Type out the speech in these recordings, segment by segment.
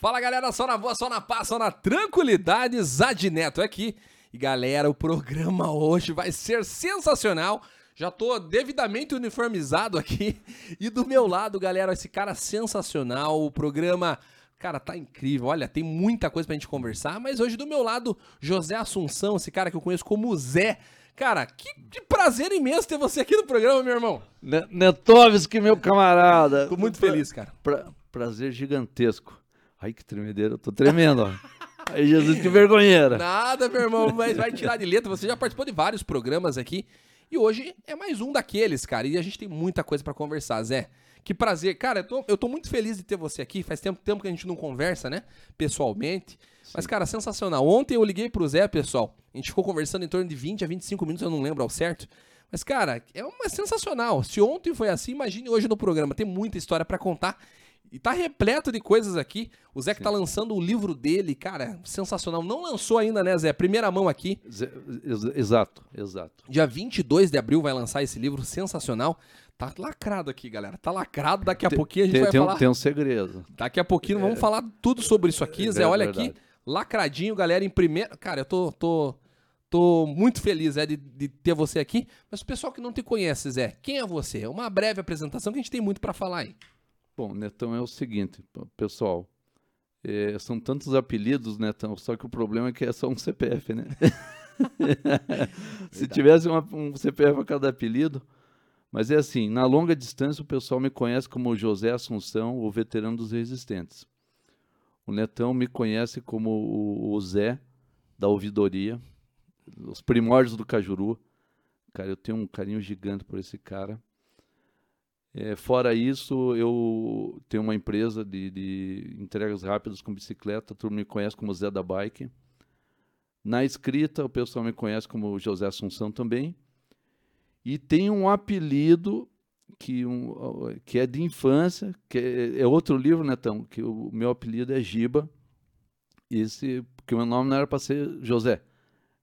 Fala galera, só na boa, só na paz, só na tranquilidade, Zad Neto aqui. E galera, o programa hoje vai ser sensacional. Já tô devidamente uniformizado aqui. E do meu lado, galera, esse cara sensacional. O programa, cara, tá incrível. Olha, tem muita coisa pra gente conversar. Mas hoje do meu lado, José Assunção, esse cara que eu conheço como Zé. Cara, que, que prazer imenso ter você aqui no programa, meu irmão. Ne- Netovski, meu camarada. Tô muito feliz, cara. Pra- prazer gigantesco. Ai, que tremedeira, eu tô tremendo, ó. Ai, Jesus, que vergonheira. Nada, meu irmão, mas vai tirar de letra. Você já participou de vários programas aqui. E hoje é mais um daqueles, cara. E a gente tem muita coisa pra conversar, Zé. Que prazer. Cara, eu tô, eu tô muito feliz de ter você aqui. Faz tempo, tempo que a gente não conversa, né? Pessoalmente. Mas, cara, sensacional. Ontem eu liguei pro Zé, pessoal. A gente ficou conversando em torno de 20 a 25 minutos, eu não lembro ao certo. Mas, cara, é uma sensacional. Se ontem foi assim, imagine hoje no programa. Tem muita história pra contar. E tá repleto de coisas aqui. O Zé que tá lançando o livro dele, cara, sensacional. Não lançou ainda, né, Zé? Primeira mão aqui. Exato, exato. Dia 22 de abril vai lançar esse livro sensacional. Tá lacrado aqui, galera. Tá lacrado. Daqui a pouquinho a gente Tem, vai tem um, falar. tem um segredo. Daqui a pouquinho vamos falar tudo sobre isso aqui, É Zé. Olha verdade. aqui, lacradinho, galera, em primeiro. Cara, eu tô, tô, tô muito feliz, Zé, de, de ter você aqui. Mas o pessoal que não te conhece, Zé, quem é você? Uma breve apresentação que a gente tem muito pra falar aí. Bom, Netão é o seguinte, pessoal. é, são tantos apelidos, Netão, só que o problema é que é só um CPF, né? Se tivesse uma- um CPF a cada apelido. Mas é assim, na longa distância o pessoal me conhece como José Assunção, o veterano dos resistentes. O Netão me conhece como o, o Zé da ouvidoria, os primórdios do Cajuru. Cara, eu tenho um carinho gigante por esse cara. É, fora isso, eu tenho uma empresa de, de entregas rápidas com bicicleta, todo mundo me conhece como Zé da Bike. Na escrita, o pessoal me conhece como José Assunção também. E tem um apelido que, um, que é de infância, que é, é outro livro, Netão, que o meu apelido é Giba. Esse, porque o meu nome não era para ser José,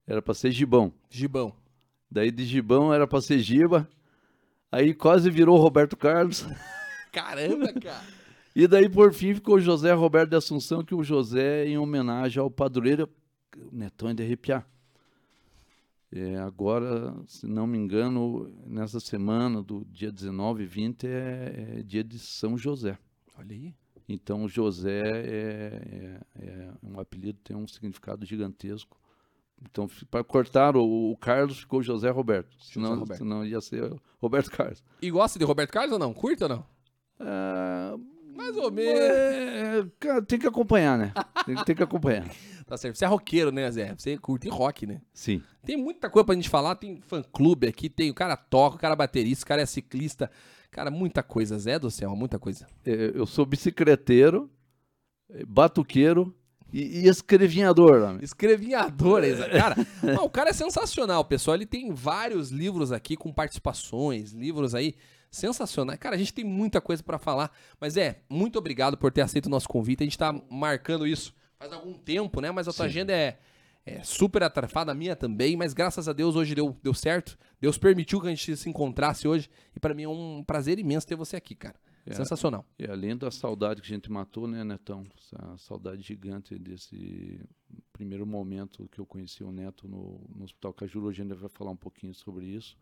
era para ser Gibão. Gibão. Daí de Gibão era para ser Giba. Aí quase virou Roberto Carlos. Caramba, cara. E daí, por fim, ficou José Roberto de Assunção, que o José em homenagem ao padroeiro. O Netão é de arrepiar. É, agora, se não me engano, nessa semana do dia 19 e 20 é, é dia de São José. Olha aí. Então, o José é, é- é um apelido, tem um significado gigantesco. Então, para cortar o, o Carlos, ficou José Roberto. Senão, Roberto. senão ia ser Roberto Carlos. E gosta de Roberto Carlos ou não? Curta ou não? Ah, Mais ou menos. É, cara, tem que acompanhar, né? Tem, tem que acompanhar. Tá certo. Você é roqueiro, né, Zé? Você curte rock, né? Sim. Tem muita coisa pra gente falar. Tem fã-clube aqui, tem o cara toca, o cara é baterista, o cara é ciclista. Cara, muita coisa, Zé do céu, muita coisa. É, eu sou bicicleteiro, batuqueiro e, e escrevinhador. Né? Escrevinhador, cara. não, o cara é sensacional, pessoal. Ele tem vários livros aqui com participações, livros aí sensacionais. Cara, a gente tem muita coisa pra falar. Mas é, muito obrigado por ter aceito o nosso convite. A gente tá marcando isso faz algum tempo, né? Mas a tua Sim. agenda é, é super atarefada, a minha também. Mas graças a Deus hoje deu, deu certo. Deus permitiu que a gente se encontrasse hoje. E pra mim é um prazer imenso ter você aqui, cara. É. Sensacional. E além da saudade que a gente matou, né, Netão? Essa saudade gigante desse primeiro momento que eu conheci o Neto no, no Hospital Cajuru. Hoje a gente vai falar um pouquinho sobre isso.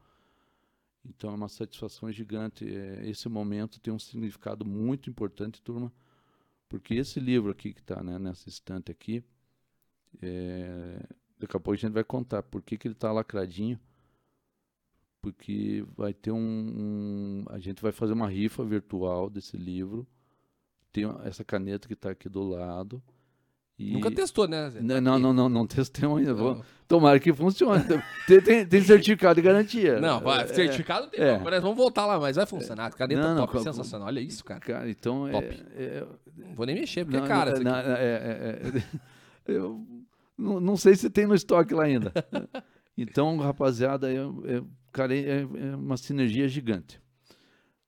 Então é uma satisfação gigante. É, esse momento tem um significado muito importante, turma, porque esse livro aqui que está né, nessa estante aqui, é, daqui a pouco a gente vai contar por que, que ele está lacradinho. Porque vai ter um, um- A gente vai fazer uma rifa virtual desse livro. Tem essa caneta que está aqui do lado. E... Nunca testou, né, Zé? Não, não, não, não, não testamos ainda. Não. Tomara que funcione. tem, tem- tem certificado de garantia. Não, vai, É, certificado tem, é. não, mas vamos voltar lá, mas vai funcionar. Caneta Não, não, top, co- sensacional. Olha isso, cara. Cara, então Top. é, é- Não vou nem mexer, porque não, é cara. não, não, é- é- é- eu não, não sei se tem no estoque lá ainda. Então, rapaziada, é, é- cara, é, é uma sinergia gigante.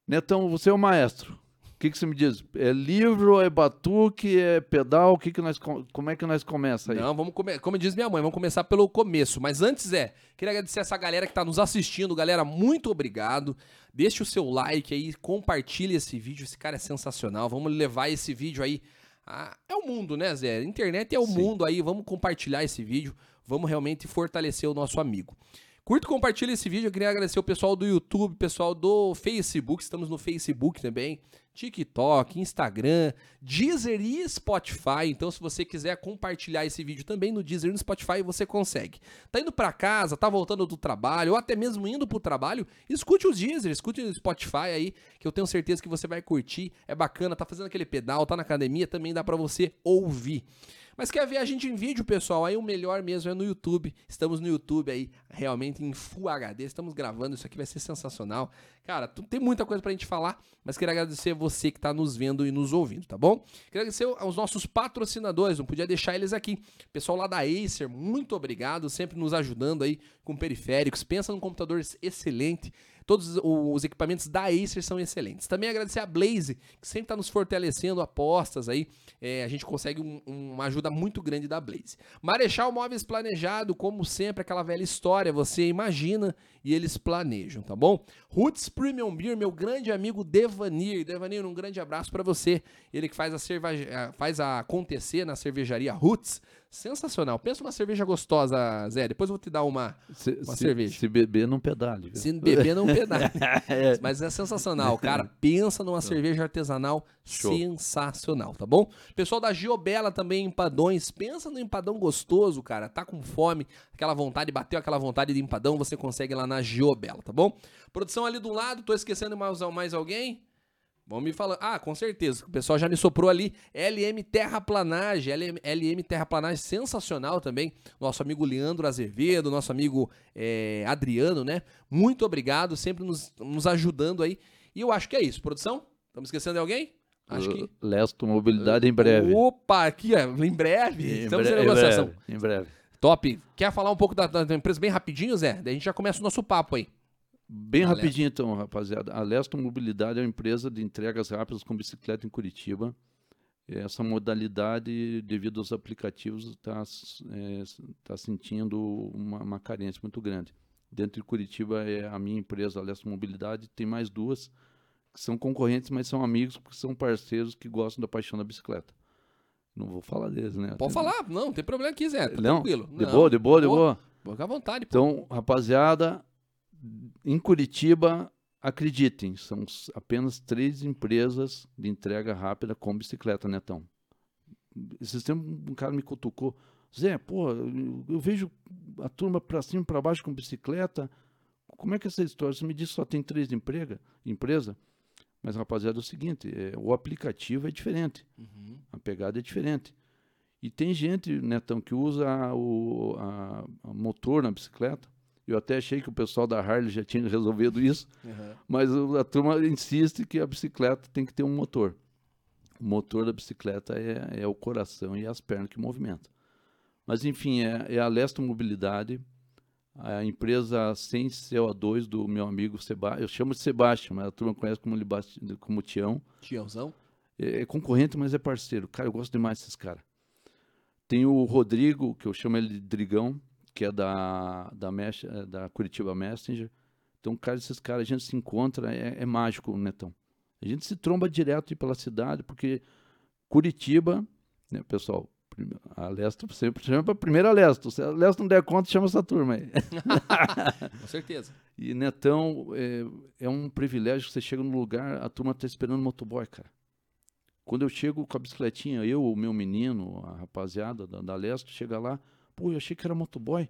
Netão, você é o maestro. O que, que você me diz? É livro, é batuque, é pedal? O que que nós, com- como é que nós começa aí? Não, vamos come... como diz minha mãe, vamos começar pelo começo. Mas antes é, queria agradecer essa galera que tá nos assistindo. Galera, muito obrigado. Deixe o seu like aí, compartilhe esse vídeo. Esse cara é sensacional. Vamos levar esse vídeo aí é o mundo, né, Zé? Internet é o Sim. mundo aí. Vamos compartilhar esse vídeo. Vamos realmente fortalecer o nosso amigo. Curta compartilha esse vídeo. Eu queria agradecer o pessoal do YouTube, pessoal do Facebook. Estamos no Facebook também. TikTok, Instagram, Deezer e Spotify. Então, se você quiser compartilhar esse vídeo também no Deezer e no Spotify, você consegue. Tá indo pra casa, tá voltando do trabalho, ou até mesmo indo pro trabalho, escute o Deezer, escute o Spotify aí, que eu tenho certeza que você vai curtir. É bacana, tá fazendo aquele pedal, tá na academia, também dá pra você ouvir. Mas quer ver a gente em vídeo, pessoal? Aí o melhor mesmo é no YouTube. Estamos no YouTube aí, realmente em Full HD. Estamos gravando, isso aqui vai ser sensacional. Cara, tem muita coisa pra gente falar, mas queria agradecer você que tá nos vendo e nos ouvindo, tá bom? Queria agradecer aos nossos patrocinadores, não podia deixar eles aqui. Pessoal lá da Acer, muito obrigado, sempre nos ajudando aí com periféricos. Pensa num computador excelente. Todos os equipamentos da Acer são excelentes. Também agradecer a Blaze, que sempre está nos fortalecendo apostas aí. É, a gente consegue um- uma ajuda muito grande da Blaze. Marechal Móveis Planejado, como sempre, aquela velha história. Você imagina e eles planejam, tá bom? Roots Premium Beer, meu grande amigo Devanir. Devanir, um grande abraço para você. Ele que faz a, cerveja, faz a acontecer na cervejaria Roots. Sensacional. Pensa uma cerveja gostosa, Zé. Depois eu vou te dar uma. Se, Uma se- cerveja. Se beber, não pedale. viu? Se beber, não pedala. É. Mas é sensacional, cara. Pensa numa cerveja artesanal Show. sensacional, tá bom? Pessoal da Giobela também, empadões. Pensa no empadão gostoso, cara. Tá com fome, aquela vontade, bateu aquela vontade de empadão, você consegue lá na Giobela, tá bom? Produção ali do lado, tô esquecendo mais, mais alguém? Vão me falando. Ah, com certeza. O pessoal já me soprou ali. LM Terraplanagem. LM, LM Terraplanagem sensacional também. Nosso amigo Leandro Azevedo, nosso amigo eh, Adriano, né? Muito obrigado, sempre nos, nos ajudando aí. E eu acho que é isso. Produção? Estamos esquecendo de alguém? Acho que. Lesto Mobilidade em breve. Opa, aqui, ó, em breve. Em Estamos bre- em negociação. breve, Em breve. Top. Quer falar um pouco da, da empresa bem rapidinho, Zé? Daí a gente já começa o nosso papo aí. Bem rapidinho, então, rapaziada. A Lesto Mobilidade é uma empresa de entregas rápidas com bicicleta em Curitiba. Essa modalidade, devido aos aplicativos, está sentindo uma, uma carência muito grande. Dentro de Curitiba, é a minha empresa, a Lesto Mobilidade, tem mais duas que são concorrentes, mas são amigos, porque são parceiros que gostam da paixão da bicicleta. Não vou falar deles, né? Pode falar, não, não tem problema aqui, Zé. Tá Não? tranquilo. De Não, boa, de boa, de boa. Fica à vontade, pô. Então, rapaziada, em Curitiba, acreditem, são apenas três empresas de entrega rápida com bicicleta, Netão. Esses tempos um cara me cutucou. Zé, pô, eu, eu vejo a turma pra cima e pra baixo com bicicleta. Como é que é essa história? Você me disse que só tem três emprega, empresa? Mas, rapaziada, é o seguinte, é, o aplicativo é diferente. Uhum. A pegada é diferente. E tem gente, Netão, que usa o a, a motor na bicicleta. Eu até achei que o pessoal da Harley já tinha resolvido isso, Uhum. mas a turma insiste que a bicicleta tem que ter um motor. O motor da bicicleta é, é o coração e as pernas que movimentam. Mas, enfim, é, é a Lesto Mobilidade, a empresa sem CO2 do meu amigo Sebastião. Eu chamo de Sebastião, mas a turma conhece como, como Tião Tiãozão. é é concorrente, mas é parceiro. Cara, eu gosto demais desses caras. Tem o Rodrigo, que eu chamo ele de Drigão, que é da, da, Mesh, é da Curitiba Messenger. Então, cara, esses caras, a gente se encontra, é, é mágico, Netão. A gente se tromba direto pela cidade, porque Curitiba, né, pessoal, a Lesta sempre chama pra primeira Lesta. Se a Lesta não der conta, chama essa turma aí. Com certeza. E Netão, é, é um privilégio que você chega no lugar, a turma tá esperando motoboy, cara. Quando eu chego com a bicicletinha, eu, o meu menino, a rapaziada da, da Leste, chega lá, pô, eu achei que era motoboy.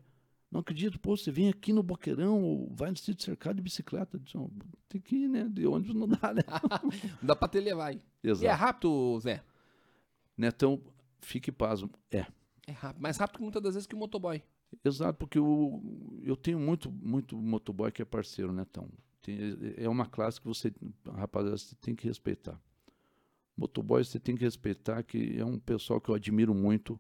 Não acredito, pô, você vem aqui no Boqueirão, ou vai no sítio cercado de bicicleta. Disse, "Ó, tem que ir, né? De ônibus não dá, né? Não dá pra te levar aí. E é Exato. rápido, Zé? Netão, fique pasmo. É. É rápido. Mais rápido que muitas das vezes que o motoboy. Exato, porque eu, eu tenho muito, muito motoboy que é parceiro, né, Tão? Tem, é uma classe que você, rapaziada, você tem que respeitar. Motoboy você tem que respeitar, que é um pessoal que eu admiro muito.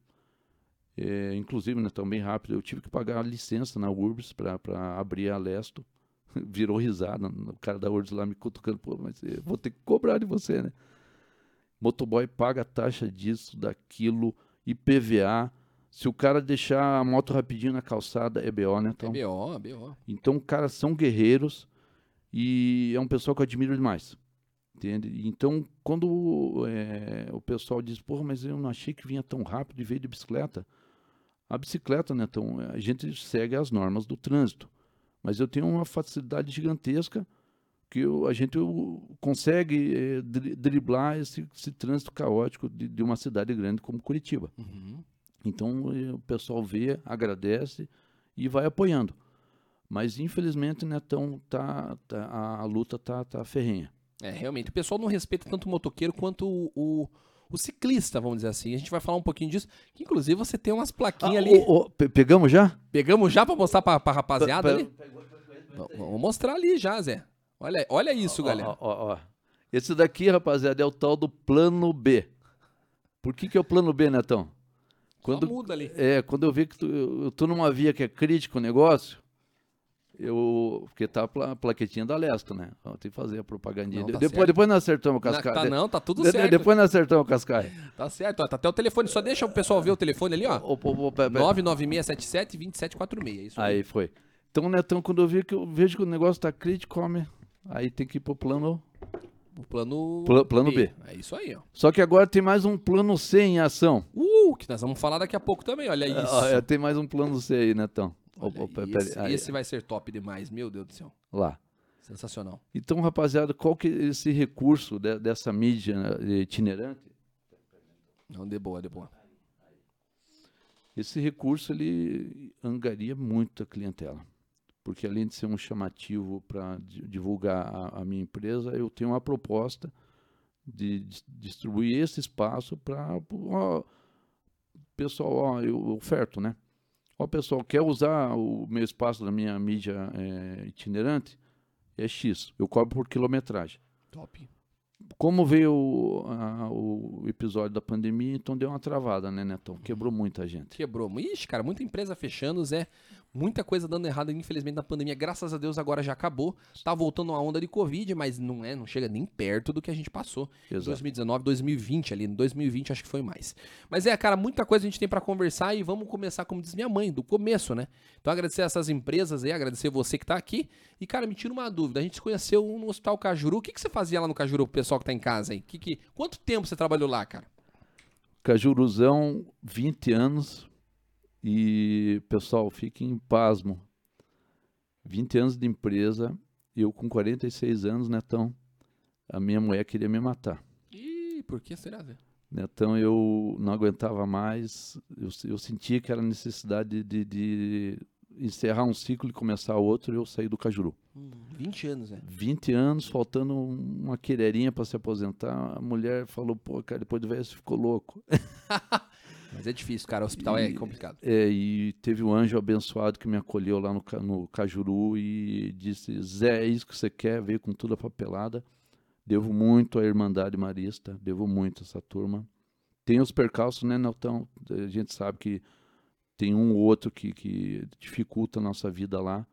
É, inclusive, né, tão bem rápido, eu tive que pagar a licença na Urbs para abrir a Lesto. Virou risada, o cara da Urbs lá me cutucando, pô, mas eu vou ter que cobrar de você, né? Motoboy paga a taxa disso, daquilo, IPVA. Se o cara deixar a moto rapidinho na calçada, é BO, né? Então, É BO, BO. então caras são guerreiros e é um pessoal que eu admiro demais. Entende? Então, quando é, o pessoal diz, porra, mas eu não achei que vinha tão rápido e veio de bicicleta. A bicicleta, né, então, a gente segue as normas do trânsito. Mas eu tenho uma facilidade gigantesca que eu, a gente eu, consegue é, driblar esse, esse, trânsito caótico de, de, uma cidade grande como Curitiba. Uhum. Então, é, o pessoal vê, agradece e vai apoiando. Mas, infelizmente, né, tão, tá, tá a, a luta tá, tá ferrenha. É, realmente. O pessoal não respeita tanto o motoqueiro quanto o, o, o, ciclista, vamos dizer assim. A gente vai falar um pouquinho disso. Que, inclusive, você tem umas plaquinhas ah, ali. Oh, oh, pegamos já? Pegamos já para mostrar pra, pra rapaziada ali? Vamos mostrar ali já, Zé. Olha, olha isso, galera. Ó, ó, Esse daqui, rapaziada, é o tal do plano B. Por que, que é o plano B, Netão? Quando, Só muda ali. É, quando eu vi que tu, eu tô numa via que é crítico o negócio, eu. Porque tá a plaquetinha da Lesto, né? Tem que fazer a propagandinha. Tá depois, depois nós acertamos o cascaio. Tá, não, tá tudo certo. Depois nós acertamos o cascaio. Tá certo, ó, tá até o telefone. Só deixa o pessoal ver o telefone ali, ó. 99677-2746. É isso aí. aí foi. Então, Netão, quando eu, vi que eu vejo que o negócio tá crítico, come. Aí tem que ir pro plano. O plano. Pl plano B. B. É isso aí, ó. Só que agora tem mais um plano C em ação. Uh, que nós vamos falar daqui a pouco também, olha isso. É, tem mais um plano C aí, Netão. Olha, Opa, esse, esse, vai ser top demais, meu Deus do céu. Lá. Sensacional. Então, rapaziada, qual que é esse recurso de, dessa mídia né, itinerante? Não, de boa, de boa. Esse recurso, ele angaria muito a clientela. Porque além de ser um chamativo para divulgar a, a, minha empresa, eu tenho uma proposta de, de distribuir esse espaço para o pessoal, ó, eu oferto, né? Ó, pessoal, quer usar o meu espaço da minha mídia é, itinerante? É X. Eu cobro por quilometragem. Top. Como veio o, a, o episódio da pandemia, então deu uma travada, né, Netão? Quebrou muita gente. Quebrou. Ixi, cara, muita empresa fechando, Zé muita coisa dando errado, infelizmente, na pandemia. Graças a Deus agora já acabou. Tá voltando uma onda de Covid, mas não é, não chega nem perto do que a gente passou em 2019, 2020 ali. Em 2020 acho que foi mais. Mas é, cara, muita coisa a gente tem para conversar e vamos começar, como diz minha mãe, do começo, né? Então agradecer essas empresas aí, agradecer você que tá aqui. E, cara, me tira uma dúvida. A gente se conheceu no Hospital Cajuru. O que, que você fazia lá no Cajuru, o pessoal que tá em casa aí? Que, que... Quanto tempo você trabalhou lá, cara? Cajuruzão, 20 anos. E, pessoal, fiquem pasmo. 20 anos de empresa, eu com 46 anos, Netão, a minha mulher queria me matar. Ih, por que será, Zé? Netão, eu não aguentava mais, eu, eu sentia que era necessidade de, de, encerrar um ciclo e começar outro, e eu saí do Cajuru. Hum, 20 anos, né? 20 anos, faltando uma quereirinha para se aposentar, a mulher falou, pô, cara, depois do velho você ficou louco. Mas é difícil, cara. O hospital é e, é complicado. É, e teve um anjo abençoado que me acolheu lá no, no Cajuru e disse: Zé, é isso que você quer? Veio com toda a papelada. Devo muito à Irmandade Marista, devo muito a essa turma. Tem os percalços, né, Nelton? A gente sabe que tem um ou outro que, que dificulta a nossa vida lá,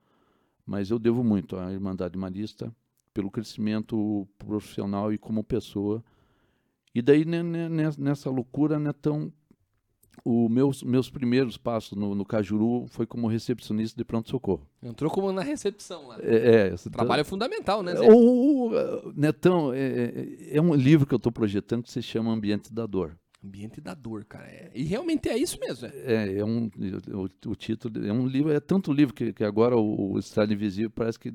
mas eu devo muito à Irmandade Marista pelo crescimento profissional e como pessoa. E daí, né, né nessa loucura, né, tão os meus, meus primeiros passos no, no Cajuru foi como recepcionista de pronto-socorro. Entrou como na recepção lá. É, é Trabalho tá... fundamental, né, Zé? O, o Netão, é, é, é, um livro que eu estou projetando que se chama Ambiente da Dor. Ambiente da dor, cara. É, e realmente é isso mesmo. É, é, é um, o, o, título é um livro, é tanto livro que, que agora o, o Estrada Invisível parece que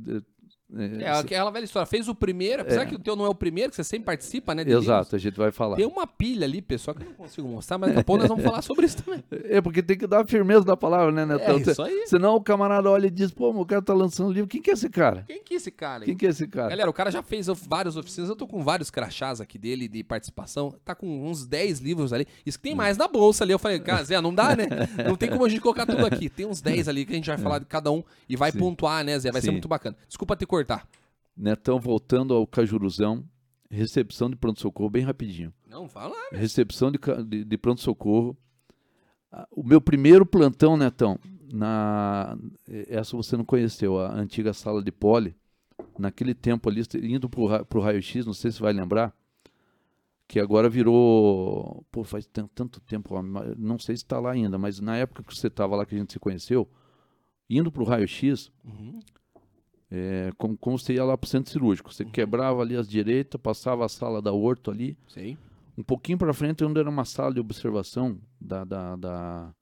é, é aquela velha história. Fez o primeiro, apesar é. que o teu não é o primeiro, que você sempre participa, né? Exato, livros. a gente vai falar. Tem uma pilha ali, pessoal, que eu não consigo mostrar, mas daqui a pouco nós vamos falar sobre isso também. É, porque tem que dar a firmeza da palavra, né, Netão? É isso aí. Senão o camarada olha e diz, pô, o cara tá lançando livro, quem que é esse cara? Quem que é esse cara? Hein? Quem que é esse cara? Galera, o cara já fez várias oficinas, eu tô com vários crachás aqui dele de participação, tá com uns 10 livros ali. Isso que tem mais na bolsa ali. Eu falei, cara, Zé, não dá, né? Não tem como a gente colocar tudo aqui. Tem uns 10 ali que a gente vai falar de cada um e vai Sim. pontuar, né, Zé? Vai Sim. ser muito bacana. Desculpa te cortar. Netão, voltando ao Cajuruzão, recepção de pronto-socorro, bem rapidinho. Não, fala. Recepção de, de, de pronto-socorro. O meu primeiro plantão, Netão, na, essa você não conheceu, a antiga sala de pole, naquele tempo ali, indo para o raio-x, não sei se vai lembrar, que agora virou, pô, faz tanto tempo, não sei se está lá ainda, mas na época que você estava lá, que a gente se conheceu, indo para o raio-x, uhum É, como, como você ia lá pro centro cirúrgico. Você quebrava ali as direitas, passava a sala da Horto ali. Sei. Um pouquinho para frente, onde era uma sala de observação da, da, da,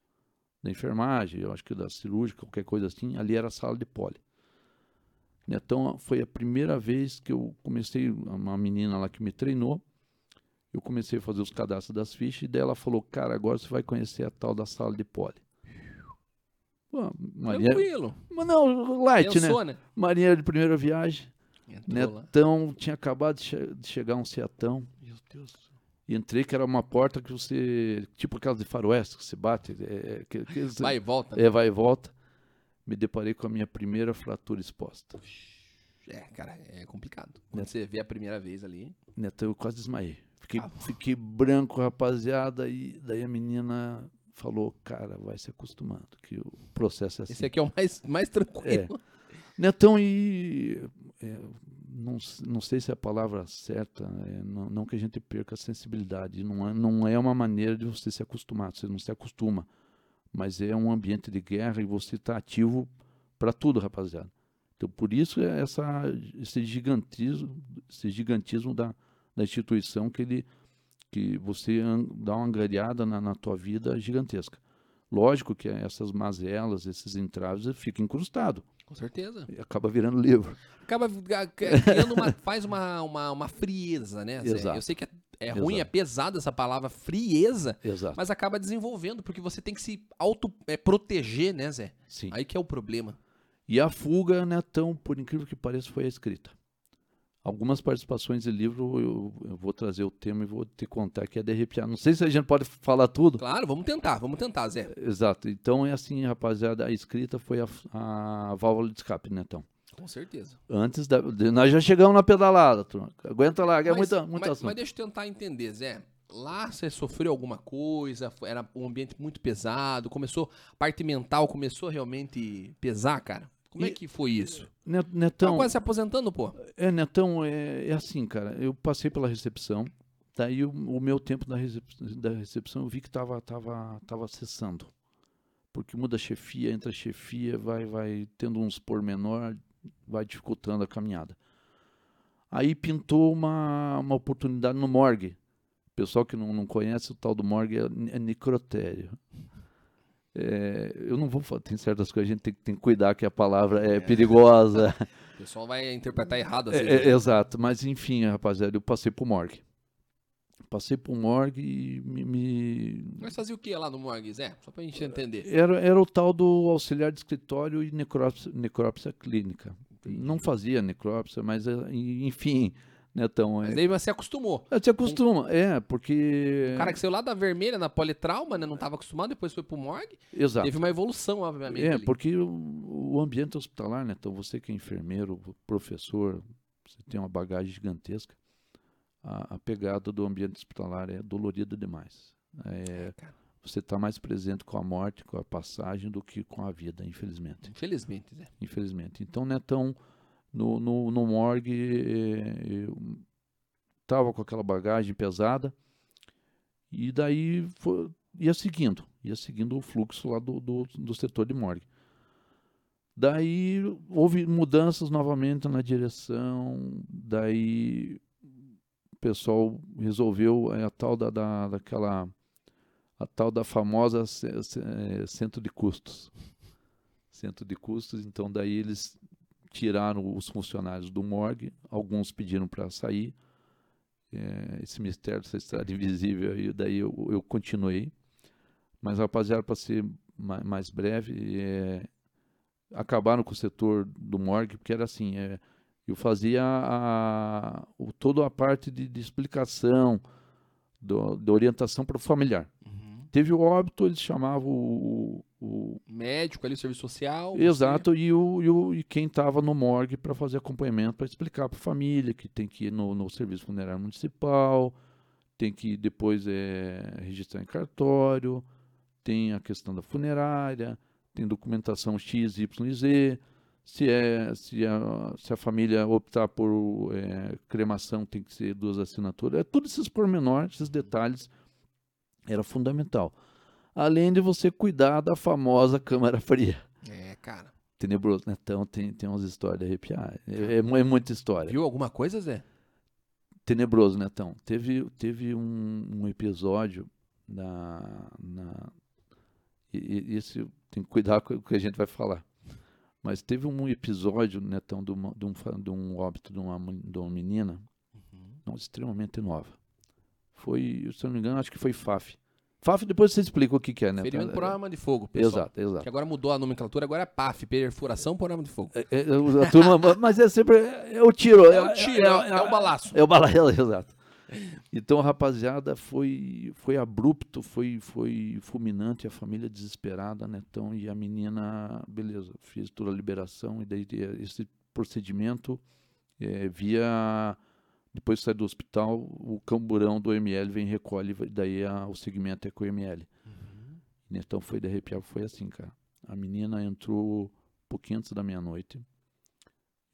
da enfermagem, eu acho que da cirúrgica, qualquer coisa assim, ali era a sala de poli. Então, foi a primeira vez que eu comecei, uma menina lá que me treinou, eu comecei a fazer os cadastros das fichas, e daí ela falou, cara, agora você vai conhecer a tal da sala de poli. Pô, Maria, Tranquilo. mas não, light, Pensou, né? né? Marinha de primeira viagem, Entrou lá. Netão, tinha acabado de, che- de chegar um Seatão, Meu Deus. e entrei que era uma porta que você, tipo aquelas de faroeste, que você bate, é, é, que, que, Vai e volta. né? é, vai e volta. Me deparei com a minha primeira fratura exposta. É, cara, é complicado. Quando você vê a primeira vez ali. Netão, eu quase desmaiei. Fiquei, Ah. fiquei branco, rapaziada, e daí a menina falou, cara, vai se acostumando, que o processo é assim. Esse aqui é o mais, mais tranquilo. Netão, e é, não, não sei se é a palavra certa, é, não, não que a gente perca a sensibilidade, não é, não é uma maneira de você se acostumar, você não se acostuma, mas é um ambiente de guerra e você está ativo para tudo, rapaziada. Então, por isso é essa, esse gigantismo, esse gigantismo da, da instituição que ele que você dá uma angariada na, na tua vida gigantesca. Lógico que essas mazelas, esses entraves, ficam incrustados. Com certeza. E acaba virando livro. Acaba criando uma. faz uma, uma, uma frieza, né? Zé? Exato. Eu sei que é, é ruim, é Exato. pesada essa palavra frieza, Exato. mas acaba desenvolvendo, porque você tem que se auto-proteger, né, Zé? Sim. Aí que é o problema. E a fuga, né, tão, por incrível que pareça, foi a escrita. Algumas participações de livro, eu, eu vou trazer o tema e vou te contar que é de arrepiar. Não sei se a gente pode falar tudo. Claro, vamos tentar, vamos tentar, Zé. Exato. Então é assim, rapaziada, a escrita foi a, a válvula de escape, né, então. Com certeza. Antes da. nós já chegamos na pedalada, turma. Aguenta lá, é mas, muita, muita mas, mas deixa eu tentar entender, Zé. Lá você sofreu alguma coisa, era um ambiente muito pesado, começou, a parte mental começou a realmente pesar, cara? Como é E- que foi isso? Net- Tá Netão, quase se aposentando, pô. É, Netão, é, é assim, cara. Eu passei pela recepção, daí o, o meu tempo da, recep- da recepção eu vi que tava, tava, tava cessando. Porque muda a chefia, entra a chefia, vai, vai tendo uns pormenor, vai dificultando a caminhada. Aí pintou uma, uma oportunidade no morgue. Pessoal que não, não conhece, o tal do morgue é, é necrotério. É, eu não vou falar, tem certas coisas, a gente tem, que- tem que cuidar que a palavra é, perigosa. O pessoal vai interpretar errado às É, é, exato, mas enfim, rapaziada, eu passei pro morgue. Passei pro morgue e me, me- Mas fazia o que lá no morgue, Zé? Só pra gente entender. Era, era o tal do auxiliar de escritório e necrópsia, necrópsia clínica. Não fazia necrópsia, mas eh, enfim, Netão, Mas é, daí você acostumou. é, te acostuma, é, porque... O cara que saiu lá da vermelha na politrauma, né? Não tava acostumado, depois foi pro morgue. Exato. Teve uma evolução, obviamente. É, ali. porque o, o ambiente hospitalar, né? Então, você que é enfermeiro, professor, você tem uma bagagem gigantesca. A, a pegada do ambiente hospitalar é dolorida demais. É, cara. você está mais presente com a morte, com a passagem, do que com a vida, infelizmente. Infelizmente, Zé. Infelizmente. Então, Netão, no, no, no morgue, eh, eu tava com aquela bagagem pesada e daí foi, ia seguindo, ia seguindo o fluxo lá do, do, do setor de morgue. Daí houve mudanças novamente na direção, daí o pessoal resolveu eh, a tal da, da, daquela a tal da famosa eh, centro de custos. Centro de custos, então daí eles tiraram os funcionários do morgue, alguns pediram para sair. eh, esse mistério dessa estrada invisível aí, daí eu, eu continuei. Mas rapaziada, para ser ma- mais breve, eh, acabaram com o setor do morgue, porque era assim, eh, eu fazia a, o, toda a parte de, de explicação, da orientação para o familiar. Teve o óbito, eles chamavam o, o, Médico ali, serviço social. o você- exato e, o, e, o, e quem estava no morgue para fazer acompanhamento, para explicar para a família que tem que ir no, no serviço funerário municipal, tem que depois é, registrar em cartório, tem a questão da funerária, tem documentação X, Y e Z. Se, é, se, a, se a família optar por é, cremação, tem que ser duas assinaturas. É todos esses pormenores, esses detalhes, era fundamental. Além de você cuidar da famosa câmara fria. É, cara. Tenebroso, Netão tem, tem umas histórias de arrepiar. É, é, é muita história. Viu alguma coisa, Zé? Tenebroso, Netão. Teve, teve um, um episódio na, na e, e, isso tem que cuidar com o que a gente vai falar. Mas teve um episódio, Netão, de, uma, de, um, de um óbito de uma, de uma menina, uhum. não, extremamente nova. Foi, se não me engano, acho que foi FAF. FAF, depois você explica o que, que é, né? Ferimento por arma de fogo, pessoal. Exato, exato. Que agora mudou a nomenclatura, agora é PAF, perfuração por arma de fogo. É, é, a turma, mas é sempre, é, o tiro. É, o tiro, é, é, o balaço. É o balaço, exato. Então, rapaziada, foi, foi abrupto, foi, foi fulminante, a família desesperada, né? Então, e a menina, beleza, fiz toda a liberação, e daí esse procedimento é, via depois sai do hospital, o camburão do ML vem e recolhe, daí a, o segmento é com o ML. Uhum. Então foi de arrepiar, foi assim, cara. A menina entrou um pouquinho antes da meia-noite.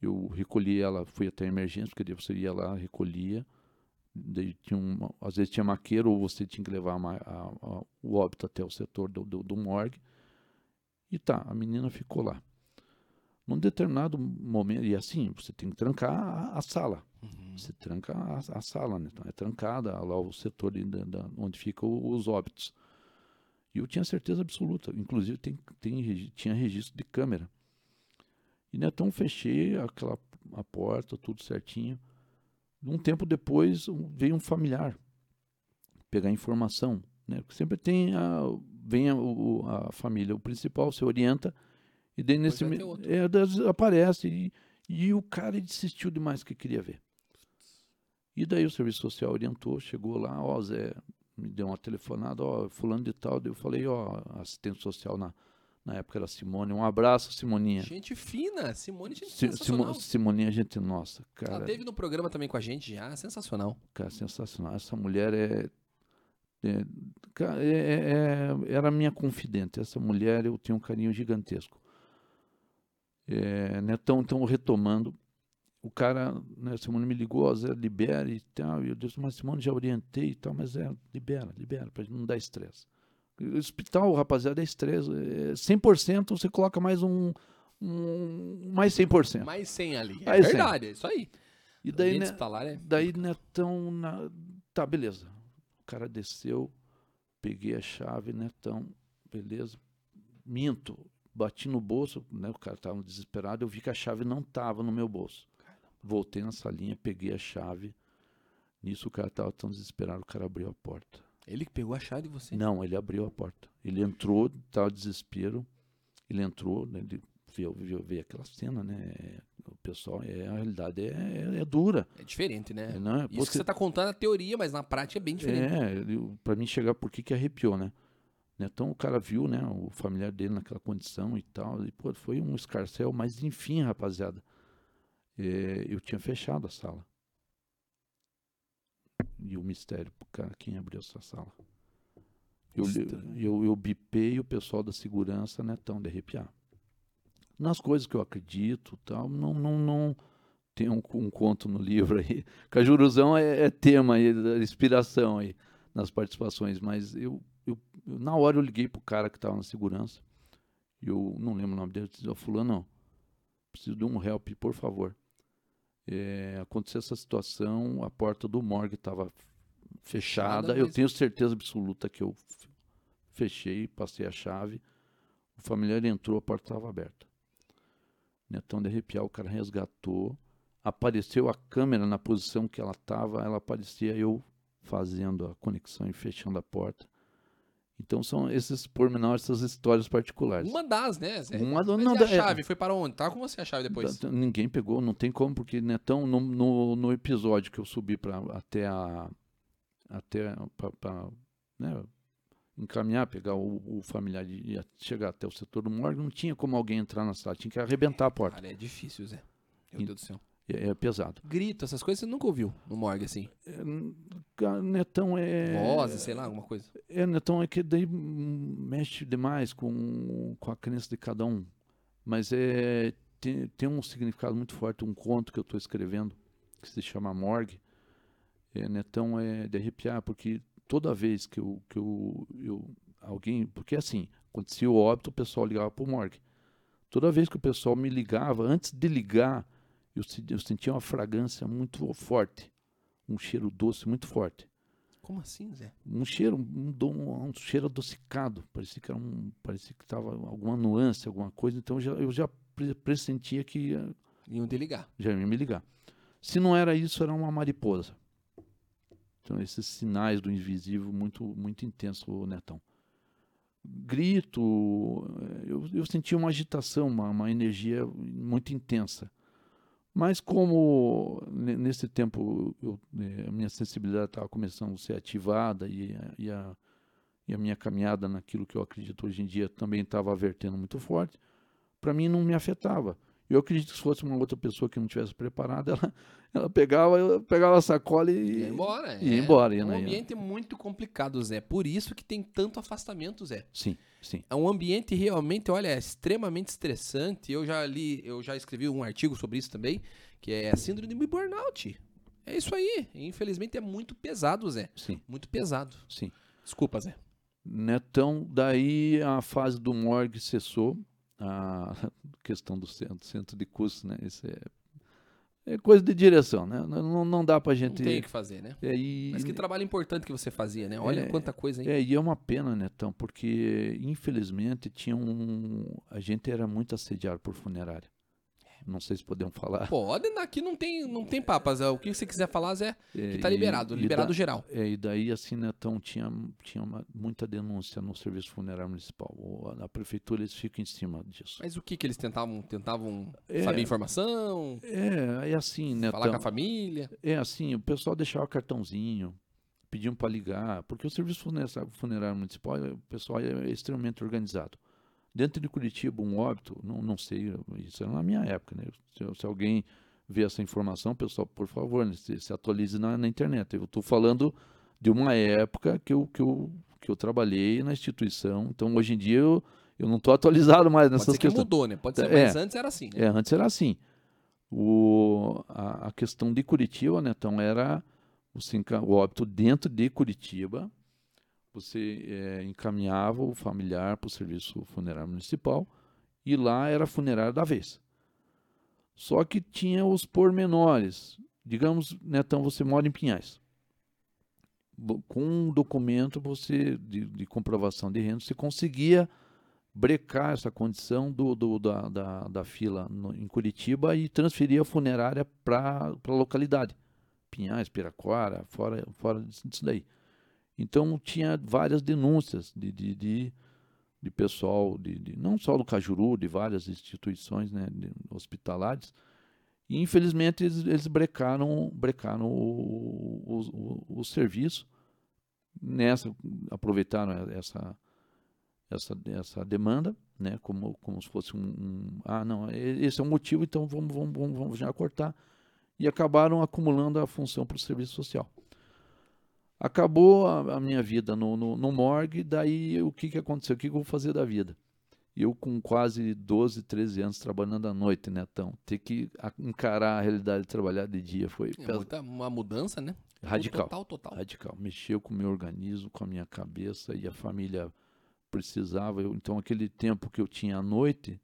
Eu recolhi ela, fui até a emergência, porque você ia lá, recolhia. Daí tinha uma, às vezes tinha maqueiro, ou você tinha que levar a, a, o óbito até o setor do, do, do morgue. E tá, a menina ficou lá. Num determinado momento, e assim, você tem que trancar a, a sala. Uhum. Você tranca a, a, sala, né? Então é trancada lá o setor de, de, de, onde ficam os óbitos. E eu tinha certeza absoluta. Inclusive tem, tem, tinha registro de câmera. E né, então fechei aquela a porta, tudo certinho. Um tempo depois veio um familiar pegar informação. Né? Porque sempre tem a, vem a, a, família, o principal se orienta e daí nesse é, aparece e, e o cara insistiu demais que queria ver. E daí o serviço social orientou, chegou lá, ó, Zé, me deu uma telefonada, ó, fulano de tal, daí eu falei, ó, assistente social na, na época era Simone, um abraço, Simoninha. Gente fina, Simone, gente Si, sensacional. Simoninha, gente nossa, cara. Ela teve no programa também com a gente já, sensacional. Cara, sensacional. Essa mulher é, é, é, é, era minha confidente. Essa mulher eu tenho um carinho gigantesco. É, né, tão, tão retomando, o cara, né, Simone me ligou, Zé, libera e tal, e eu disse, mas Simone, já orientei e tal, mas é, libera, libera, para não dar estresse. Hospital, rapaziada, é estresse. É 100% você coloca mais um, um mais 100%. Mais 100 ali. É mais verdade, 100. é isso aí. E daí, né, é... daí né, tão na... tá, beleza. O cara desceu, peguei a chave, né, tão, beleza. Minto, bati no bolso, né, o cara tava desesperado, eu vi que a chave não tava no meu bolso. Voltei na salinha, peguei a chave. Nisso o cara tava tão desesperado, o cara abriu a porta. Ele que pegou a chave de você? Não, ele abriu a porta. Ele entrou, tava desespero. Ele entrou, né, ele viu, viu, viu aquela cena, né? O pessoal, é, a realidade é, é, é dura. É diferente, né? É, não, é, Isso que você tá contando a teoria, mas na prática é bem diferente. É, para mim chegar, por que que arrepiou, né? Então o cara viu, né, o familiar dele naquela condição e tal, e pô, foi um escarcel, mas enfim, rapaziada, é, eu tinha fechado a sala. E o mistério, cara, quem abriu essa sala? Eu, eu, eu, bipei o pessoal da segurança, né, tão de arrepiar. Nas coisas que eu acredito, tal, não, não, não tem um, um conto no livro aí. Cajuruzão é, é tema aí, inspiração aí nas participações, mas eu, eu, na hora eu liguei pro cara que estava na segurança. Eu não lembro o nome dele, eu disse, fulano, não, preciso de um help, por favor é, aconteceu essa situação, a porta do morgue estava fechada. Eu tenho certeza absoluta que eu fechei, passei a chave. O familiar entrou, a porta estava aberta. Netão de arrepiar, o cara resgatou. Apareceu a câmera na posição que ela estava, ela aparecia eu fazendo a conexão e fechando a porta. Então são esses pormenores, essas histórias particulares. Uma das, né? Zé? Uma do, não, a é chave é, foi para onde? Tava com você a chave depois? Ninguém pegou, não tem como, porque né, tão, no, no, no episódio que eu subi para até a até para né, encaminhar, pegar o, o familiar e chegar até o setor do morgue, não tinha como alguém entrar na sala, tinha que arrebentar a porta. Cara, é difícil, Zé. Meu e, Deus do céu. É, é, pesado. Grito, essas coisas você nunca ouviu no morgue, assim? É, netão é... Vozes, sei lá, alguma coisa. É, Netão é que daí mexe demais com, com a crença de cada um. Mas é, tem, tem um significado muito forte, um conto que eu estou escrevendo, que se chama Morgue. É, Netão é de arrepiar, porque toda vez que eu, que eu, eu alguém... Porque assim, acontecia o óbito, o pessoal ligava para o morgue Toda vez que o pessoal me ligava, antes de ligar, eu, eu sentia uma fragrância muito forte, um cheiro doce muito forte. Como assim, Zé? Um cheiro, um, um, um cheiro adocicado, parecia que era um, parecia que estava alguma nuance, alguma coisa. Então eu já, eu já pressentia que ia, iam te ligar. Já iam me ligar. Se não era isso, era uma mariposa. Então esses sinais do invisível muito muito intenso, Netão. Grito, eu, eu sentia uma agitação, uma, uma energia muito intensa. Mas como nesse tempo eu, é, a minha sensibilidade estava começando a ser ativada e, e, a, e a minha caminhada naquilo que eu acredito hoje em dia também estava vertendo muito forte, para mim não me afetava. Eu acredito que se fosse uma outra pessoa que não tivesse preparada, ela, ela pegava, eu pegava a sacola e ia embora. Ia é, embora. Ia, é um ambiente ia. muito complicado, Zé. Por isso que tem tanto afastamento, Zé. Sim, sim. É um ambiente realmente, olha, é extremamente estressante. Eu já li, eu já escrevi um artigo sobre isso também, que é a síndrome de burnout. É isso aí. Infelizmente é muito pesado, Zé. Sim. Muito pesado. Sim. Desculpa, Zé. Netão, daí a fase do morgue cessou a questão do centro, centro de custos, né? Isso é, é coisa de direção, né? Não, não dá pra gente... Não tem o que fazer, né? É, e, Mas que trabalho importante que você fazia, né? Olha é, quanta coisa, hein? É, e é uma pena, né, então, porque infelizmente tinha um... A gente era muito assediado por funerária. Não sei se podemos falar. Pode, aqui não tem, não tem papas. O que você quiser falar, Zé, que tá liberado, e, liberado e da, geral. É, e daí, assim, né, então, tinha, tinha uma, muita denúncia no Serviço Funerário Municipal. Na prefeitura eles ficam em cima disso. Mas o que que eles tentavam? Tentavam é, saber informação? É, é assim, né? Falar com a família? É assim, o pessoal deixava cartãozinho, pediam para ligar, porque o Serviço Funerário Municipal, o pessoal é extremamente organizado. Dentro de Curitiba, um óbito, não, não sei, isso era na minha época, né? Se, se alguém vê essa informação, pessoal, por favor, né, se, se, atualize na, na internet. Eu estou falando de uma época que eu, que, eu, que eu trabalhei na instituição, então hoje em dia eu, eu não estou atualizado mais nessas Pode ser questões. Que mudou, né? Pode ser, é, mas antes era assim. Né? É, antes era assim. O, a, a questão de Curitiba, né, então era o, o óbito dentro de Curitiba, você é, encaminhava o familiar para o serviço funerário municipal e lá era funerário da vez. Só que tinha os pormenores. Digamos, Netão, você mora em Pinhais. Com um documento você de, de comprovação de renda, você conseguia brecar essa condição do, do da, da, da, fila no, em Curitiba e transferir a funerária para a localidade. Pinhais, Piraquara, fora, fora disso daí. Então tinha várias denúncias de, de, de, de pessoal, de, de, não só do Cajuru, de várias instituições né, hospitalares. E infelizmente eles, eles brecaram, brecaram o, o, o, o serviço nessa, aproveitaram essa, essa, essa demanda, né, como, como se fosse um, um, Ah, não, esse é o motivo, então vamos, vamos, vamos, vamos já cortar. E acabaram acumulando a função para o serviço social. Acabou a, a minha vida no, no, no, morgue, daí o que, que aconteceu? O que, que eu vou fazer da vida? Eu com quase 12, 13 anos trabalhando à noite, Netão, ter que encarar a realidade de trabalhar de dia foi... É muita, uma mudança, né? Radical. Total, total. Radical. Mexeu com o meu organismo, com a minha cabeça e a família precisava. Eu, então aquele tempo que eu tinha à noite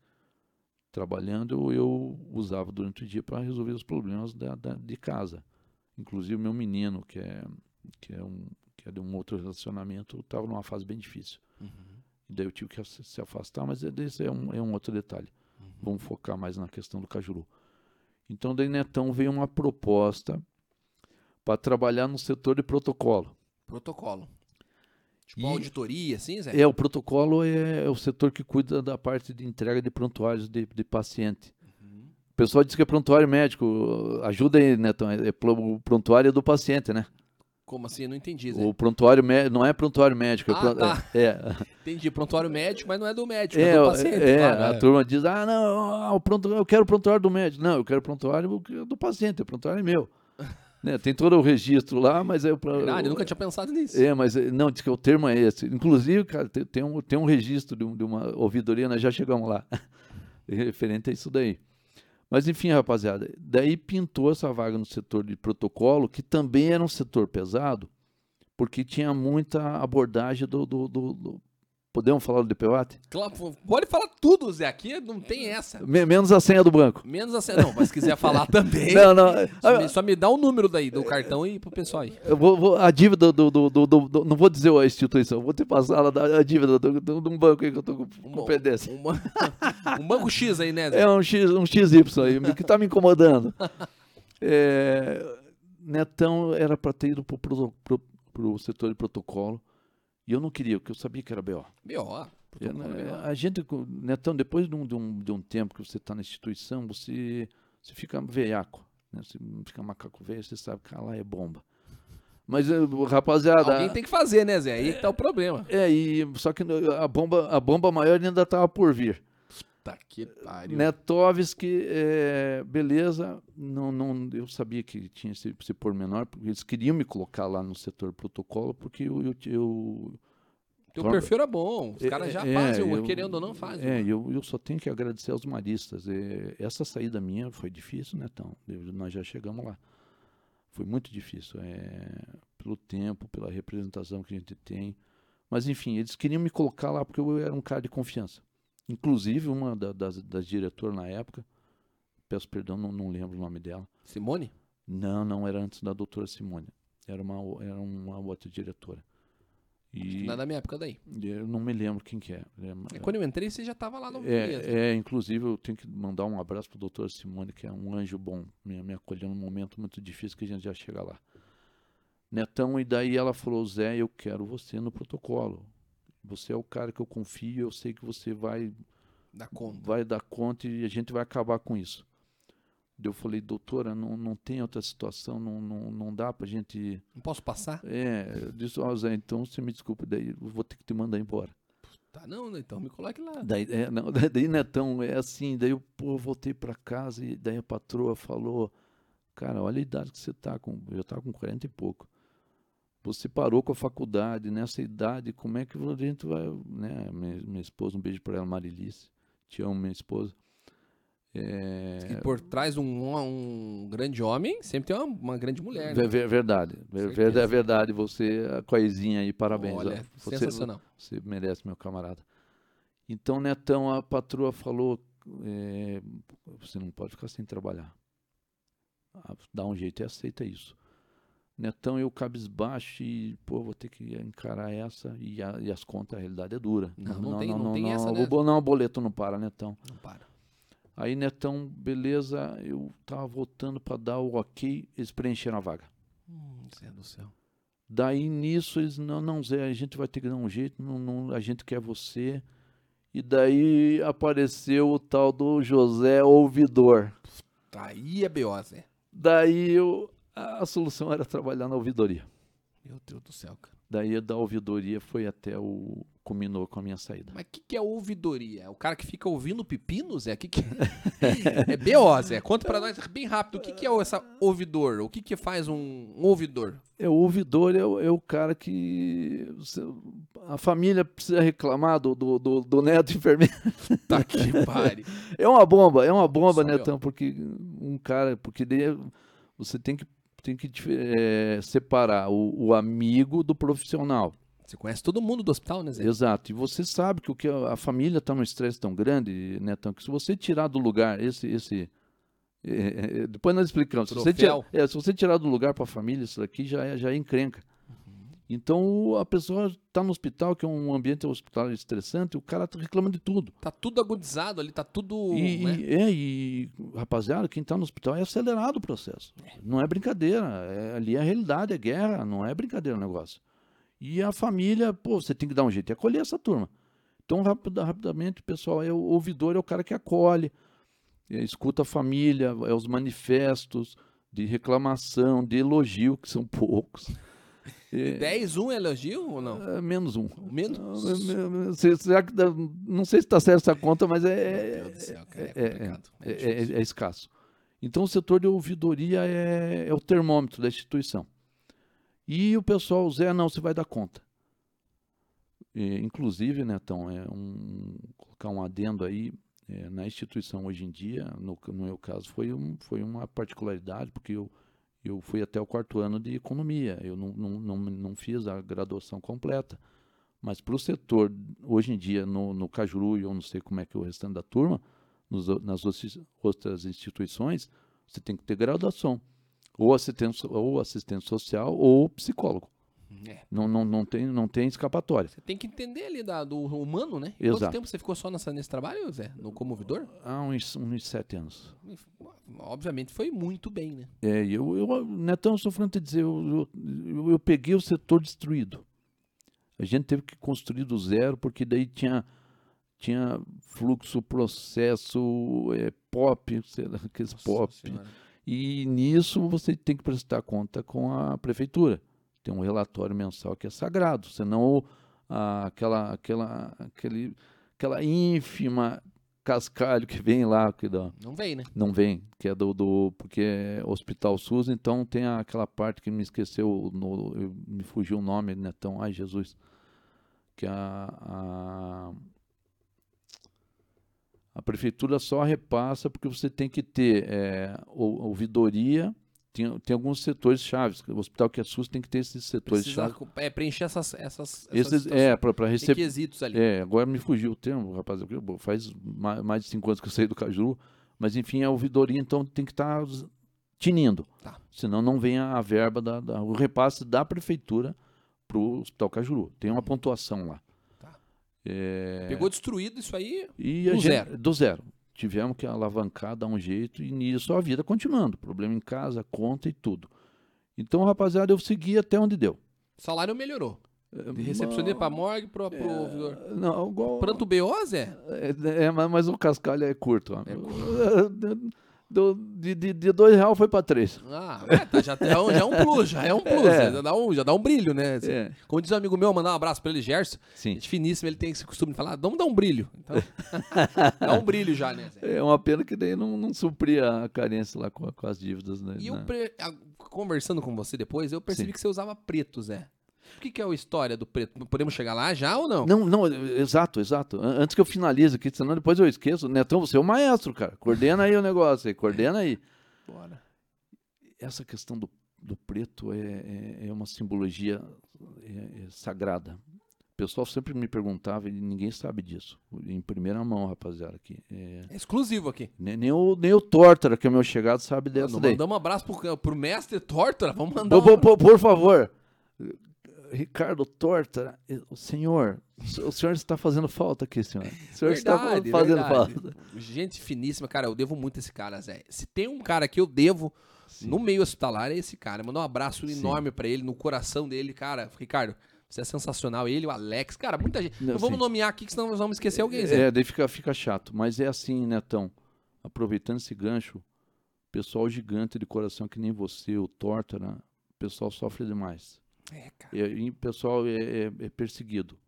trabalhando, eu, eu usava durante o dia para resolver os problemas da, da, de casa. Inclusive meu menino, que é que é, um, que é de um outro relacionamento, estava numa fase bem difícil. Uhum. E daí eu tive que se afastar, mas esse é um, é um outro detalhe. Uhum. Vamos focar mais na questão do Cajuru. Então, daí Netão veio uma proposta para trabalhar no setor de protocolo. Protocolo. Tipo e auditoria, assim, Zé? É, o protocolo é, é, o setor que cuida da parte de entrega de prontuários de, de paciente. Uhum. O pessoal diz que é prontuário médico. Ajuda aí, Netão. É, é o prontuário do paciente, né? Como assim? Eu não entendi. Zé. O prontuário médico não é prontuário médico. É ah, é, tá. é, Entendi. Prontuário médico, mas não é do médico, é, é do paciente. É, claro, a é. turma diz: ah, não, ah, o prontuário, eu quero o prontuário do médico. Não, eu quero o prontuário do paciente, o prontuário é meu. né, tem todo o registro lá, mas é. Pra, Verdade, eu nunca tinha pensado nisso. É, mas não, diz que o termo é esse. Inclusive, cara, tem, tem um, tem um registro de, de uma ouvidoria, nós já chegamos lá, referente a isso daí. Mas enfim, rapaziada, daí pintou essa vaga no setor de protocolo, que também era um setor pesado, porque tinha muita abordagem do, do, do, do Podemos falar do DPVAT? Claro, pode falar tudo, Zé. Aqui não tem essa. Me- menos a senha do banco. Menos a senha. Não, mas se quiser falar também. Não, não. Só me, só me dá o número daí do cartão e pro pessoal aí. Eu vou, vou- a dívida do, do, do- do- Não vou dizer a instituição, vou te passar a dívida do- do- de um banco aí que eu tô com, com pendência. Um, ba- um banco X aí, né, Zé? É um, X, um XY aí, que tá me incomodando. É, Netão era para ter ido pro, pro, pro, pro setor de protocolo. E eu não queria, porque eu sabia que era BO. B.O. Eu, BO. a gente, Netão, depois de um, de um, de um tempo que você está na instituição, você, você fica veiaco. Né? Você fica macaco velho, você sabe que lá é bomba. Mas, eh, rapaziada. Alguém tem que fazer, né, Zé? Aí que tá o problema. É, e, só que a bomba, a bomba maior ainda estava por vir. Tá que pariu. Netovski, é, beleza, não, não, eu sabia que tinha esse, esse pormenor, porque eles queriam me colocar lá no setor protocolo, porque eu, eu, eu Teu Forma- perfil era bom. Os caras já É, fazem eu- querendo ou não fazem. É, uma. eu, eu só tenho que agradecer aos maristas. É, essa saída minha foi difícil, né, então? Nós já chegamos lá. Foi muito difícil, é, pelo tempo, pela representação que a gente tem. Mas, enfim, eles queriam me colocar lá porque eu era um cara de confiança. Inclusive, uma da- das, das diretoras na época, peço perdão, não, não lembro o nome dela. Simone? Não, não era antes da doutora Simone. Era uma, era uma outra diretora. E Não é da minha época daí. eu não me lembro quem que é. É, quando eu entrei, você já tava lá no É, mesmo. é, inclusive eu tenho que mandar um abraço para o doutor Simone, que é um anjo bom, me, me acolheu num momento muito difícil que a gente já chega lá. Netão, e daí ela falou, Zé, eu quero você no protocolo. Você é o cara que eu confio, eu sei que você vai, Da conta. vai dar conta e a gente vai acabar com isso. Eu falei, doutora, não, não tem outra situação, não, não, não dá pra gente... Não posso passar? É, eu disse, ó Zé, então você me desculpe, daí eu vou ter que te mandar embora. Tá, não, né? então me coloque lá. Daí, é, não, daí, Netão, é assim, daí eu pô, voltei para casa e daí a patroa falou, cara, olha a idade que você tá com, eu tava com 40 e pouco. Você parou com a faculdade, nessa idade, como é que a gente vai, né, minha, minha esposa, um beijo para ela, Marilice, te amo, minha esposa. É, E por trás de um, um grande homem, sempre tem uma, uma grande mulher. Né? ver- verdade, ver- Certeza. verdade, verdade, você, a coisinha aí, parabéns. Olha, você, sensacional. Você merece, meu camarada. Então, Netão, a patroa falou: é, você não pode ficar sem trabalhar. Ah, Dá um jeito e aceita isso. Netão, eu cabisbaixo e, pô, vou ter que encarar essa e, a- e as contas, a realidade é dura. Não, não tem- não tem essa, o né? Não, o boleto não para, Netão. Não para. Aí, Netão, beleza, eu tava voltando para dar o ok, eles preencheram a vaga. Hum, Zé do céu. Daí nisso eles, não, não, Zé, a gente vai ter que dar um jeito, não, não, a gente quer você. E daí apareceu o tal do José Ouvidor. Aí é B.O., Zé. Daí eu, a, a solução era trabalhar na ouvidoria. Meu Deus do céu, cara. Daí da ouvidoria foi até o. combinou com a minha saída. Mas o que, que é ouvidoria? É o cara que fica ouvindo pepino, Zé? Que que... é B.O., Zé. Conta pra nós bem rápido. O que, que é essa ouvidor? O que, que faz um, um ouvidor? É, o ouvidor é, o- é o cara que. A família precisa reclamar do, do, do, do neto enfermeiro. Tá que pare. É uma bomba, é uma bomba, Só Netão, porque um cara, porque daí você tem que, tem que eh, separar o, o amigo do profissional. Você conhece todo mundo do hospital, né, Zé? Exato. E você sabe que o que a, família está num estresse tão grande, Netão, que se você tirar do lugar esse, esse eh, eh, depois nós explicamos. Se você, Troféu. tira- é, se você tirar do lugar para a família, isso daqui já é, já é encrenca. Então a pessoa está no hospital, que é um ambiente hospitalar estressante, o cara tá reclamando de tudo. Tá tudo agudizado ali, tá tudo. E, né? é, e, rapaziada, quem está no hospital é acelerado o processo. Não é brincadeira. é- ali é a realidade, é guerra, não é brincadeira o negócio. E a família, pô, você tem que dar um jeito de acolher essa turma. Então, rapida- rapidamente, pessoal, é o ouvidor, é o cara que acolhe, é, escuta a família, é os manifestos de reclamação, de elogio, que são poucos. É, 10, 1 é elogio ou não? é, menos um. Menos? Ah, se- será que dá- não sei se está certa essa conta, mas é, Meu Deus do céu, cara, é é- complicado. é, É é- é escasso. Então, o setor de ouvidoria é, é o termômetro da instituição. E o pessoal, Zé, não, você vai dar conta. E, inclusive, Netão, é um, colocar um adendo aí, é, na instituição hoje em dia, no, no meu caso, foi, um, foi uma particularidade, porque eu, eu fui até o quarto ano de economia, eu não, não, não, não fiz a graduação completa, Mas para o setor, hoje em dia, no, no Cajuru, eu não sei como é que é o restante da turma, nos, nas outras instituições, você tem que ter graduação. Ou assistente, ou assistente social ou psicólogo. É. Não, não, não, tem, não tem escapatória. Você tem que entender ali da, do humano, né? Exato. Quanto tempo você ficou só nessa, nesse trabalho, Zé? No, como ouvidor? Há uns, uns sete anos. Obviamente foi muito bem, né? É, eu, eu Netão, sou franco a dizer, eu, eu, eu, peguei o setor destruído. A gente teve que construir do zero, porque daí tinha, tinha fluxo, processo, é, pop, sei lá, aqueles Nossa pop. Senhora. E nisso você tem que prestar conta com a prefeitura tem um relatório mensal que é sagrado, senão ah, aquela, aquela, aquele, aquela ínfima cascalho que vem lá. Que dá, não vem, né? Não vem, que é do, do porque é Hospital SUS, então tem aquela parte que me esqueceu, no, me fugiu o nome, né? Então, ai Jesus, que a, a, a prefeitura só repassa porque você tem que ter é, ouvidoria tem, tem alguns setores chaves. O hospital que é SUS tem que ter esses setores Precisa, chaves. É, preencher essas, essas, esses, É, para receber. Requisitos ali. É, agora me fugiu o termo, rapaz. Faz mais de cinco anos que eu saí do Caju. Mas, enfim, a ouvidoria, então, tem que estar tá tinindo. Tá. Senão não vem a verba, da, da o repasse da prefeitura para o Hospital Cajuru. Tem uma pontuação lá. Tá. É... Pegou destruído isso aí e do gente, zero. Do zero tivemos que alavancar, dar um jeito, e nisso a vida continuando. Problema em casa, conta e tudo. Então, rapaziada, eu segui até onde deu. O salário melhorou. É, De recepcionista para morgue pro é, ouvidor. Não, igual. Pranto BO, Zé? É, é, mas, mas o cascalho é curto. É curto. do, de, de, de dois reais foi para três. Ah, é, tá, já, é um, já é um plus, já é um plus. É. Já, dá um, já dá um brilho, né? Assim, é. Como diz um amigo meu, mandar um abraço para ele, Gerson. Sim. Gente finíssimo, ele tem esse costume de falar, vamos dar um brilho. Então, dá um brilho já, né? É uma pena que daí não, não supria a carência lá com, com as dívidas, né? E eu, conversando com você depois, eu percebi Sim. que você usava preto, Zé. O que, que, é a história do preto? Podemos chegar lá já ou não? Não, não, exato, exato. Antes que eu finalize aqui, senão depois eu esqueço. Netão, você é o maestro, cara. Coordena aí o negócio aí, coordena aí. Bora. Essa questão do, do preto é, é, é uma simbologia é, é sagrada. O pessoal sempre me perguntava e ninguém sabe disso. Em primeira mão, rapaziada. Aqui. É, é exclusivo aqui. Nem, nem, o, nem o que é meu chegado, sabe dessa Mano, daí. Mandamos um abraço pro, pro mestre Tórtora. Vamos mandar. Por, um... por, por favor. Ricardo Torta, o senhor, o senhor está fazendo falta aqui, senhor. O senhor verdade, está fazendo verdade. falta. Gente finíssima, cara, eu devo muito a esse cara, Zé. Se tem um cara que eu devo Sim. no meio hospitalar, é esse cara. Mandar um abraço Sim. enorme para ele, no coração dele, cara. Ricardo, você é sensacional. Ele, o Alex, cara, muita gente. Não, vamos nomear aqui, que senão nós vamos esquecer alguém, Zé. É, daí fica, fica chato. Mas é assim, Netão. Aproveitando esse gancho, pessoal gigante de coração que nem você, o Torta, né? o pessoal sofre demais. É, cara. E, o pessoal é, é, é, perseguido.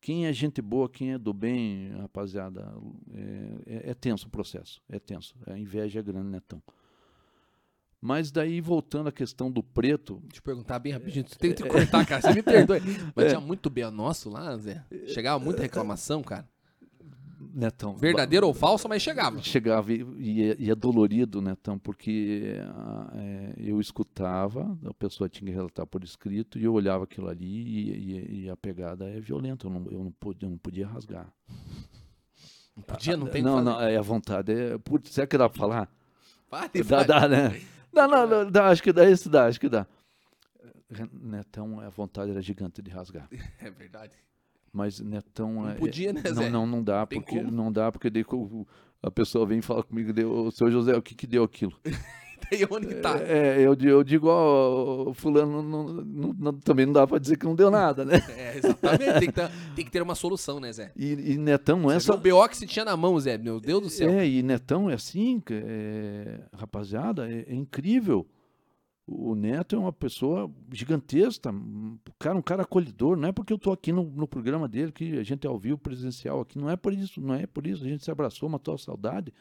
Quem é gente boa, quem é do bem, rapaziada, é, é, é tenso o processo. É tenso. A inveja é grande, né, tão. Mas daí, voltando à questão do preto. Deixa eu perguntar bem rapidinho. Você tem que cortar, cara. Você me perdoe. Mas tinha muito bem nosso lá, Zé. Chegava muita reclamação, cara. Netão. Verdadeiro ou falso, mas chegava. Chegava e, e, é, e é dolorido, Netão, porque é, eu escutava, a pessoa tinha que relatar por escrito, e eu olhava aquilo ali e, e a pegada é violenta, eu não, eu não, podia, eu não podia rasgar. Não podia, não tem Não, não, é a vontade. É, putz, será que dá pra falar? Vai, dá, dá, né? Não, não, não, dá, acho que dá, isso dá, acho que dá. Netão, a vontade era gigante de rasgar. É verdade mas não é. Não é, podia, né, Zé? Não, não, não dá, Tem porque como? não dá, porque daí a pessoa vem e fala comigo, o seu José, o que que deu aquilo? daí onde que tá? É, eu, eu digo, ó, fulano não, não, também não dá para dizer que não deu nada, né? É, exatamente, tem que, ter, tem que ter uma solução, né, Zé? E, e Netão não é só... o BO que se tinha na mão, Zé, meu Deus do céu. É, e Netão é assim, é, rapaziada, é, é incrível. O Neto é uma pessoa gigantesca, cara, um cara acolhedor. Não é porque eu estou aqui no, no, programa dele que a gente é ao vivo presencial aqui. Não é por isso, não é por isso. A gente se abraçou, matou a saudade.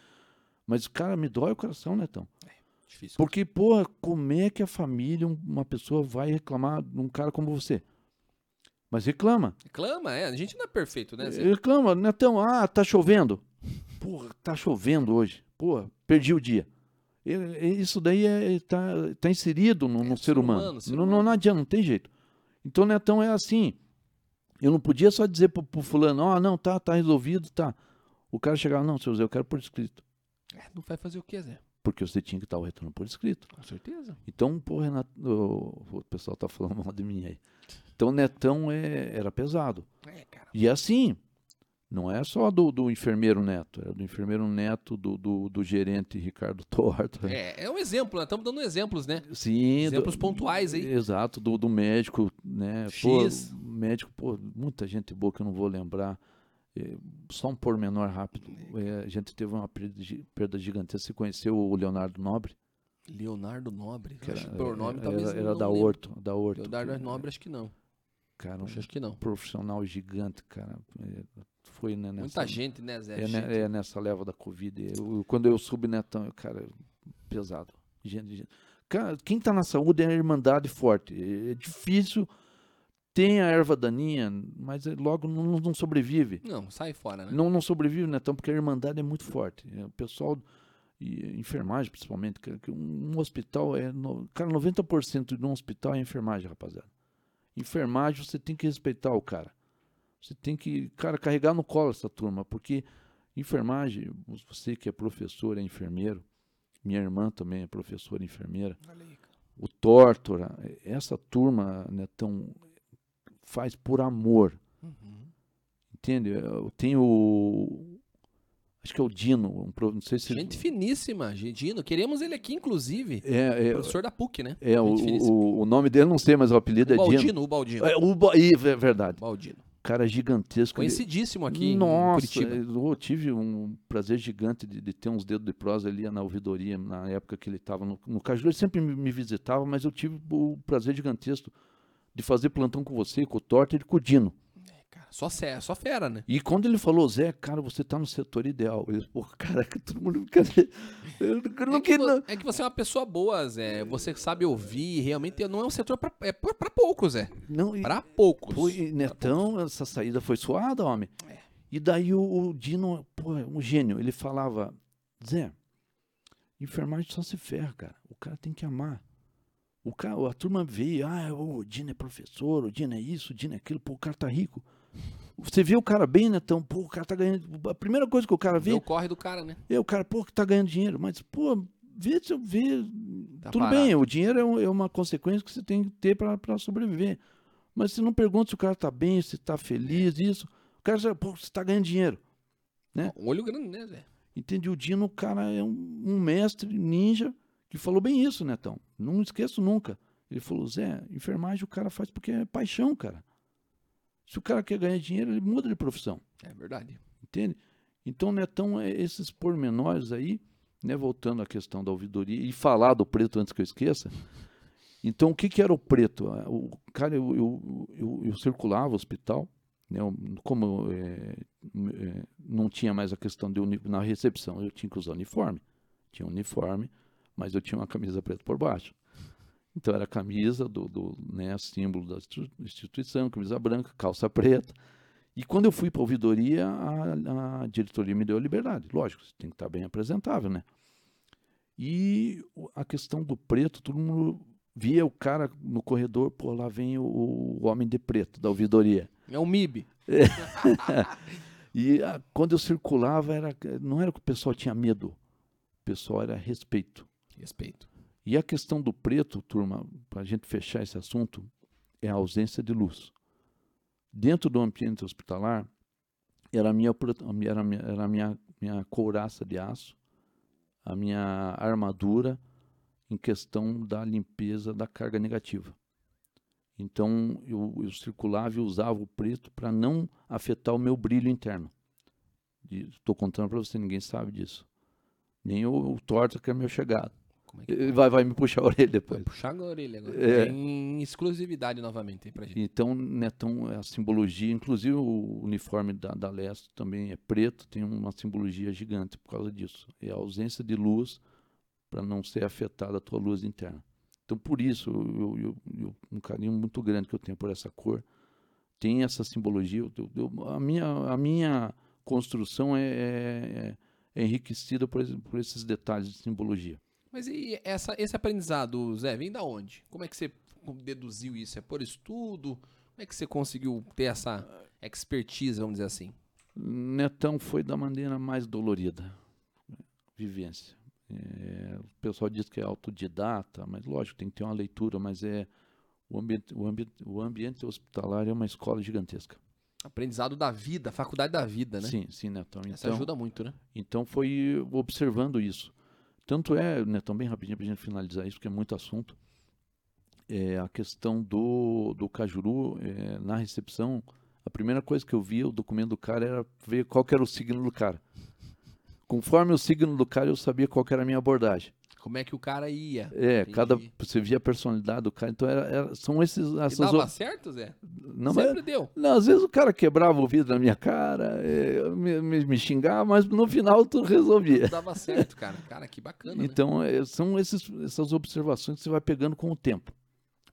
Mas, cara, me dói o coração, Netão. É, difícil. Porque, porra, como é que a família, uma pessoa vai reclamar de um cara como você? Mas reclama. Reclama, é. A gente não é perfeito, né? Zé? Reclama, Netão. Ah, tá chovendo. Porra, tá chovendo hoje. Porra, perdi o dia. Isso daí está é, tá, tá inserido no, no é, ser humano. humano ser não, humano. não adianta, não tem jeito. Então, Netão é assim. Eu não podia só dizer pro, pro fulano, ó, não, tá, tá resolvido, tá. O cara chegava, não, seu Zé, eu quero por escrito. É, não vai fazer o que, Zé? Porque você tinha que dar o retorno por escrito. Com certeza. Então, pô, Renato, o, o pessoal tá falando mal de mim aí. Então, Netão é, era pesado. É, cara. E é assim, não é só do, do enfermeiro neto, é do enfermeiro neto do, do, do gerente Ricardo Torto. É, é um exemplo, né? Estamos dando exemplos, né? Sim, Exemplos do, pontuais aí. Exato, do, do médico, né? X. Pô, médico, pô, muita gente boa que eu não vou lembrar. É, só um pormenor rápido. É, a gente teve uma perda, perda gigantesca. Você conheceu o Leonardo Nobre? Leonardo Nobre. Que acho era, que por nome era- talvez era não da. Horto, da Horto. Leonardo que- Nobre acho que não. Cara, um acho que não. profissional gigante, cara. Foi né, nessa, Muita gente, né, Zé? É, Gente. ne- é nessa leva da Covid. Eu- quando eu subi Netão, eu, cara, pesado. Gente, gente. Cara, quem tá na saúde é a irmandade forte. É, é difícil. Tem a erva daninha, mas é- logo não, não sobrevive. Não, sai fora, né? Não, não sobrevive, Netão, porque a irmandade é muito forte. É, o pessoal, e enfermagem principalmente, cara, que um, um hospital é. No, cara, 90% de um hospital é enfermagem, rapaziada. Enfermagem, você tem que respeitar o cara. Você tem que, cara, carregar no colo essa turma, porque enfermagem, você que é professor, é enfermeiro, minha irmã também é professora enfermeira, aí, cara. o Tórtora, essa turma, Netão, faz por amor. Uhum. Entende? Eu tenho. o- Acho que é o Dino. Um, não sei se. Gente finíssima, Gedino. Queremos ele aqui, inclusive. É, é, Professor da PUC, né? é o, o, o nome dele não sei, mas o apelido o é Dino. Baldino, o Baldino. É, o, Ba- é verdade. Baldino. Cara gigantesco. Conhecidíssimo aqui Nossa, em Curitiba. eu tive um prazer gigante de, de ter uns dedos de prosa ali na ouvidoria, na época que ele estava no, no Caju. Ele sempre me, me visitava, mas eu tive o prazer gigantesco de fazer plantão com você, com o Torta e com o Dino. Cara, só, sé- só fera, né? E quando ele falou, Zé, cara, você tá no setor ideal. Eu pô, cara, que todo mundo fica. Eu não, É que, é que você é uma pessoa boa, Zé. Você sabe ouvir, realmente não é um setor pra, é pra pra poucos, Zé. Não, e, Pra poucos. pô, e Netão, essa saída foi suada, homem. É. E daí o, o Dino, pô, é um gênio, ele falava, Zé, enfermagem só se ferra, cara. O cara tem que amar. O cara, a turma veio, ah, o Dino é professor, o Dino é isso, o Dino é aquilo, pô, o cara tá rico. Você vê o cara bem, Netão, pô, o cara tá ganhando. A primeira coisa que o cara Vê o corre do cara, né? É, o cara, pô, que tá ganhando dinheiro, mas, pô, vê se eu vê. Tá Tudo parado. bem, o dinheiro é, um- é uma consequência que você tem que ter para sobreviver. Mas você não pergunta se o cara tá bem, se tá feliz, isso. O cara já, pô, você tá ganhando dinheiro. né? Um olho grande, né, Zé? Entende? O Dino, o cara é um, um mestre ninja que falou bem isso, Netão. Não esqueço nunca. Ele falou, Zé, enfermagem o cara faz porque é paixão, cara. Se o cara quer ganhar dinheiro, ele muda de profissão. É verdade. Entende? Então, Netão, é esses pormenores aí, né, voltando à questão da ouvidoria, e falar do preto antes que eu esqueça. Então, o que, que era o preto? Ah, O cara, eu, eu, eu, eu circulava o hospital, né, como é, é, não tinha mais a questão de na recepção, eu tinha que usar uniforme. Tinha uniforme, mas eu tinha uma camisa preta por baixo. Então era a camisa do, do né, símbolo da institu- instituição, camisa branca, calça preta. E quando eu fui para a ouvidoria, a, diretoria me deu a liberdade. Lógico, você tem que estar bem apresentável, né? E o- a questão do preto, todo mundo via o cara no corredor, pô, lá vem o, o homem de preto da ouvidoria. É um MIB. E a- quando eu circulava, era, não era que o pessoal tinha medo, o pessoal era respeito. Respeito. E a questão do preto, turma, para a gente fechar esse assunto, é a ausência de luz. Dentro do ambiente hospitalar, era a minha, era minha, era minha, minha couraça de aço, a minha armadura em questão da limpeza da carga negativa. Então, eu, eu circulava e usava o preto para não afetar o meu brilho interno. Estou contando para você, ninguém sabe disso. Nem o, o que é meu chegado. É Ele vai, vai me puxar a orelha Vai depois. puxar a orelha agora. É. Tem exclusividade novamente aí pra gente. Então, Netão, a simbologia, inclusive o uniforme da, da Leste também é preto, tem uma simbologia gigante por causa disso. É a ausência de luz para não ser afetada a tua luz interna. Então, por isso, eu, eu- eu- um carinho muito grande que eu tenho por essa cor. Tem essa simbologia. a, minha, a minha construção é, é- é enriquecida por, por esses detalhes de simbologia. Mas e essa, esse aprendizado, Zé, vem da onde? Como é que você deduziu isso? É por estudo? Como é que você conseguiu ter essa expertise, vamos dizer assim? Netão foi da maneira mais dolorida. Vivência. É, o pessoal diz que é autodidata, mas lógico, tem que ter uma leitura, mas é o ambiente, o ambiente, o ambiente hospitalar é uma escola gigantesca. Aprendizado da vida, faculdade da vida, né? Sim, sim, Netão. Essa Então, ajuda muito, né? então foi observando isso. Tanto é, Netão, bem rapidinho para a gente finalizar isso, porque é muito assunto. É, a questão do, do Cajuru, é, na recepção, a primeira coisa que eu via, o documento do cara, era ver qual era o signo do cara. Conforme o signo do cara, eu sabia qual era a minha abordagem. Como é que o cara ia? É, Entendi. cada, você via a personalidade do cara, então era, era- são esses... E Essas, dava o- certo, Zé? não, mas- Sempre deu. não, às vezes o cara quebrava o vidro na minha cara, é, me, me, me xingava, mas no final tudo resolvia. Dava certo, cara. Cara, que bacana, né? Então, é, são esses, essas observações que você vai pegando com o tempo.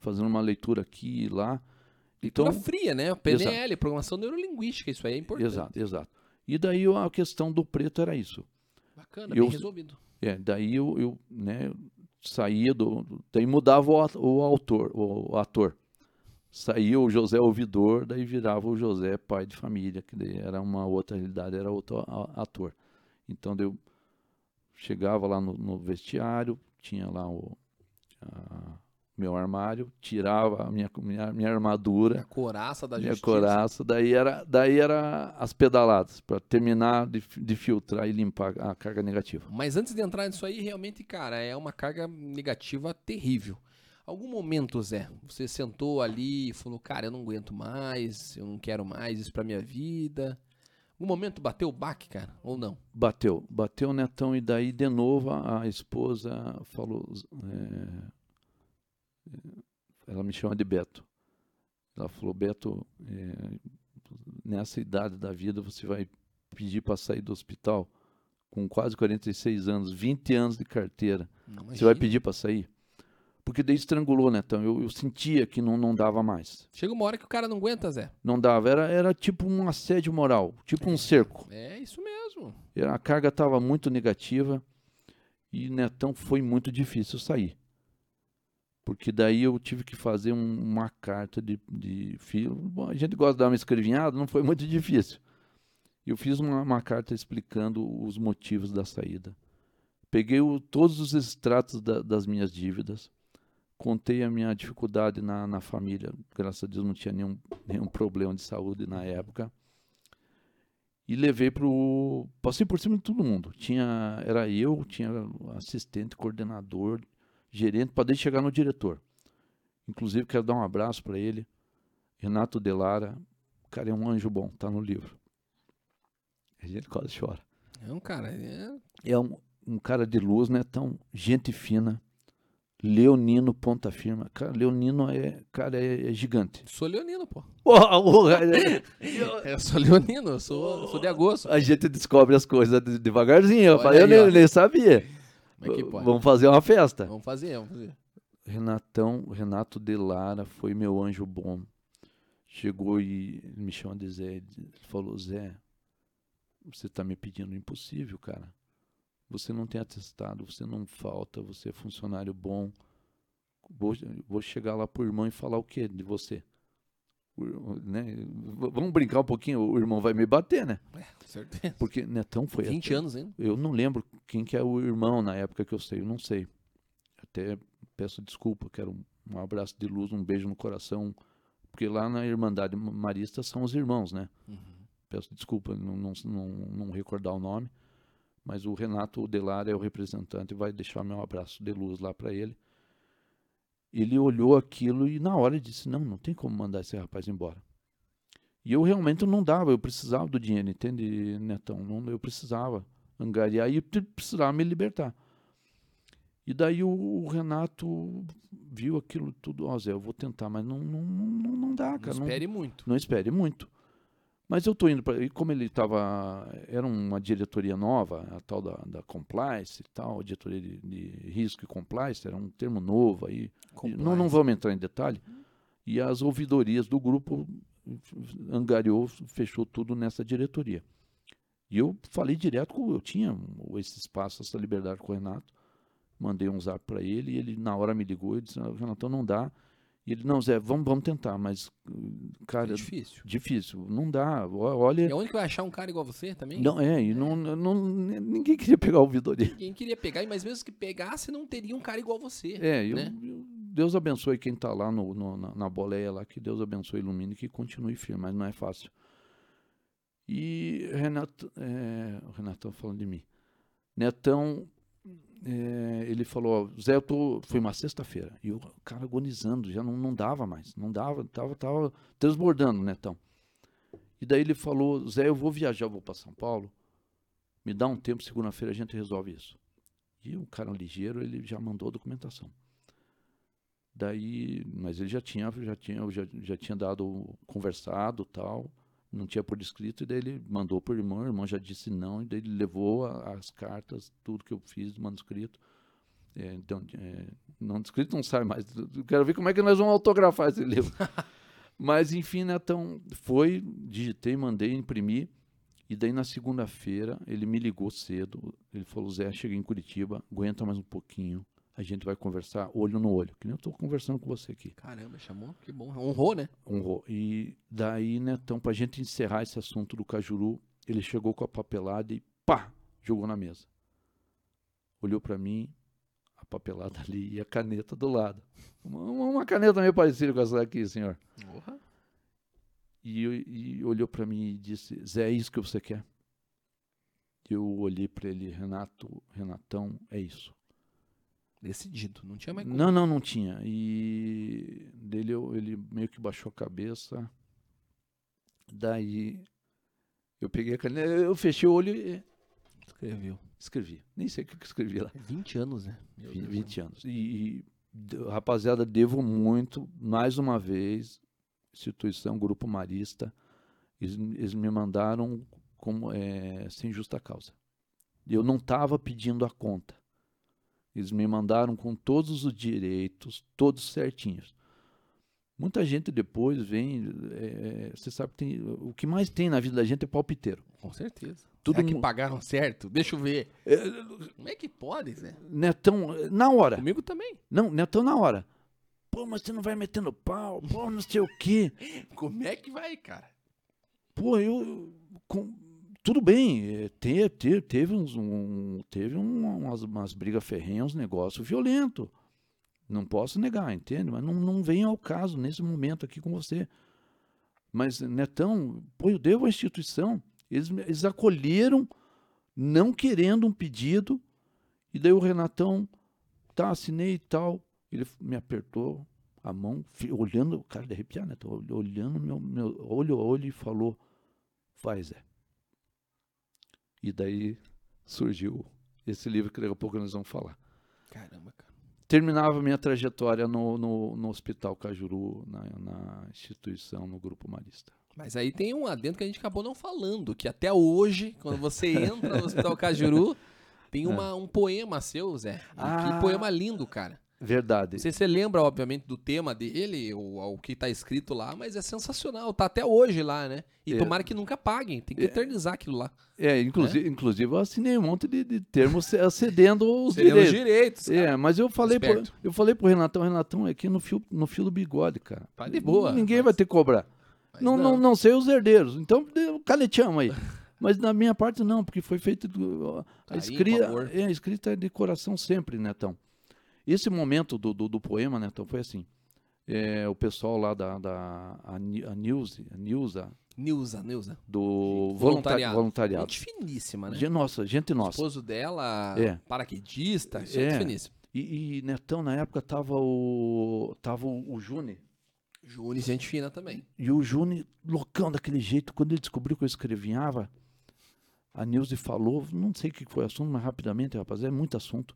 Fazendo uma leitura aqui e lá. Então, Leitura fria, né? PNL, Programação Neurolinguística, isso aí é importante. exato, exato. E daí a questão do preto era isso. Bacana, Eu- bem resolvido. É, daí eu, eu né, saía do, Daí mudava o, o autor, o, o ator. Saía o José ouvidor, daí virava o José pai de família, que daí era uma outra realidade, era outro ator. Então eu chegava lá no, no vestiário, tinha lá o a- meu armário, tirava a minha, minha, minha armadura, A coraça da minha justiça. coraça, daí era, daí era as pedaladas, para terminar de, de filtrar e limpar a carga negativa. Mas antes de entrar nisso aí, realmente, cara, é uma carga negativa terrível. Algum momento, Zé, você sentou ali e falou, cara, eu não aguento mais, eu não quero mais isso pra minha vida. Algum momento bateu o baque, cara? Ou não? Bateu, bateu o netão e daí de novo a, a esposa falou, é, ela me chama de Beto. Ela falou, Beto, é, nessa idade da vida você vai pedir para sair do hospital com quase 46 anos, 20 anos de carteira. Não, Você vai pedir para sair? Porque daí estrangulou, Netão. Eu, eu sentia que não, não dava mais. Chega uma hora que o cara não aguenta, Zé. Não dava. Era, era tipo um assédio moral, tipo um cerco. É isso mesmo. A carga estava muito negativa e Netão foi muito difícil sair. Porque daí eu tive que fazer um- uma carta de, de filho. A gente gosta de dar uma escrevinhada, não foi muito difícil. Eu fiz uma, uma carta explicando os motivos da saída. Peguei o- todos os extratos da- das minhas dívidas, contei a minha dificuldade na, na família. Graças a Deus não tinha nenhum, nenhum problema de saúde na época e levei pro passei por cima de todo mundo tinha era eu tinha assistente coordenador gerente para chegar no diretor. Inclusive quero dar um abraço para ele Renato Delara o cara é um anjo bom tá no livro. A gente quase chora. Não, cara, é... é um, um cara de luz né? Tão gente fina. Leonino Ponta Firma. Cara Leonino é cara é, é gigante. Sou leonino, pô. É- Eu sou leonino, eu sou, sou de agosto. a gente descobre as coisas de- devagarzinho. Eu falei, eu nem, nem sabia. Como é que pode? Vamos fazer uma festa. Vamos fazer, vamos fazer. Renatão, Renato de Lara foi meu anjo bom. Chegou e me chama de Zé. Ele falou, Zé, você está me pedindo impossível, cara. Você não tem atestado, você não falta, você é funcionário bom. Vou, vou chegar lá pro irmão e falar o quê de você? Né? Vamos brincar um pouquinho, o irmão vai me bater, né? É, com certeza. Porque Netão foi 20 até- anos ainda. Eu não lembro quem que é o irmão na época que eu sei, eu não sei. Até peço desculpa, quero um, um abraço de luz, um beijo no coração, porque lá na Irmandade Marista são os irmãos, né? Uhum. Peço desculpa não, não, não, não recordar o nome, mas o Renato Delar é o representante vai deixar meu abraço de luz lá para ele. Ele olhou aquilo e na hora disse: Não, não tem como mandar esse rapaz embora. E eu realmente não dava, eu precisava do dinheiro, entende, Netão? Não, eu precisava angariar e precisava me libertar. E daí o, o Renato viu aquilo tudo, ó Zé, eu vou tentar, mas não, não, não, não dá, Não cara. não- espere muito. não espere muito. Mas eu estou indo para. E como ele estava. Era uma diretoria nova, a tal da, da compliance e tal, a diretoria de, de risco e compliance, era um termo novo aí. Não, não vamos entrar em detalhe. E as ouvidorias do grupo angariou, fechou tudo nessa diretoria. E eu falei direto com. Eu tinha esse espaço, essa liberdade com o Renato. Mandei um zap para ele e ele na hora me ligou e disse: "Ah, Renatão, não dá. E ele, não, Zé, vamos, vamos tentar, mas, cara, É difícil. difícil, não dá. Olha. E onde que vai achar um cara igual você também? Não, é, e não, não, ninguém queria pegar o Vidoria. Ninguém queria pegar, mas mesmo que pegasse, não teria um cara igual você. É, né? eu- Deus abençoe quem tá lá no, no- na, na boleia lá, que Deus abençoe, ilumine, que continue firme, mas não é fácil. E Renato, é, o Renatão falando de mim. Netão, é, ele falou, Zé, eu tô, foi uma sexta-feira, e o cara agonizando, já não, não dava mais, não dava, tava, tava transbordando, Netão. E daí ele falou, Zé, eu vou viajar, eu vou para São Paulo, me dá um tempo, segunda-feira a gente resolve isso. E o cara ligeiro, ele já mandou a documentação. Daí, mas ele já tinha, já tinha, já, já tinha dado, conversado tal, não tinha por escrito, e daí ele mandou por irmão, o irmão já disse não, e daí ele levou a- as cartas, tudo que eu fiz do manuscrito. É, então, é, não escrito não sai mais. Eu Quero ver como é que nós vamos autografar esse livro. mas enfim, né, então foi, digitei, mandei, imprimi. E daí na segunda-feira ele me ligou cedo. Ele falou: Zé, cheguei em Curitiba, aguenta mais um pouquinho. A gente vai conversar olho no olho, que nem eu estou conversando com você aqui. Caramba, chamou? Que bom. Honrou, né? Honrou. E daí, né, então, pra gente encerrar esse assunto do Cajuru, ele chegou com a papelada e pá, jogou na mesa. Olhou pra mim, a papelada ali e a caneta do lado. Uma, uma caneta meio parecida com essa aqui, senhor. Porra. E, e olhou pra mim e disse: Zé, é isso que você quer? Eu olhei pra ele, Renato, Renatão, é isso. Decidido. Não tinha mais como. Não, não, não tinha. E dele eu- ele meio que baixou a cabeça. Daí eu peguei a caneta, eu fechei o olho e Escreveu. escrevi. Nem sei o que eu escrevi lá. É 20 anos, né? Meu Vi- Deus. 20 anos. E, e, rapaziada, devo muito, mais uma vez, instituição, Grupo Marista, eles, eles me mandaram como, é, sem justa causa. Eu não estava pedindo a conta. Eles me mandaram com todos os direitos, todos certinhos. Muita gente depois vem, é, você sabe que tem, o que mais tem na vida da gente é palpiteiro. Com certeza. Tudo Será que mu- pagaram certo? Deixa eu ver. Como é que pode, Zé? Netão, na hora. Comigo também. Não, Netão na hora. Pô, mas você não vai metendo pau, pô, não sei o quê. Como é que vai, cara? Pô, eu. eu- com- tudo bem, é, te- te- teve, uns, um, teve um- umas, umas brigas ferrenhas, uns negócios violentos. Não posso negar, entende? Mas não, não vem ao caso nesse momento aqui com você. Mas, Netão, pô, eu devo à instituição. Eles, eles acolheram, não querendo um pedido. E daí o Renatão, tá, assinei e tal. Ele me apertou a mão, olhando, cara, de arrepiar, né? Tô ol- olhando meu, meu olho a olho e falou: Vai, Zé. E daí surgiu esse livro que daqui a pouco nós vamos falar. Caramba, cara. Terminava minha trajetória no, no, no Hospital Cajuru, na, na instituição, no Grupo Marista. Mas aí tem um adendo que a gente acabou não falando, que até hoje, quando você entra no Hospital Cajuru, tem uma, um poema seu, Zé. Ah. Que poema lindo, cara. Verdade. Não sei se você lembra, obviamente, do tema dele, ou o que tá escrito lá, mas é sensacional. Tá até hoje lá, né? E É. tomara que nunca paguem. Tem que eternizar aquilo lá. É, inclusive, inclusive eu assinei um monte de, de termos ce- cedendo os Seriam os direitos. direitos. cara. É, mas eu falei, pro, eu falei pro Renatão, Renatão, é aqui no fio, no fio do bigode, cara. Tá de boa, Ninguém mas- vai ter que cobrar. Mas Não, não, não sei os herdeiros. Então, caneteamos aí. Mas na minha parte, não, porque foi feito. A Carinho, escrita, é, a escrita é de coração sempre, Netão. Esse momento do, do, do poema, Netão, foi assim. É, o pessoal lá da, da a, a News, a News, a- Nilza, Nilza. do Voluntariado. voluntariado. Gente finíssima, né? Gente, nossa, gente O nossa. esposo dela, É. paraquedista, gente É. finíssima. E, e, Netão, na época, tava o. Tava o, o Juni. Juni, gente fina também. E o Juni, loucão daquele jeito, quando ele descobriu que eu escrevinhava, a Nilce falou, não sei o que foi o assunto, mas rapidamente, rapaz, é muito assunto.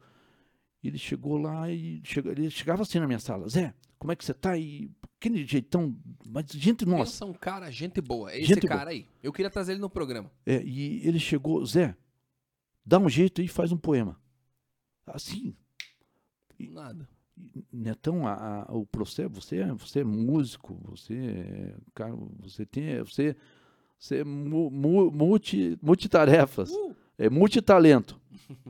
Ele chegou lá e chega- ele chegava assim na minha sala, Zé, como é que você tá? E aquele jeitão, mas gente nossa. Pensa um cara, gente boa. É esse Gente cara aí. Eu queria trazer ele no programa. É, e ele chegou, Zé, dá um jeito aí e faz um poema. Assim, Nada. Netão, a, a- o processo, você, é- você é músico, você é, cara, você tem, você, você é mu, mu- multi, multitarefas, Uh, é multitalento.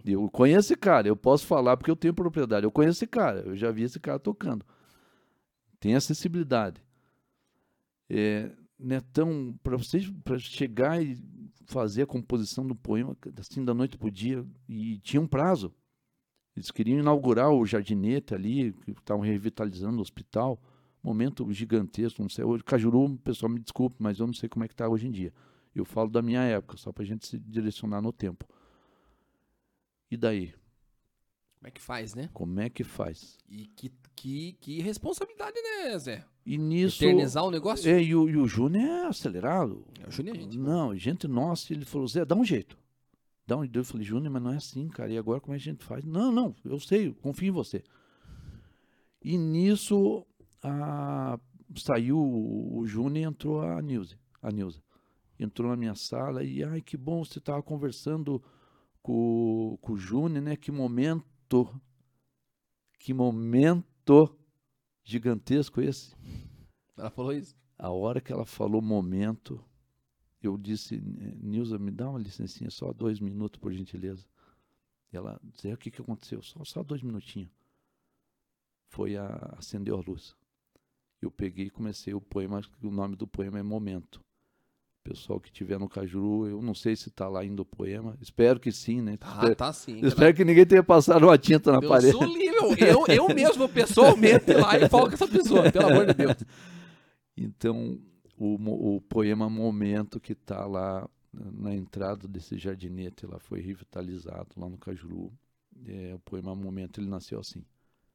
Eu conheço esse cara, eu posso falar porque eu tenho propriedade. Eu conheço esse cara, eu já vi esse cara tocando. tem acessibilidade. É, Netão, para vocês para chegar e fazer a composição do poema assim da noite para o dia, e tinha um prazo. Eles queriam inaugurar o jardinete ali, que estavam revitalizando o hospital. Momento gigantesco, não sei. Hoje, Cajuru, pessoal, me desculpe, mas eu não sei como é que está hoje em dia. Eu falo da minha época, só para a gente se direcionar no tempo. E daí? Como é que faz, né? Como é que faz? E que, que, que responsabilidade, né, Zé? E nisso. Eternizar o negócio? É, e o, e o Júnior é acelerado. É, o Júnior é gente. Não, gente nossa, ele falou, Zé, dá um jeito. Dá um jeito. Eu falei, Júnior, mas não é assim, cara. E agora como é que a gente faz? Não, não, eu sei, eu confio em você. E nisso a, saiu o Júnior e entrou a Nilza. A Nilza. Entrou na minha sala e, ai, que bom, você estava conversando com, com o Júnior, né? Que momento, que momento gigantesco esse. Ela falou isso? A hora que ela falou momento, eu disse, Nilza, me dá uma licencinha, só dois minutos, por gentileza. E ela disse, o que, que aconteceu? Só, só dois minutinhos. Foi a acendeu a luz. Eu peguei e comecei o poema, o nome do poema é Momento. Pessoal que tiver no Cajuru, eu não sei se está lá ainda o poema. Espero que sim, né? Ah, espero, tá sim. espero que ninguém tenha passado uma tinta na Deus parede. livre, eu, eu mesmo, pessoalmente, lá e falo com essa pessoa, pelo amor de Deus. Então, o, o poema Momento que está lá na entrada desse jardinete, lá foi revitalizado lá no Cajuru. É, o poema Momento, ele nasceu assim.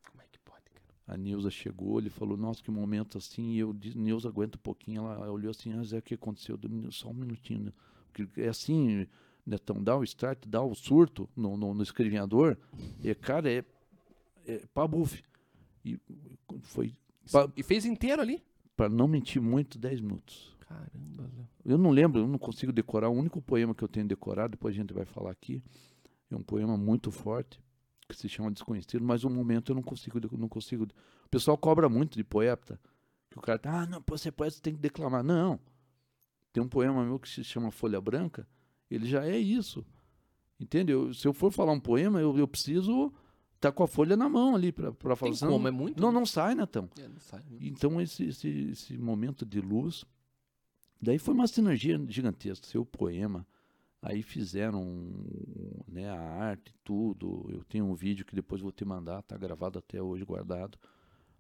Como é que pode, cara? A Nilza chegou, ele falou, nossa, que momento assim. E eu disse, Nilza, aguenta um pouquinho. Ela olhou assim, ah, Zé, o que aconteceu? Eu Só um minutinho. Né? Porque é assim, Netão, dá o start, dá o surto no, no, no escrevinhador. E, cara, é, é pá, buff. E foi, Pa- E fez inteiro ali? para não mentir muito, 10 minutos. Caramba, Zé. Eu não lembro, eu não consigo decorar. O único poema que eu tenho decorado, depois a gente vai falar aqui, é um poema muito forte, que se chama Desconhecido, mas o momento eu não consigo, não consigo. O pessoal cobra muito de poeta, que o cara tá, ah, não, você é poeta, você tem que declamar. Não. Tem um poema meu que se chama Folha Branca, ele já é isso. Entendeu? Se eu for falar um poema, eu, eu preciso estar com a folha na mão ali para falar. Tem como, é muito? Não, não sai, Netão. É, não sai. Então, esse, esse, esse momento de luz, daí foi uma sinergia gigantesca. Seu poema, aí fizeram né, a arte, tudo. Eu tenho um vídeo que depois vou te mandar, tá gravado até hoje, guardado.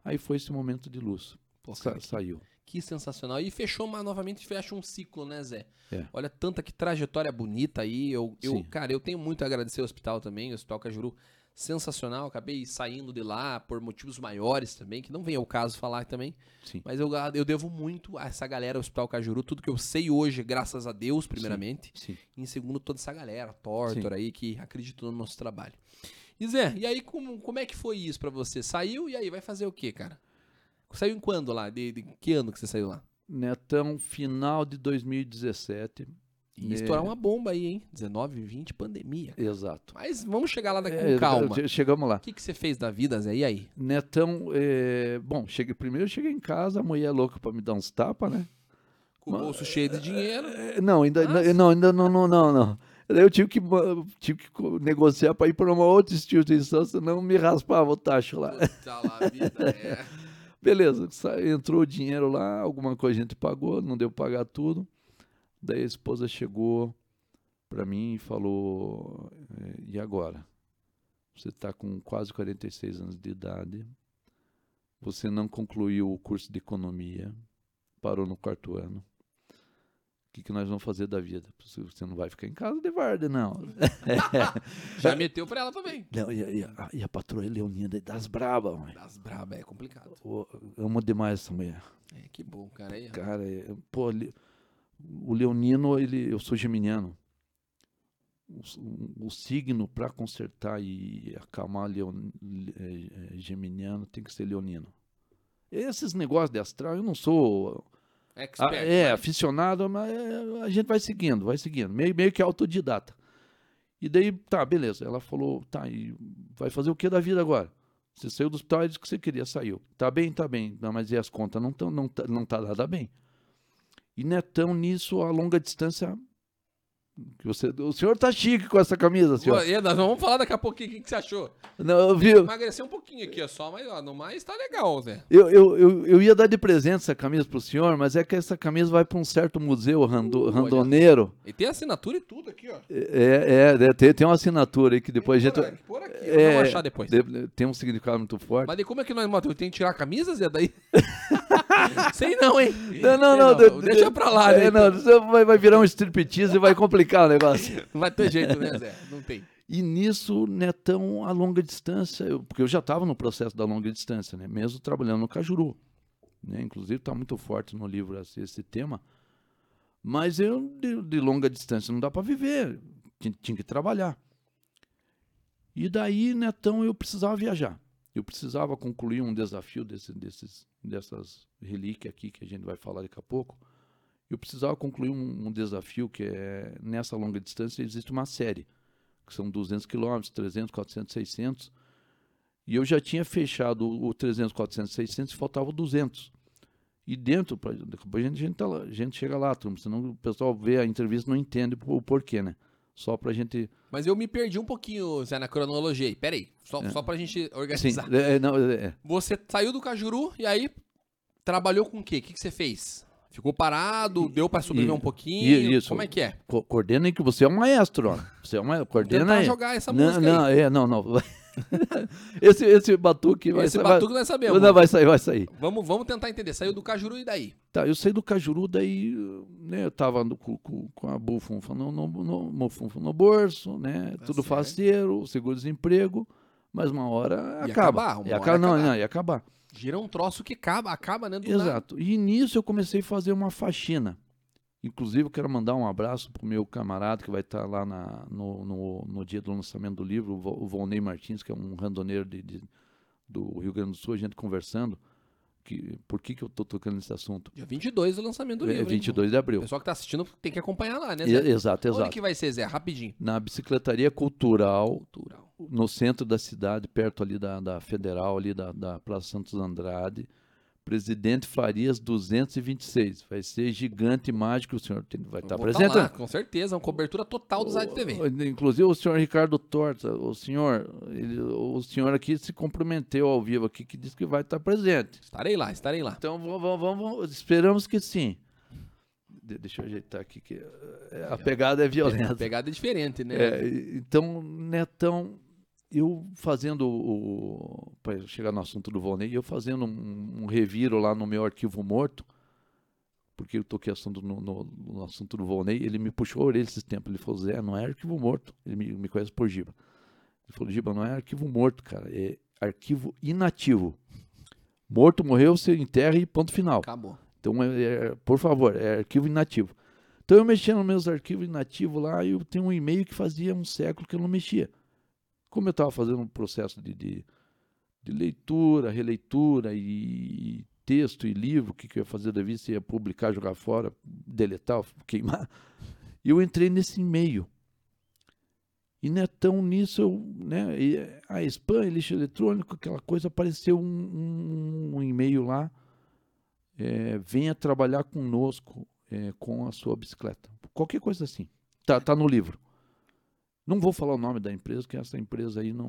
Aí foi esse momento de luz. Pô, Sa- que, saiu. que sensacional. E fechou, mas novamente fecha um ciclo, né, Zé? É. Olha tanta que trajetória bonita aí. Eu, eu, Sim. cara, eu tenho muito a agradecer ao hospital também, o Hospital Cajuru. Sensacional, acabei saindo de lá por motivos maiores também, que não vem ao caso falar também. Sim. Mas eu, eu devo muito a essa galera, Hospital Cajuru, tudo que eu sei hoje, graças a Deus, primeiramente. Sim. E em segundo, toda essa galera, Tortor aí, que acreditou no nosso trabalho. E Zé, e aí como, como é que foi isso pra você? Saiu e aí vai fazer o quê, cara? Saiu em quando lá? De, de que ano que você saiu lá? Netão, final de 2017. E É. estourar uma bomba aí, hein? 19, 20, pandemia. Exato. Mas vamos chegar lá daqui É, com calma. che- Chegamos lá. O que, que você fez da vida, Zé? E aí? Netão, é, bom, cheguei, primeiro cheguei em casa, a mulher louca para me dar uns tapas, né? Com o bolso cheio de dinheiro. É, Não, ainda Nossa. não, ainda não, não, não, não. Daí Eu tive que, tive que negociar para ir para uma outra instituição, senão me raspava o tacho lá. Puta lá, vida, é. Beleza, entrou o dinheiro lá, alguma coisa a gente pagou, não deu pra pagar tudo. Daí a esposa chegou para mim e falou: "Eh, E agora? Você está com quase 46 anos de idade, você não concluiu o curso de economia, parou no quarto ano. O que, que nós vamos fazer da vida? Você- não vai ficar em casa de varda, não. Já meteu pra ela também. não e, a- e a, e a patroa é Leonina das Braba, mãe. Das braba, é complicado. Eu amo demais essa mulher. É, que bom, cara. Aí. Cara, é- pô, Le- o leonino, ele, eu sou geminiano. O, o signo para consertar e acalmar leon, le- é, é, geminiano tem que ser leonino. Esses negócios de astral, eu não sou ah, Expert, é vai. aficionado, mas é, a gente vai seguindo, vai seguindo, meio, meio que autodidata. E daí, tá, beleza. Ela falou, tá, e vai fazer o que da vida agora? Você saiu do hospital e disse que você queria, saiu. Tá bem, tá bem. Não, mas e as contas? Não, tão, não, tá, não tá nada bem. E Netão, nisso, a longa distância você, o senhor tá chique com essa camisa, senhor. E nós vamos falar daqui a pouquinho o que, que você achou. Não, eu, vi, Emagreceu um pouquinho aqui, ó, só, mas ó, no mais tá legal, Zé. eu, eu, eu, eu ia dar de presente essa camisa pro senhor, mas é que essa camisa vai para um certo museu rando, Uh, olha. randoneiro. E tem assinatura e tudo aqui, ó. É, é, é, tem, tem uma assinatura aí que depois a Tem gente. que pôr aqui, É, vamos achar depois. de- tem um significado muito forte. Mas como é que nós matamos? Tem que tirar a camisa, Zé, daí? Sei não, hein? Não, não, não. de- Deixa de- pra lá, né? É, não, você vai, vai virar um striptease e vai complicar o negócio. Não vai ter jeito, né, Zé? Não tem. E nisso, Netão, a longa distância, eu- porque eu já estava no processo da longa distância, né? mesmo trabalhando no Cajuru. Né? Inclusive, está muito forte no livro esse, esse tema. Mas eu, de, de longa distância, não dá para viver, tinha, tinha que trabalhar. E daí, Netão, eu precisava viajar. Eu precisava concluir um desafio desse, desses, dessas relíquias aqui que a gente vai falar daqui a pouco. Eu precisava concluir um, um desafio que é, nessa longa distância, existe uma série que são 200 quilômetros, 300, 400, 600. E eu já tinha fechado o 300, 400, 600 e faltava o 200. E dentro, pra, depois a gente, a gente, tá lá, a gente chega lá, turma, senão o pessoal vê a entrevista e não entende o porquê, né? Só pra gente. Mas eu me perdi um pouquinho, Zé, na cronologia aí. Pera aí, só, só pra gente Sim, organizar. é, não, é, é. Você saiu do Cajuru e aí trabalhou com o quê? O que, que você fez? Ficou parado? Deu pra sobreviver e- um pouquinho? e- isso. Como é que é? Co- coordena aí que você é um maestro, ó. Você é um maestro. Coordena Tentar aí. jogar essa não, música não, aí. é, não, não. esse, esse batuque vai Esse batuque vai, nós sabemos. não, vai sair, vai sair. Vamos, vamos tentar entender. Saiu do Cajuru e daí? Tá, eu saí do Cajuru, daí né, eu tava no- com, com- a bufunfa no, no, no, no bolso, né? Tá tudo certo. faceiro, seguro-desemprego, mas uma hora Ia acaba. acabar, uma ia hora acabar, não, não, ia acabar. Gira um troço que acaba, acaba, né? Do nada. Exato. E nisso eu comecei a fazer uma faxina. Inclusive, eu quero mandar um abraço pro meu camarada que vai estar lá na- no, no, no dia do lançamento do livro, o Volney Martins, que é um randoneiro de, de- do Rio Grande do Sul, a gente conversando. Que, por que, que eu tô tocando nesse assunto? Dia 22 do lançamento do É, livro. hein? 22 de O abril. pessoal que tá assistindo tem que acompanhar lá, né, Zé? exato, Onde exato. que vai ser, Zé? Rapidinho. Na bicicletaria cultural, Cultural. no centro da cidade, perto ali da, da Federal, ali da, da Praça Santos Andrade. Presidente Farias 226. Vai ser gigante e mágico. O senhor tem- vai estar tá apresentando. lá, com certeza, uma cobertura total do Zé TV. Inclusive o senhor Ricardo Torta, o senhor, ele- o senhor aqui se comprometeu ao vivo aqui que disse que vai estar presente. Estarei lá, estarei lá. Então vamos, vamos, esperamos que sim. De- deixa eu ajeitar aqui que eh, a pegada é A violenta. pegada é diferente, né? É, então, Netão, eu fazendo o. Para chegar no assunto do Volney, eu fazendo um, um reviro lá no meu arquivo morto, porque eu toquei assunto no, no- no assunto do Volney, ele me puxou a orelha esses tempos. Ele falou: Zé, não é arquivo morto. Ele me, me conhece por Giba. Ele falou: Giba, não é arquivo morto, cara, é arquivo inativo. Morto, morreu, você enterra e ponto final. Acabou. Então, é- é- por favor, é arquivo inativo. Então, eu mexia nos meus arquivos inativos lá e eu tenho um e-mail que fazia um século que eu não mexia. Como eu estava fazendo um processo de, de, de leitura, releitura e texto e livro, o que, que eu ia fazer da? Se ia publicar, jogar fora, deletar, queimar. Eu entrei nesse e-mail. E netão nisso, eu, né, a spam, lixo eletrônico, aquela coisa, apareceu um, um- um e-mail lá é, venha trabalhar conosco é, com a sua bicicleta. Qualquer coisa assim. Tá, tá no livro. Não vou falar o nome da empresa, porque essa empresa aí não.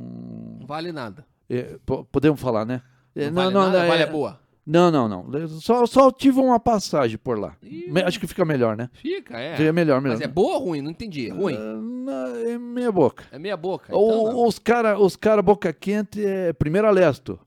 Não vale nada. é, po- podemos falar, né? É, Não, vale nada, é- vale a boa. Não, não, não. Só, só tive uma passagem por lá. Ih. Acho que fica melhor, né? Fica, é. Fica melhor, melhor. Mas é boa ou ruim? Não entendi. É ruim. Na- é meia boca. É meia boca. Então, O- não. os cara, os cara boca quente é primeiro Alesto.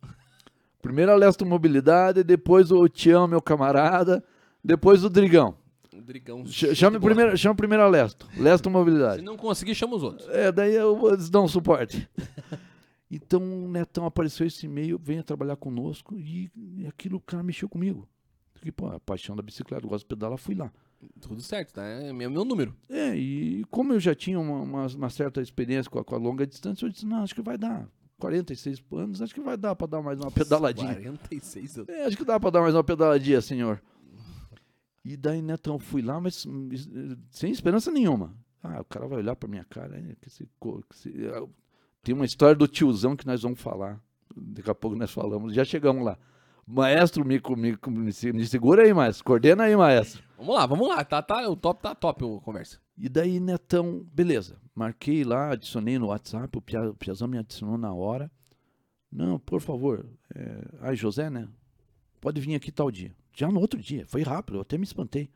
Primeiro Alesto Mobilidade, depois o Tião, meu camarada, depois o Drigão. Drigão. Ch- Chama primeiro, chama primeiro Alesto. Lesto Se Mobilidade. não conseguir, chama os outros. É, daí eu, eles dão suporte. Então, o Netão apareceu esse e-mail, venha trabalhar conosco e, e aquilo, o cara mexeu comigo. Fiquei, pô, a paixão da bicicleta, gosto de pedalar, fui lá. Tudo certo, tá? É meu, meu número. É, e como eu já tinha uma, uma- uma certa experiência com a, com a longa distância, eu disse, não, acho que vai dar. 46 anos, acho que vai dar para dar mais uma pedaladinha. 46 anos. É, acho que dá para dar mais uma pedaladinha, senhor. E daí, Netão, fui lá, mas sem esperança nenhuma. Ah, o cara vai olhar para minha cara. é, que esse que esse- ah, Tem uma história do tiozão que nós vamos falar. Daqui a pouco nós falamos, já chegamos lá. Maestro, me, me, me, me segura aí, maestro. Coordena aí, maestro. Vamos lá, vamos lá. Tá, tá, o top tá top a conversa. E daí, Netão, beleza. Marquei lá, adicionei no WhatsApp, o, Pia, o Piazão me adicionou na hora. Não, por favor. É... Ai, José, né? Pode vir aqui tal dia. Já no outro dia. Foi rápido, eu até me espantei.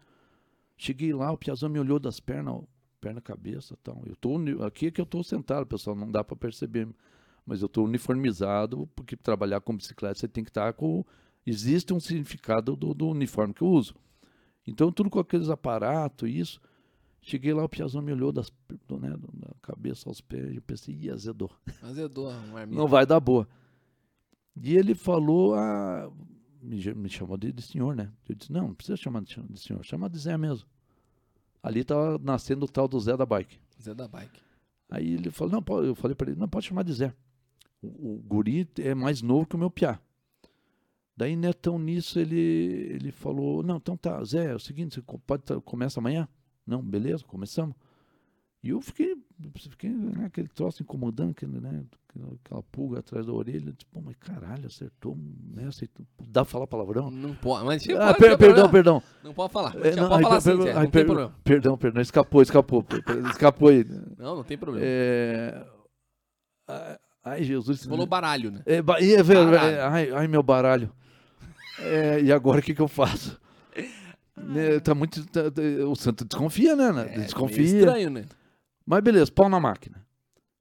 Cheguei lá, o Piazão me olhou das pernas, perna, cabeça tal. Eu tô aqui é que eu tô sentado, pessoal, não dá para perceber, mas eu tô uniformizado porque trabalhar com bicicleta você tem que estar tá com existe um significado do, do, uniforme que eu uso. Então tudo com aqueles aparatos, isso. Cheguei lá, o Piazão me olhou das, do, né, da cabeça aos pés, eu pensei, ih, azedou. Azedou, um Não vai dar boa. E ele falou, a, me, me chamou de, de, senhor, né? Eu disse, não, não precisa chamar de, de senhor, chama de Zé mesmo. Ali estava nascendo o tal do Zé da Bike. Zé da Bike. Aí ele falou, não, pode, eu falei para ele, não, pode chamar de Zé. O, o, guri é mais novo que o meu piá. Daí, netão nisso, ele, ele falou, não, então tá, Zé, é o seguinte, você pode, começa amanhã? Não, beleza, começamos. E eu fiquei, fiquei né, aquele troço incomodando, aquele, né, aquela pulga atrás da orelha. Pô, mas caralho, acertou, né? Acertou. Dá pra falar palavrão? Não pode, mas ah, per, perdão, perdão. Não pode falar. É, não, pode falar assim, per, não tem problema. Perdão, perdão, escapou, escapou, escapou aí. Não, não tem problema. É... Ai, Jesus. Você falou baralho, né? É, é, é, ai, ai, meu baralho. É, e agora o que, que eu faço? É, tá muito. Tá, tá, o santo desconfia, né? né? É, desconfia. É estranho, né? Mas beleza, pau na máquina.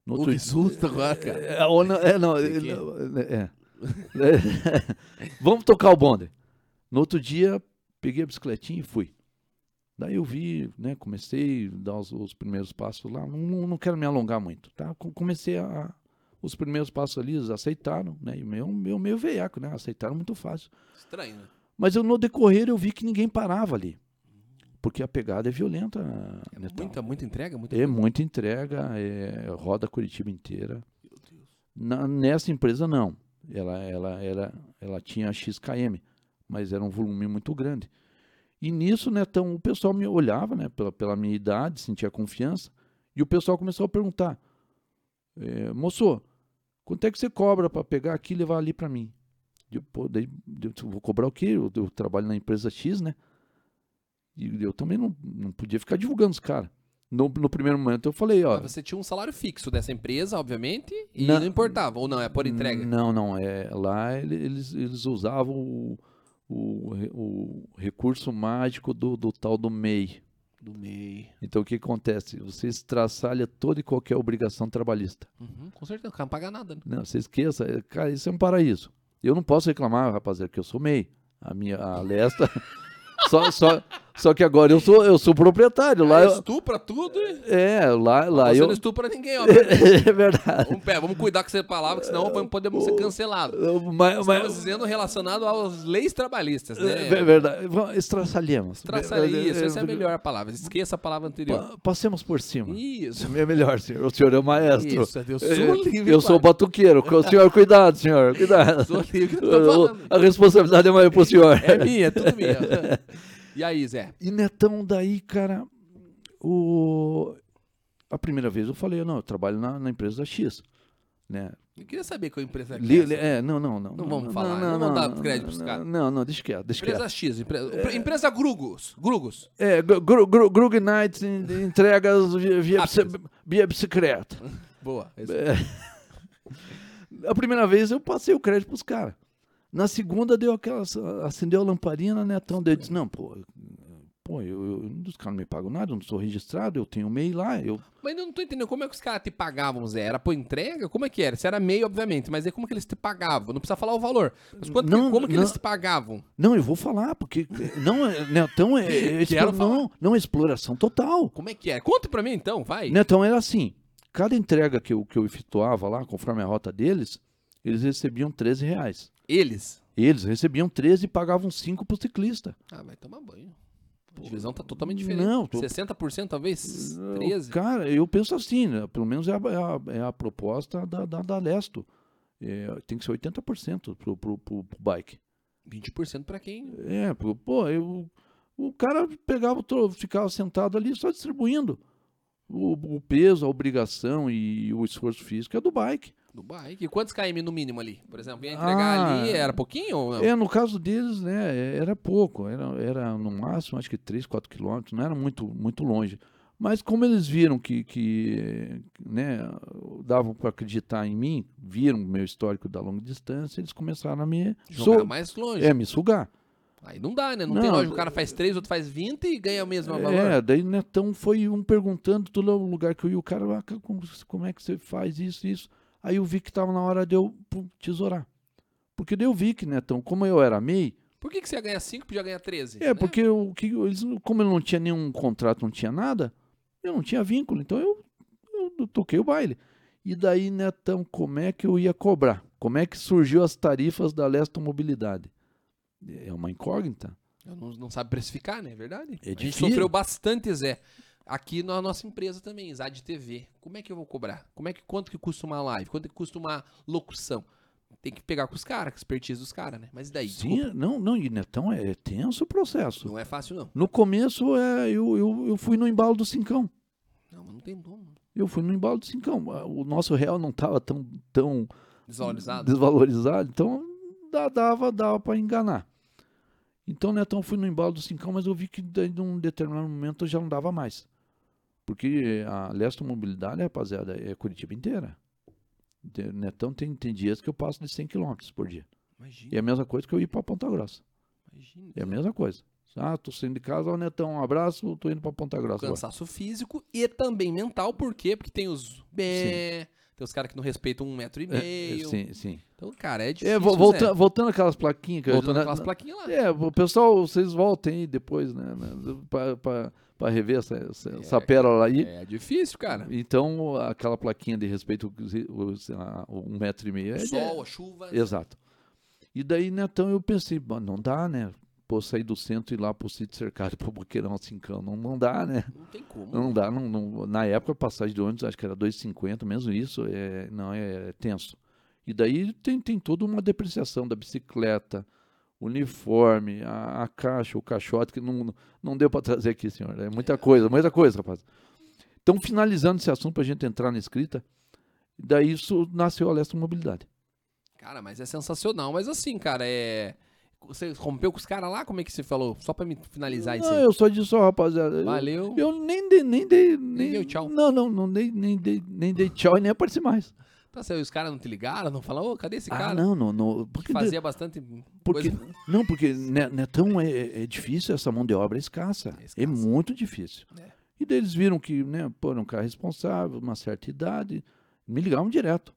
No outro... Que susto agora, cara. É, não, é, não, é, é. Vamos tocar o bonde. No outro dia, peguei a bicicletinha e fui. Daí eu vi, né, comecei a dar os, os primeiros passos lá. Não, não, quero me alongar muito, tá? Comecei a, os primeiros passos ali, eles aceitaram, né? E meu, meu meio veiaco, né? Aceitaram muito fácil. Estranho, né? Mas eu, no decorrer eu vi que ninguém parava ali. Porque a pegada é violenta. É muita, muita entrega? Muita é coisa. muita entrega, é, roda Curitiba inteira. Na, nessa empresa não. Ela, ela, ela, ela tinha XKM, mas era um volume muito grande. E nisso, né, então, o pessoal me olhava, né, pela, pela minha idade, sentia confiança, e o pessoal começou a perguntar: é, moço, quanto é que você cobra para pegar aqui e levar ali para mim? Eu, pô, daí, eu vou cobrar o quê? Eu, eu, trabalho na empresa X, né? E eu também não, não podia ficar divulgando os caras. No, no, primeiro momento eu falei, ó. Mas você tinha um salário fixo dessa empresa, obviamente, e não, não importava, ou não, é por entrega? Não, não, é, lá eles, eles usavam o, o, o recurso mágico do, do tal do MEI. Do MEI. Então o que acontece? Você estraçalha toda e qualquer obrigação trabalhista. Uhum, com certeza, não paga nada. Né? Não, você esqueça, cara, isso é um paraíso. Eu não posso reclamar, rapaziada, que eu sou MEI. A minha a Lesta. só, só, só que agora eu sou, eu sou proprietário. Lá ah, eu... Estupra tudo? É, lá, lá você eu... não estupra ninguém, ó. é verdade. Vamos, pé, vamos cuidar com essa palavra, senão vamos, podemos ser cancelados. Mas, Estamos mas... dizendo relacionado às leis trabalhistas, né? É verdade. Estraçalhemos. Estraçalhemos, essa é a melhor palavra. Esqueça a palavra anterior. Pa passemos por cima. Isso. É melhor, senhor. O senhor é o maestro. Isso, eu sou livre. Eu sou batuqueiro. Senhor, cuidado, senhor. Cuidado. Sou livre. A responsabilidade é maior pro senhor. É minha, é tudo minha. E aí, Zé? E Netão, daí, cara, o... a primeira vez eu falei, não, eu trabalho na, na empresa X. Né? Eu queria saber qual empresa é. é não, não, não. Não vamos não, falar, não, não, vamos dar crédito pros caras. Não, não, deixa quieto, deixa Empresa quieto. X, empresa, é, empresa Grugos. Grugos. É, Gru, Gru, Grug Nights entregas via, via, via bicicleta. Boa. É. A primeira vez eu passei o crédito pros caras. Na segunda deu aquela. acendeu a lamparina, né? Então eu disse, não, pô, pô, eu, eu, os caras não me pagam nada, eu não sou registrado, eu tenho MEI lá. Eu... Mas eu não tô entendendo como é que os caras te pagavam, Zé? Era por entrega? Como é que era? Você era MEI, obviamente, mas aí como é que eles te pagavam? Não precisa falar o valor. Mas quanto não, que, como que eles te pagavam? Não, eu vou falar, porque não. Netão é, é, é não, não é exploração total. Como é que é? Conta pra mim então, vai. Netão era assim. Cada entrega que eu, que eu efetuava lá, conforme a rota deles, eles recebiam 13 reais. Eles? Eles recebiam 13 e pagavam 5 pro ciclista. Ah, vai tomar banho. A divisão tá totalmente diferente. Não, tô... 60% talvez? 13%? Cara, eu penso assim, né? pelo menos é a, é a, é a proposta da, da, da Lesto. É, tem que ser 80% pro, pro, pro, pro bike. 20% para quem? É, pô, eu, o cara pegava, ficava sentado ali só distribuindo. O, o, peso, a obrigação e o esforço físico é do bike. Do bike. E quantos km no mínimo ali? Por exemplo, ia entregar Ah, ali, era pouquinho ou não? É, no caso deles, né, era pouco, era, era no máximo acho que 3, 4 quilômetros, não era muito, muito longe. Mas como eles viram que, que né, davam para acreditar em mim, viram o meu histórico da longa distância, eles começaram a me, Jogar mais longe. é, me sugar. Aí não dá, né? Não, Não, tem lógica. O cara faz 3, outro faz 20 e ganha o mesmo valor. É, daí Netão foi um perguntando todo lugar que eu ia, o cara, ah, como, como é que você faz isso, isso? Aí eu vi que estava na hora de eu pum, tesourar. Porque daí eu vi que, Netão, como eu era MEI, Por que, que você ia ganhar 5 e podia ganhar 13? É, né? porque o que eles, como eu não tinha nenhum contrato, não tinha nada, eu não tinha vínculo, então eu, eu toquei o baile. E daí, Netão, como é que eu ia cobrar? Como é que surgiu as tarifas da Lesto Mobilidade? É uma incógnita. Eu não, não sabe precificar, né? É verdade? É a gente sofreu bastante, Zé. Aqui na nossa empresa também, Zad TV. Como é que eu vou cobrar? Como é que quanto que custa uma live? Quanto que custa uma locução? Tem que pegar com os caras, com a expertise dos caras, né? Mas e daí? Sim, Desculpa, não, não, e Netão é tenso o processo. não é fácil não. No começo, é, eu, eu, eu fui no embalo do Cincão. Não, mas não tem como. Eu fui no embalo do Cincão. O nosso real não estava tão, tão Desvalorizado. desvalorizado, então dava, dava para enganar. Então, Netão, eu fui no embalo do Cincão, mas eu vi que daí, num determinado momento eu já não dava mais. Porque a Lesto Mobilidade, rapaziada, é Curitiba inteira. Netão tem, tem dias que eu passo de 100 km por dia. Imagina, E é a mesma coisa que eu ir para Ponta Grossa. imagina. É a mesma coisa. Ah, tô saindo de casa, ó, Netão, um abraço, tô indo para Ponta Grossa. agora. Cansaço físico e também mental, por quê? Porque tem os bé, tem os caras que não respeitam um metro e É, meio. sim, sim. Então, cara, é difícil. É, vo- Zé. volta, voltando aquelas plaquinhas que eu- Voltando aquelas na- plaquinhas lá. É, o pessoal, vocês voltem aí depois, né? Para rever essa, essa, essa pérola aí. É difícil, cara. Então, aquela plaquinha de respeito os- a- um metro e meio. O É, sol, a chuva. Exato. E daí, Netão, eu pensei, "Bom, não dá, né? Pô, sair do centro e ir lá pro sítio cercado pro Boqueirão Cincão. Não, não dá, né? Não tem como. Não dá. Não, não- na época, passagem de ônibus, acho que era 2,50, mesmo isso, é, não, é, tenso. E daí tem, tem toda uma depreciação da bicicleta, uniforme, a, a caixa, o caixote, que não, não deu para trazer aqui, senhor. É muita coisa, muita coisa, rapaz. Então, finalizando esse assunto para a gente entrar na escrita, daí isso nasceu a Lesta Mobilidade. Cara, mas é sensacional. Mas assim, cara, é. Você rompeu com os caras lá? Como é que você falou? Só pra me finalizar isso Não, aí. eu só disse, ó, rapaziada. eu- Valeu. Eu nem dei, nem dei, nem, deu tchau. Não, não, não dei, nem dei, nem dei tchau e nem apareci mais. Tá certo, e os caras não te ligaram? Não falaram, ô, cadê esse Ah, cara? não, não, não. Que Porque fazia bastante Porque, coisa. não, porque né, Netão é, é difícil, essa mão de obra é escassa. É É, escassa. muito difícil. É. E daí eles viram que, né, pô, era um cara responsável, uma certa idade, me ligavam direto.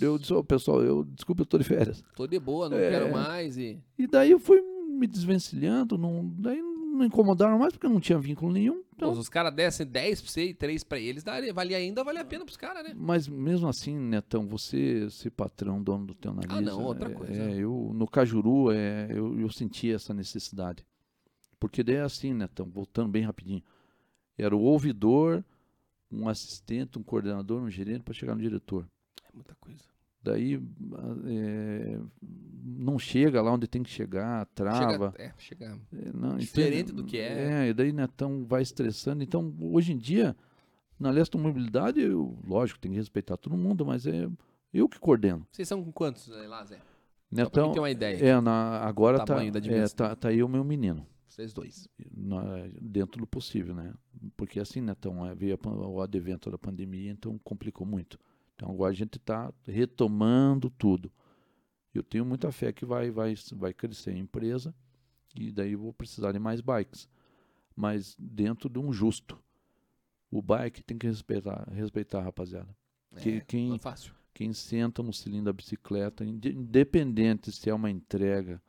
Eu disse, ô, pessoal, eu, desculpa, eu tô de férias. Tô de boa, não É. quero mais. E... E daí eu fui me desvencilhando, não, daí não incomodaram mais, porque não tinha vínculo nenhum. Pô, Então, se os caras dessem 10 pra você e 3 pra eles, daria, valia ainda, valia a pena pros caras, né? Mas mesmo assim, Netão, você ser patrão, dono do teu nariz. Ah, não, outra é- coisa. É, eu, no Cajuru, é, eu, eu senti essa necessidade. Porque daí é assim, Netão, voltando bem rapidinho. Era o ouvidor, um assistente, um coordenador, um gerente para chegar no diretor. É muita coisa. Daí ah, é, não chega lá onde tem que chegar, trava. Chega, é, chega. É, não, Diferente entende? do que é. É, e daí Netão vai estressando. Então, hoje em dia, na Lesta Mobilidade, eu, lógico, tem que respeitar todo mundo, mas é eu que coordeno. Vocês são com quantos lá, Zé? Só Netão, ter uma ideia. é, na, agora tá, é, tá, tá aí o meu menino, Vocês dois. na- dentro do possível, né? Porque assim, Netão, é, veio a o advento da pandemia, então complicou muito. Então agora a gente está retomando tudo. Eu tenho muita fé que vai, vai, vai crescer a empresa e daí vou precisar de mais bikes, mas dentro de um justo. O bike tem que respeitar, respeitar rapaziada. Que- é, quem- não é fácil. Quem senta no cilindro da bicicleta, inde- independente se é uma entrega,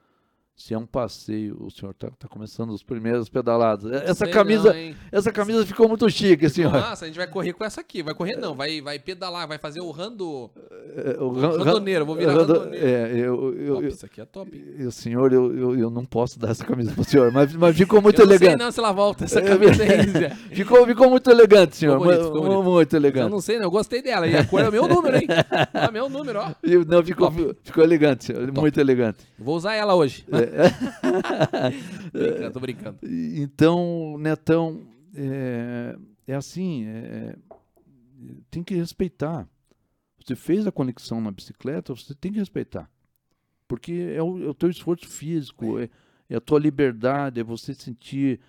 se é um passeio, o senhor está começando os primeiros pedaladas. Essa Sei camisa, não, essa camisa ficou muito chique, senhor. Nossa, a gente vai correr com essa aqui. Vai correr não, vai, vai pedalar, vai fazer o rando... É, o ran- ran- Randoneiro, vou virar rando- randoneiro. É, eu, eu, Top, eu, isso aqui é top. eu- senhor, eu, eu, eu não posso dar essa camisa pro senhor, mas, mas ficou muito eu não elegante. sei não se ela volta essa É, camisa aí, Zé. Ficou, ficou muito elegante, senhor. Ficou bonito, ficou bonito. muito Eu elegante. não sei, não. Eu gostei dela. E a cor é o meu número, hein? É meu número, ó. Não, ficou, ficou elegante, senhor. Muito elegante. Vou usar ela hoje. É. brincando, tô brincando. Então, Netão, é, é assim, é- tem que respeitar. Você fez a conexão na bicicleta, você tem que respeitar. Porque é o, é o teu esforço físico, é, é a tua liberdade, é você sentir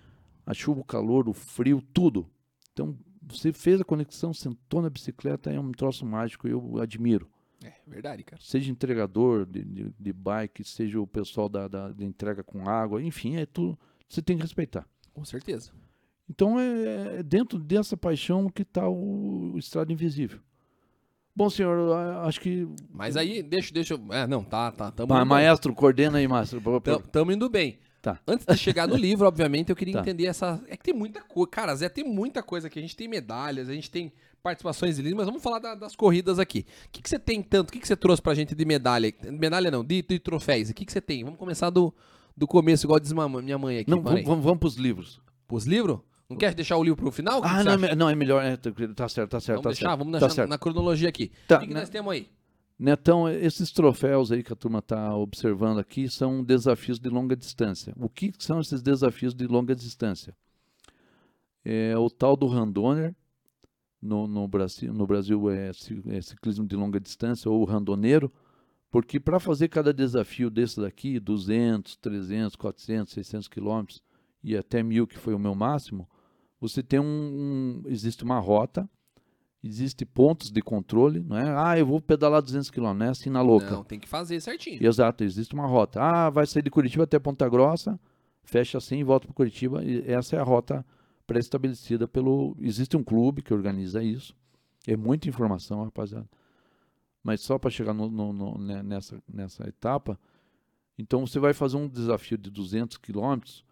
a chuva, o calor, o frio, tudo. Então, você fez a conexão, sentou na bicicleta, é um troço mágico, eu admiro. É verdade, cara. Seja entregador de, de, de bike, seja o pessoal da, da, de entrega com água, enfim, é tudo. Você tem que respeitar. Com certeza. Então é, é dentro dessa paixão que está o, o Estrada Invisível. Bom, senhor, acho que. Mas aí, deixa, deixa. É, não, tá, tá. Tamo, Ma- indo- maestro, coordena aí, maestro. Tamo indo bem. Tá. Antes de chegar no livro, obviamente, eu queria Tá. entender essa. É que tem muita coisa. Cara, Zé, tem muita coisa aqui. A gente tem medalhas, a gente tem participações livros, mas vamos falar da- das corridas aqui. O que, que você tem tanto? O que, que você trouxe pra gente de medalha? Medalha não, de, de troféus. O que, que você tem? Vamos começar do, do começo, igual diz minha mãe aqui. Não, vamos, vamos, para os livros. Os livros? Não quer deixar o livro pro final? Que Ah, que não, é não, é melhor. É, tá tá certo, tá certo. Vamos tá deixar, certo, vamos tá deixar certo. na cronologia aqui. Tá, o que, que né? nós temos aí? Netão, esses troféus aí que a turma está observando aqui são desafios de longa distância. O que são esses desafios de longa distância? É o tal do randoner, no, no Brasil, no Brasil é, é ciclismo de longa distância, ou randoneiro, porque para fazer cada desafio desse daqui, 200, 300, 400, 600 quilômetros e até mil, que foi o meu máximo, você tem um, um- existe uma rota, existe pontos de controle, não é? Ah, eu vou pedalar 200 km, não é assim na louca. Não, tem que fazer certinho. Exato, existe uma rota. Ah, vai sair de Curitiba até Ponta Grossa, fecha assim e volta para Curitiba. E essa é a rota pré-estabelecida pelo. Existe um clube que organiza isso. É muita informação, rapaziada. Mas só para chegar no- no- no- né, nessa, nessa etapa, então você vai fazer um desafio de 200 quilômetros,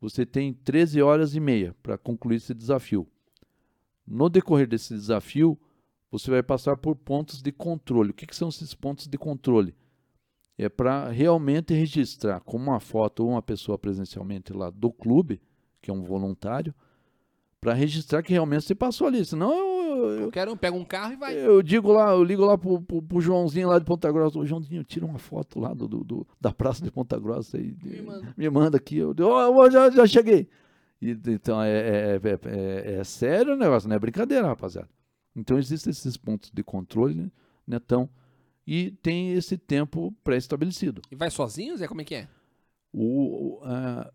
você tem 13 horas e meia para concluir esse desafio. No decorrer desse desafio, você vai passar por pontos de controle. O que, que são esses pontos de controle? É para realmente registrar com uma foto ou uma pessoa presencialmente lá do clube, que é um voluntário, para registrar que realmente você passou ali. Senão eu, eu, Qualquer um pega um carro e vai. eu digo lá, eu ligo lá pro, pro, pro Joãozinho lá de Ponta Grossa, ô Joãozinho, tira uma foto lá do, do- da praça de Ponta Grossa aí. Me manda. Me manda aqui, eu ó, ó, já, já cheguei. E, então é, é, é, é- é sério o negócio, não é brincadeira, rapaziada. Então existem esses pontos de controle, né, Netão, e tem esse tempo pré-estabelecido. E vai sozinho, Zé? Como é que é? O, o- a-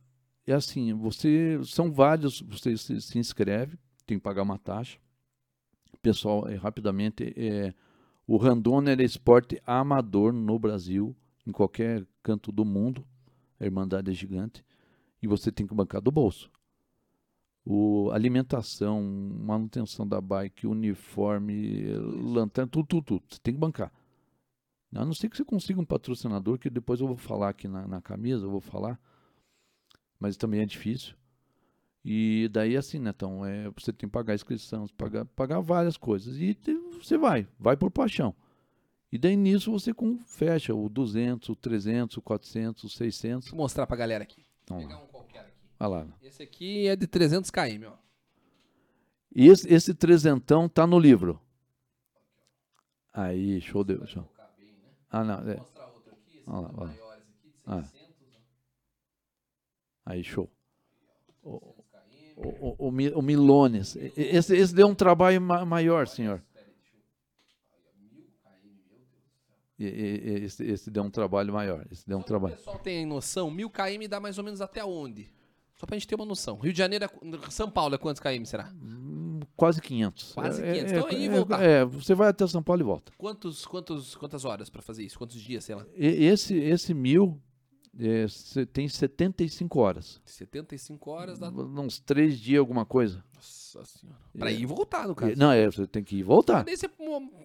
é assim, você são vários, você se, se inscreve, tem que pagar uma taxa. Pessoal, é, rapidamente, é, o Randoner é esporte amador no Brasil, em qualquer canto do mundo. A Irmandade é gigante. E você tem que bancar do bolso. O, alimentação, manutenção da bike, uniforme, lanterna, tudo, tudo, tudo. Você tem que bancar. A não ser que você consiga um patrocinador, que depois eu vou falar aqui na, na camisa, eu vou falar. Mas também é difícil. E daí assim, né? Então, é, você tem que pagar inscrição, pagar, pagar várias coisas. E você vai, vai por paixão. E daí nisso você com, fecha o 200, o 300, o 400, o 600. Vou mostrar pra galera aqui. Então, Vou pegar um qualquer aqui. olha lá. Esse aqui é de 300 km, ó. E esse, esse trezentão tá no livro. Aí, show de... Show. Bem, né? Ah, não. é. Vou mostrar outro aqui. Esses lá. maiores aqui, de Ah. 600, ó. Aí, show. O, 600 km. o, o, o Mi- o Milones. Esse, esse deu um trabalho ma- maior, senhor. Espera aí, deixa eu... Olha, 1000 km, meu Deus do céu. E- Esse, esse deu um trabalho maior. Esse deu um Só para o trabalho. pessoal tem noção, 1000 km dá mais ou menos até onde? Só pra gente ter uma noção. Rio de Janeiro, é São Paulo é quantos km será? Hum, Quase 500. Quase É- 500. É, Então, aí é, voltar. é, você vai até São Paulo e volta. Quantos, quantos, quantas horas pra fazer isso? Quantos dias, sei lá? Esse, esse mil é, tem 75 horas. 75 horas dá... Uns três dias, alguma coisa. Nossa senhora. Pra É. ir e voltar, no caso. Não, é, você tem que ir e voltar. Mas daí você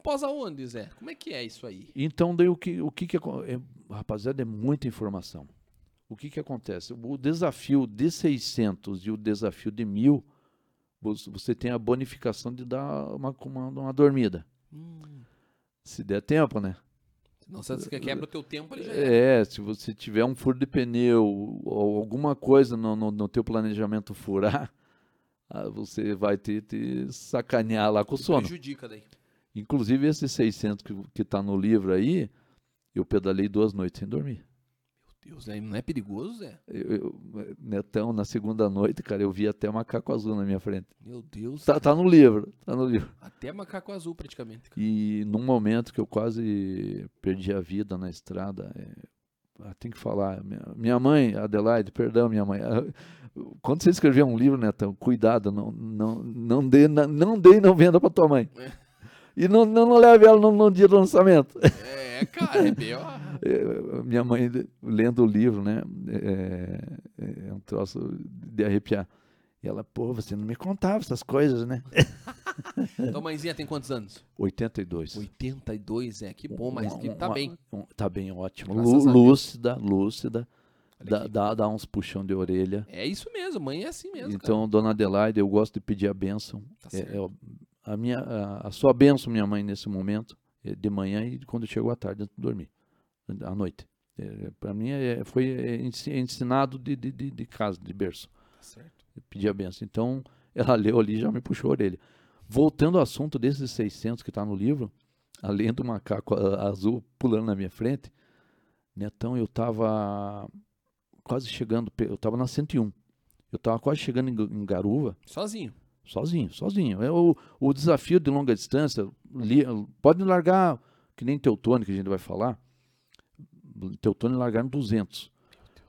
posa onde, Zé? Como é que é isso aí? Então, daí o que, o que, que é, rapaziada, é muita informação. O que, que acontece? O desafio de 600 e o desafio de 1000, você você tem a bonificação de dar uma, uma, uma dormida. Hum. Se der tempo, né? Não, se você quebra o teu tempo, ele já é. É, se você tiver um furo de pneu ou alguma coisa no, no, no teu planejamento furar, ah, você vai ter que sacanear lá com o sono. Prejudica daí. Inclusive, esse 600 que, que tá no livro aí, eu pedalei duas noites sem dormir. Deus, né? não é perigoso, Zé? Eu, eu- Netão, na segunda noite, cara, eu vi até macaco azul na minha frente. Meu Deus. Tá, tá no livro, tá no livro. Até macaco azul, praticamente. cara. E num momento que eu quase perdi a vida na estrada, é, ah, tem que falar, minha, minha mãe, Adelaide, perdão, minha mãe, ah, quando você escrever um livro, Netão, cuidado, não, não, não dê, na- não dê e não venda para tua mãe. E não, não, não leve ela no, no dia do lançamento. É, cara, é ó. É, minha mãe lendo o livro, né? É, é um troço de arrepiar. E ela, pô, você não me contava essas coisas, né? Tua mãezinha tem quantos anos? 82. 82, é. Que bom, mas Um- que tá uma- bem. um- tá bem, ótimo. Graças lúcida, lúcida. Dá, dá, dá uns puxão de orelha. É isso mesmo, mãe é assim mesmo. então, dona Adelaide, eu gosto de pedir a bênção. Tá É- é a, minha, a, a sua bênção, minha mãe, nesse momento, é de manhã e quando chegou à tarde, antes de dormir, à noite. É, Para mim, é, foi é, ensi- ensinado de, de, de, de casa, de berço. Tá certo. pedir a benção. Então, ela leu ali e já me puxou a orelha. Voltando ao assunto desses 600 que está no livro, além do macaco a- azul pulando na minha frente, Netão, eu estava quase chegando, eu estava na 101. Eu estava quase chegando em, em Garuva, Sozinho. Sozinho, sozinho. É o, o desafio de longa distância, li, pode largar, que nem Teutônio, que a gente vai falar, Teutônio largaram 200.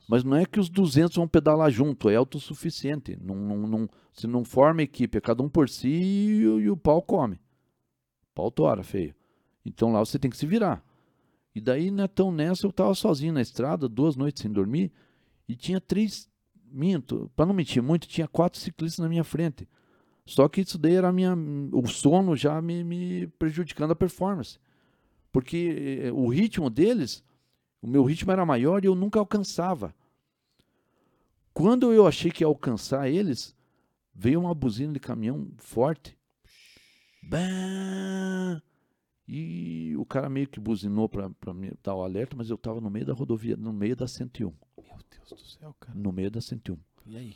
Mas não é que os 200 vão pedalar junto, é autossuficiente. Não, não, não, se não forma equipe, é cada um por si e, e o pau come. Pau tora, feio. Então lá você tem que se virar. E daí, Netão, nessa, eu estava sozinho na estrada, duas noites sem dormir, e tinha três, minto, para não mentir muito, tinha quatro ciclistas na minha frente. Só que isso daí era a minha, o sono já me, me prejudicando a performance. Porque eh, o ritmo deles, o meu ritmo era maior e eu nunca alcançava. Quando eu achei que ia alcançar eles, veio uma buzina de caminhão forte. Bam! E o cara meio que buzinou para me dar o alerta, mas eu estava no meio da rodovia, no meio da 101. Meu Deus do céu, cara. No meio da 101. E aí?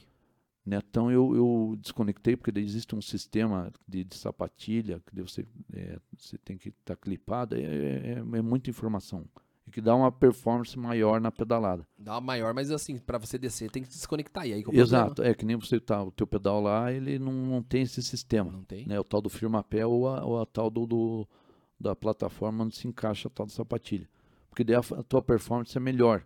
Netão, eu, eu desconectei, porque existe um sistema de, de sapatilha, que você, é, você tem que estar clipado, é, é, é muita informação. E que dá uma performance maior na pedalada. Dá uma maior, mas assim, pra você descer tem que desconectar. E aí, é Exato, é que nem você tá, o teu pedal lá, ele não, não tem esse sistema. problema. Não tem? Né? O tal do firmapé ou a, ou a tal do, do- da plataforma onde se encaixa a tal da sapatilha. Porque daí a, a tua performance é melhor.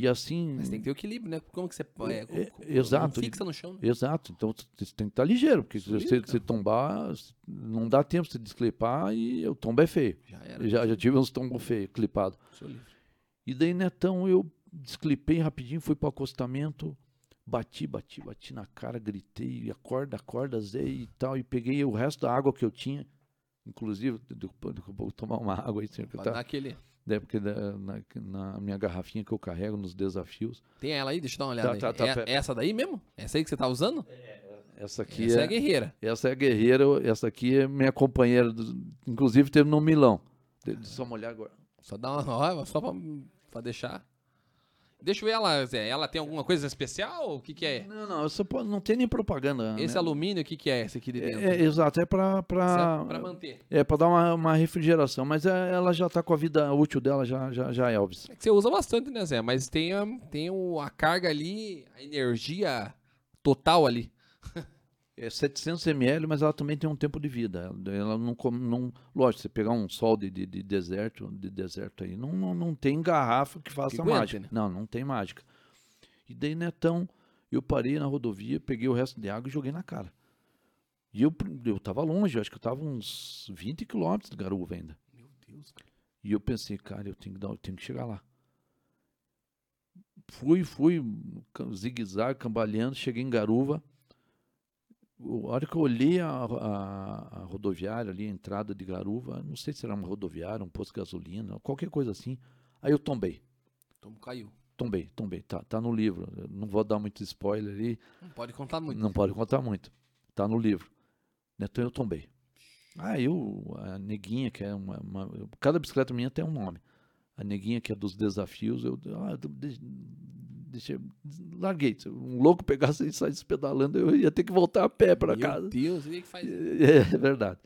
E assim. Mas tem que ter equilíbrio, né? Como que você. É, como- É, como- exato. Fixa no chão, né? Exato, então você tem que estar ligeiro, porque se você se tombar, não dá tempo de você desclipar e o tombo é feio. Já era. Já, já tive uns tombos feios, clipado. Sou livre. E daí, Netão, eu desclipei rapidinho, fui para o acostamento, bati, bati, bati na cara, gritei, acorda, acorda, Zé e tal, e peguei o resto da água que eu tinha, inclusive, vou tomar uma água aí, senhor, Pra tava- dar aquele. Né, porque na, na minha garrafinha que eu carrego nos desafios, Tem ela aí? Deixa eu dar uma olhada. Tá, tá, tá, é, é essa daí mesmo? Essa aí que você tá usando? essa aqui Essa é, é, a guerreira. essa é a guerreira, essa aqui é minha companheira, do- inclusive teve no Milão. De Só uma olhar agora. Só dá uma. Só pra, pra deixar. Deixa eu ver ela, Zé. Ela tem alguma coisa especial? O que que é? Não, não, você pode, não tem nem propaganda. Esse né? alumínio, o que que é esse aqui de dentro? É, é, exato, é para Isso é pra, pra manter. é pra dar uma, uma refrigeração, mas é- ela já tá com a vida útil dela, já, já, já Elvis. É que você usa bastante, né, Zé? Mas tem, a, tem a carga ali, a energia total ali. É 700 ml, mas ela também tem um tempo de vida. Ela não, não lógico, você pegar um sol de, de, de deserto, de deserto aí, não, não, não tem garrafa que faça Que aguente, mágica. né? Não, não tem mágica. E daí, Netão, eu parei na rodovia, peguei o resto de água e joguei na cara. E eu, eu tava longe, acho que eu tava uns 20 quilômetros de Garuva ainda. Meu Deus, cara. E eu pensei, cara, eu tenho que, dar, eu tenho que chegar lá. Fui, fui, zigue-zague, cambaleando, cheguei em Garuva. A hora que eu olhei a, a- a rodoviária ali, a entrada de Garuva, não sei se era uma rodoviária, um posto de gasolina, qualquer coisa assim. Aí eu tombei, Tomo caiu. tombei, tombei. Tá, tá no livro. Eu não vou dar muito spoiler ali, Não pode contar muito. não pode contar muito. Tá no livro. Então eu tombei. Ah, eu, a neguinha, que é uma, uma- Cada bicicleta minha tem um nome. A neguinha, que é dos desafios, eu. Ah, deixa- larguei. Se um louco pegasse e saísse pedalando, eu ia ter que voltar a pé para Meu casa. Deus, e que faz? É, é verdade.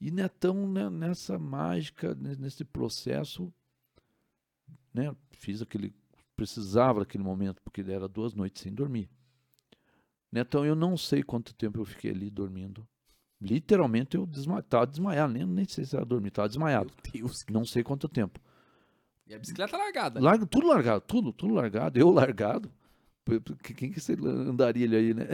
E Netão, né, nessa mágica, ne- nesse processo, né, fiz aquele precisava daquele momento, porque era duas noites sem dormir. Netão, eu não sei quanto tempo eu fiquei ali dormindo. Literalmente eu desma tava desmaiado, nem, nem sei se era dormir, estava desmaiado. Meu Deus. Não sei quanto tempo. E a bicicleta largada. Larga, tudo largado, tudo, tudo largado. Eu largado. Quem que você andaria aí, né?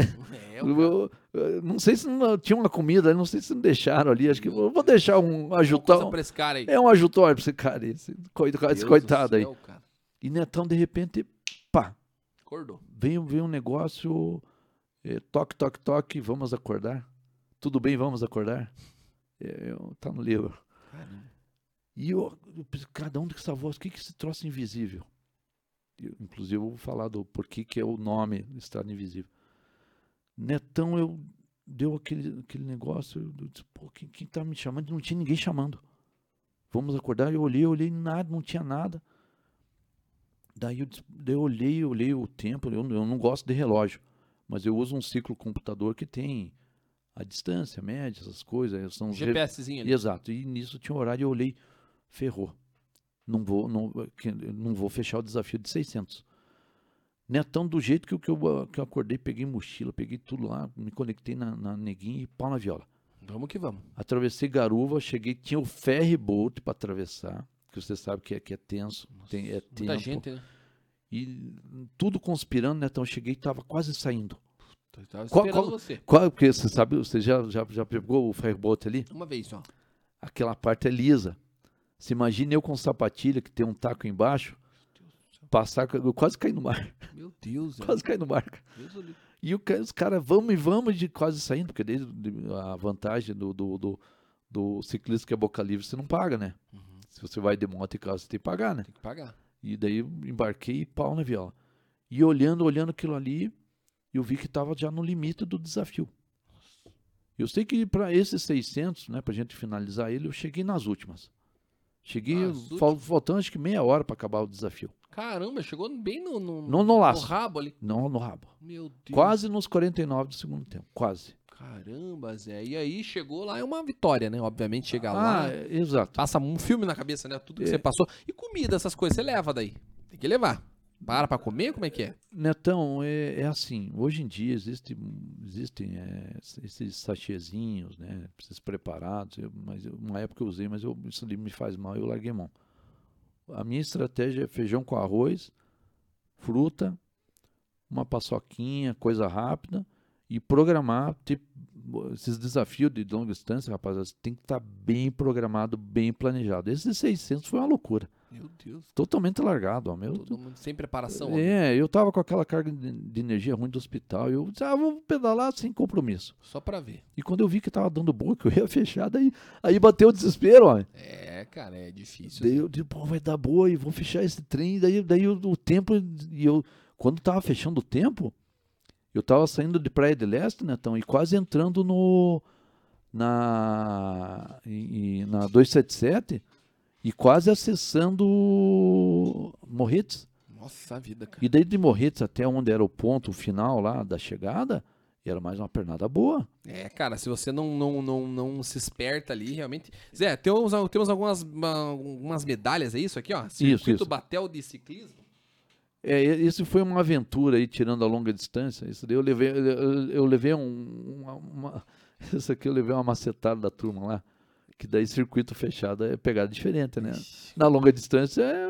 É, Eu- eu- não sei se não, tinha uma comida, não sei se não deixaram ali. Acho que eu vou deixar um ajutão. pra esse cara aí. É um ajutório pra esse cara aí, esse esse do coitado aí. céu, cara. E Netão, de repente, pá, Acordou. vem, vem um negócio, é, toque, toque, toque, vamos acordar. Tudo bem, vamos acordar? É, eu- tá no livro. Caramba. E eu, cada um dessa voz, o que que é esse troço invisível? Eu, inclusive, eu vou falar do porquê que é o nome Estrada Invisível. Netão, eu deu aquele, aquele negócio, eu disse, pô, quem, quem tá me chamando? Não tinha ninguém chamando. Vamos acordar? Eu olhei, eu olhei, nada, não tinha nada. Daí eu, daí eu olhei, eu olhei o tempo, eu, eu não gosto de relógio, mas eu uso um ciclo computador que tem a distância, média, essas coisas. São GPSzinho ali. Exato. E nisso tinha um horário eu olhei, ferrou. Não vou, não, não vou fechar o desafio de 600. Netão, do jeito que, eu- que, eu, que eu acordei, peguei mochila, peguei tudo lá, me conectei na, na neguinha e pau na viola. Vamos que vamos. Atravessei Garuva, cheguei, tinha o ferry boat para atravessar, que você sabe que é, que é tenso, tem, é Muita tempo. gente, né? E tudo conspirando, Netão, cheguei, estava quase saindo. Tava Qual- qual- você. Qual, porque você sabe, você já, já, já pegou o ferry boat ali? Uma vez só. aquela parte é lisa. Se imagine eu com sapatilha que tem um taco embaixo, passar, eu quase caí no mar, Meu Deus, velho. quase caí no mar. E os caras, vamos e vamos, de quase saindo, porque desde a vantagem do, do, do, do ciclista que é boca livre, você não paga, né? Uhum. Se você vai de moto e carro, você tem que pagar, né? Tem que pagar. E daí embarquei e pau na viola. E olhando, olhando aquilo ali, eu vi que estava já no limite do desafio. Eu sei que para esses 600, né, para gente finalizar ele, eu cheguei nas últimas. Cheguei fal- faltando acho que meia hora para acabar o desafio. Caramba, chegou bem no, no, No- no laço. rabo ali. Não no rabo. Meu Deus. Quase nos 49 do segundo tempo. Quase. Caramba, Zé. E aí chegou lá, é uma vitória, né? Obviamente, chega Ah, lá, exato. passa um filme na cabeça, né? Tudo que É. você passou. E comida, essas coisas, você leva daí. Tem que levar. Para pra comer, como é que é? Netão, é, é assim, hoje em dia existe, existem é, esses sachêzinhos, né, esses preparados, eu- mas eu- uma época eu usei, mas eu, isso ali me faz mal, eu larguei mão. A minha estratégia é feijão com arroz, fruta, uma paçoquinha, coisa rápida, e programar, tipo, esses desafios de longa distância, rapaziada, tem que estar bem programado, bem planejado. Esses 600 foi uma loucura, Meu Deus. totalmente largado, ó, meu. Todo mundo sem preparação. ó. É, eu tava com aquela carga de, energia ruim do hospital. Eu disse, ah, vou pedalar sem compromisso. Só pra ver. E quando eu vi que tava dando boa, que eu ia fechar, daí aí bateu o desespero, ó. É, cara, é difícil. Daí eu disse, pô, vai dar boa e vou fechar esse trem. Daí, daí o, o tempo, e eu, quando tava fechando o tempo, eu tava saindo de Praia de Leste, Netão, e quase entrando no, na, e- na 277 e quase acessando Morretes. Nossa vida, cara. E daí de Morretes até onde era o ponto final lá da chegada, era mais uma pernada boa. É, cara, se você não, não, não, não se esperta ali, realmente. Zé, temos, temos algumas, uma- algumas medalhas, é isso aqui, ó? Circuito isso. Batel de Ciclismo. É, e- isso foi uma aventura aí, tirando a longa distância. Isso daí eu levei, eu, eu levei um, uma, uma- Isso aqui eu levei uma macetada da turma lá. Que daí circuito fechado é pegada diferente, né? Na longa distância é,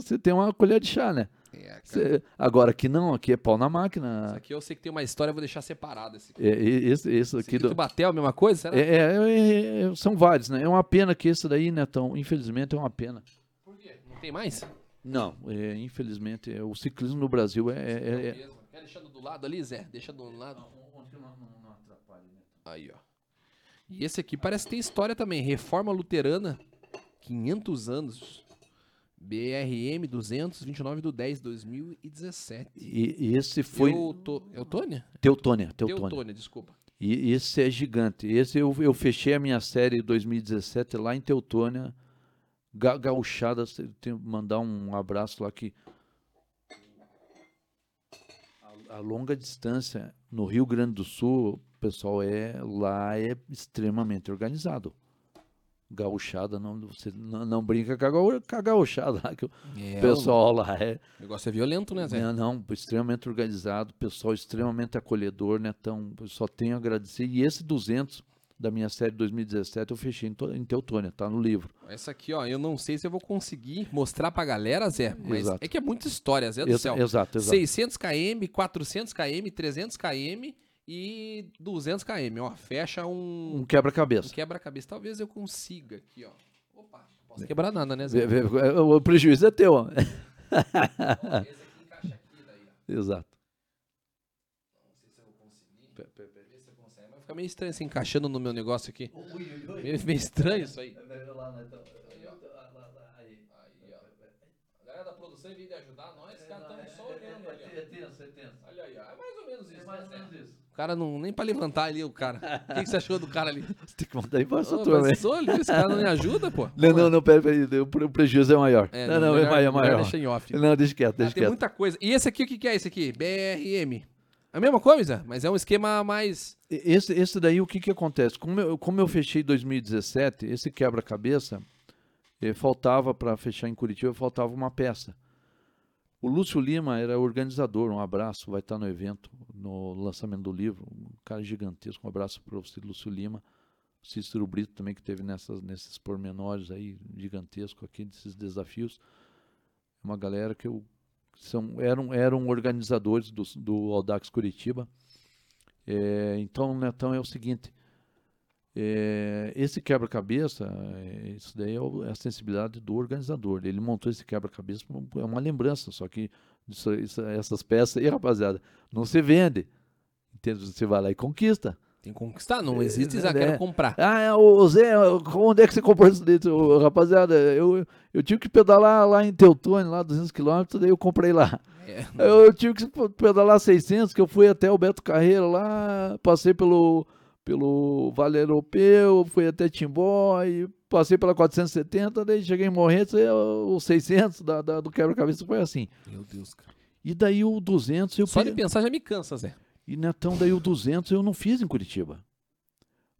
você- tem uma colher de chá, né? É. Você- agora aqui não, aqui é pau na máquina. Esse aqui eu sei que tem uma história, eu vou deixar separado esse. É, esse, esse aqui Circuito do, Batel, a mesma coisa, será? É, é, é, é, são vários, né? É uma pena que esse daí, Netão, infelizmente é uma pena. Por quê? Não tem mais? Não, é, infelizmente, é, o ciclismo no Brasil é. é- é- é-. Quer deixando do lado ali, Zé? Deixa do lado. Aí, ó. E esse aqui parece que tem história também. Reforma Luterana, 500 anos. BRM 200, 29 do 10, 2017. e, e esse foi. Euto... Eutônia? Teutônia, Teutônia. Teutônia, desculpa. E esse é gigante. Esse eu, eu fechei a minha série 2017 lá em Teutônia. Ga, gauchada, tem que mandar um abraço lá que. A, a longa distância no Rio Grande do Sul, o pessoal é lá é extremamente organizado. Gauchada, não, você não, não brinca com a, gauchada lá, que o É, pessoal lá é. O negócio é violento, né, Zé? Não, não, extremamente organizado, pessoal extremamente acolhedor, né? Então, eu só tenho a agradecer. E esse 200 da minha série 2017 eu fechei em, em Teutônia, tá no livro. Essa aqui, ó, eu não sei se eu vou conseguir mostrar pra galera, Zé, mas Exato. é que é muita história, Zé do céu. exato, exato. 600 km, 400 km, 300 km e 200 km, ó, fecha um, Um um quebra-cabeça. quebra-cabeça. Talvez eu consiga aqui, ó. Opa, não posso quebrar nada, né, Zé? Vê- vê- O prejuízo é teu. ó. Ó, esse aqui encaixa aqui daí, ó. Exato. Não sei se eu vou conseguir. Ver se eu consigo. Vai ficar meio estranho se encaixando no meu negócio aqui. Meio, meio estranho isso aí. Aí, ó. A galera da produção, em vez de ajudar nós, os caras estão só olhando ali, ó. Olha aí, ó. É mais ou menos isso, né, Zé? O cara não, nem pra levantar ali, o cara. O que, que você achou do cara ali? Você tem que mandar embora essa Ô, turma, esse cara não me ajuda, pô. Não, não, não, pera, pera, o pre- o prejuízo é maior. É, não, não, melhor- é maior. é maior. deixa em off. Não, deixa quieto, Ah, deixa tem quieto. muita coisa. E esse aqui, o que, que é esse aqui? BRM. A mesma coisa, mas é um esquema mais. Esse, esse daí, o que que acontece? Como eu, como eu fechei 2017, esse quebra-cabeça, eh, faltava para fechar em Curitiba, faltava uma peça. O Lúcio Lima era organizador, um abraço, vai estar no evento, no lançamento do livro, um cara gigantesco, um abraço para você, Lúcio Lima. Cícero Brito também, que teve nessas, nesses pormenores aí, gigantesco aqui, desses desafios. Uma galera que eu, são, eram, eram organizadores do, do Audax Curitiba. É, então, Netão, é o seguinte: é, esse quebra-cabeça, é, isso daí é, o- é a sensibilidade do organizador. Ele montou esse quebra-cabeça, é uma lembrança, só que isso- isso- essas peças aí, rapaziada, não se vende. Entende? Você vai lá e conquista. Tem que conquistar, não existe, Zé, É, quero é. comprar. Ah, é, ô Zé, onde é que você comprou isso daí? Ô, Rapaziada, eu, eu tive que pedalar lá em Teutônia, lá 200 quilômetros, daí eu comprei lá. É, Eu, eu tive que pedalar 600, que eu fui até o Beto Carreiro lá, passei pelo, pelo Vale Europeu, fui até Timbó, e passei pela 470, daí cheguei em Morretes, o o 600 da, da- do quebra-cabeça foi assim. Meu Deus, cara. E daí o 200 eu Só de pe- pensar já me cansa, Zé. E Netão, daí o 200 eu não fiz em Curitiba.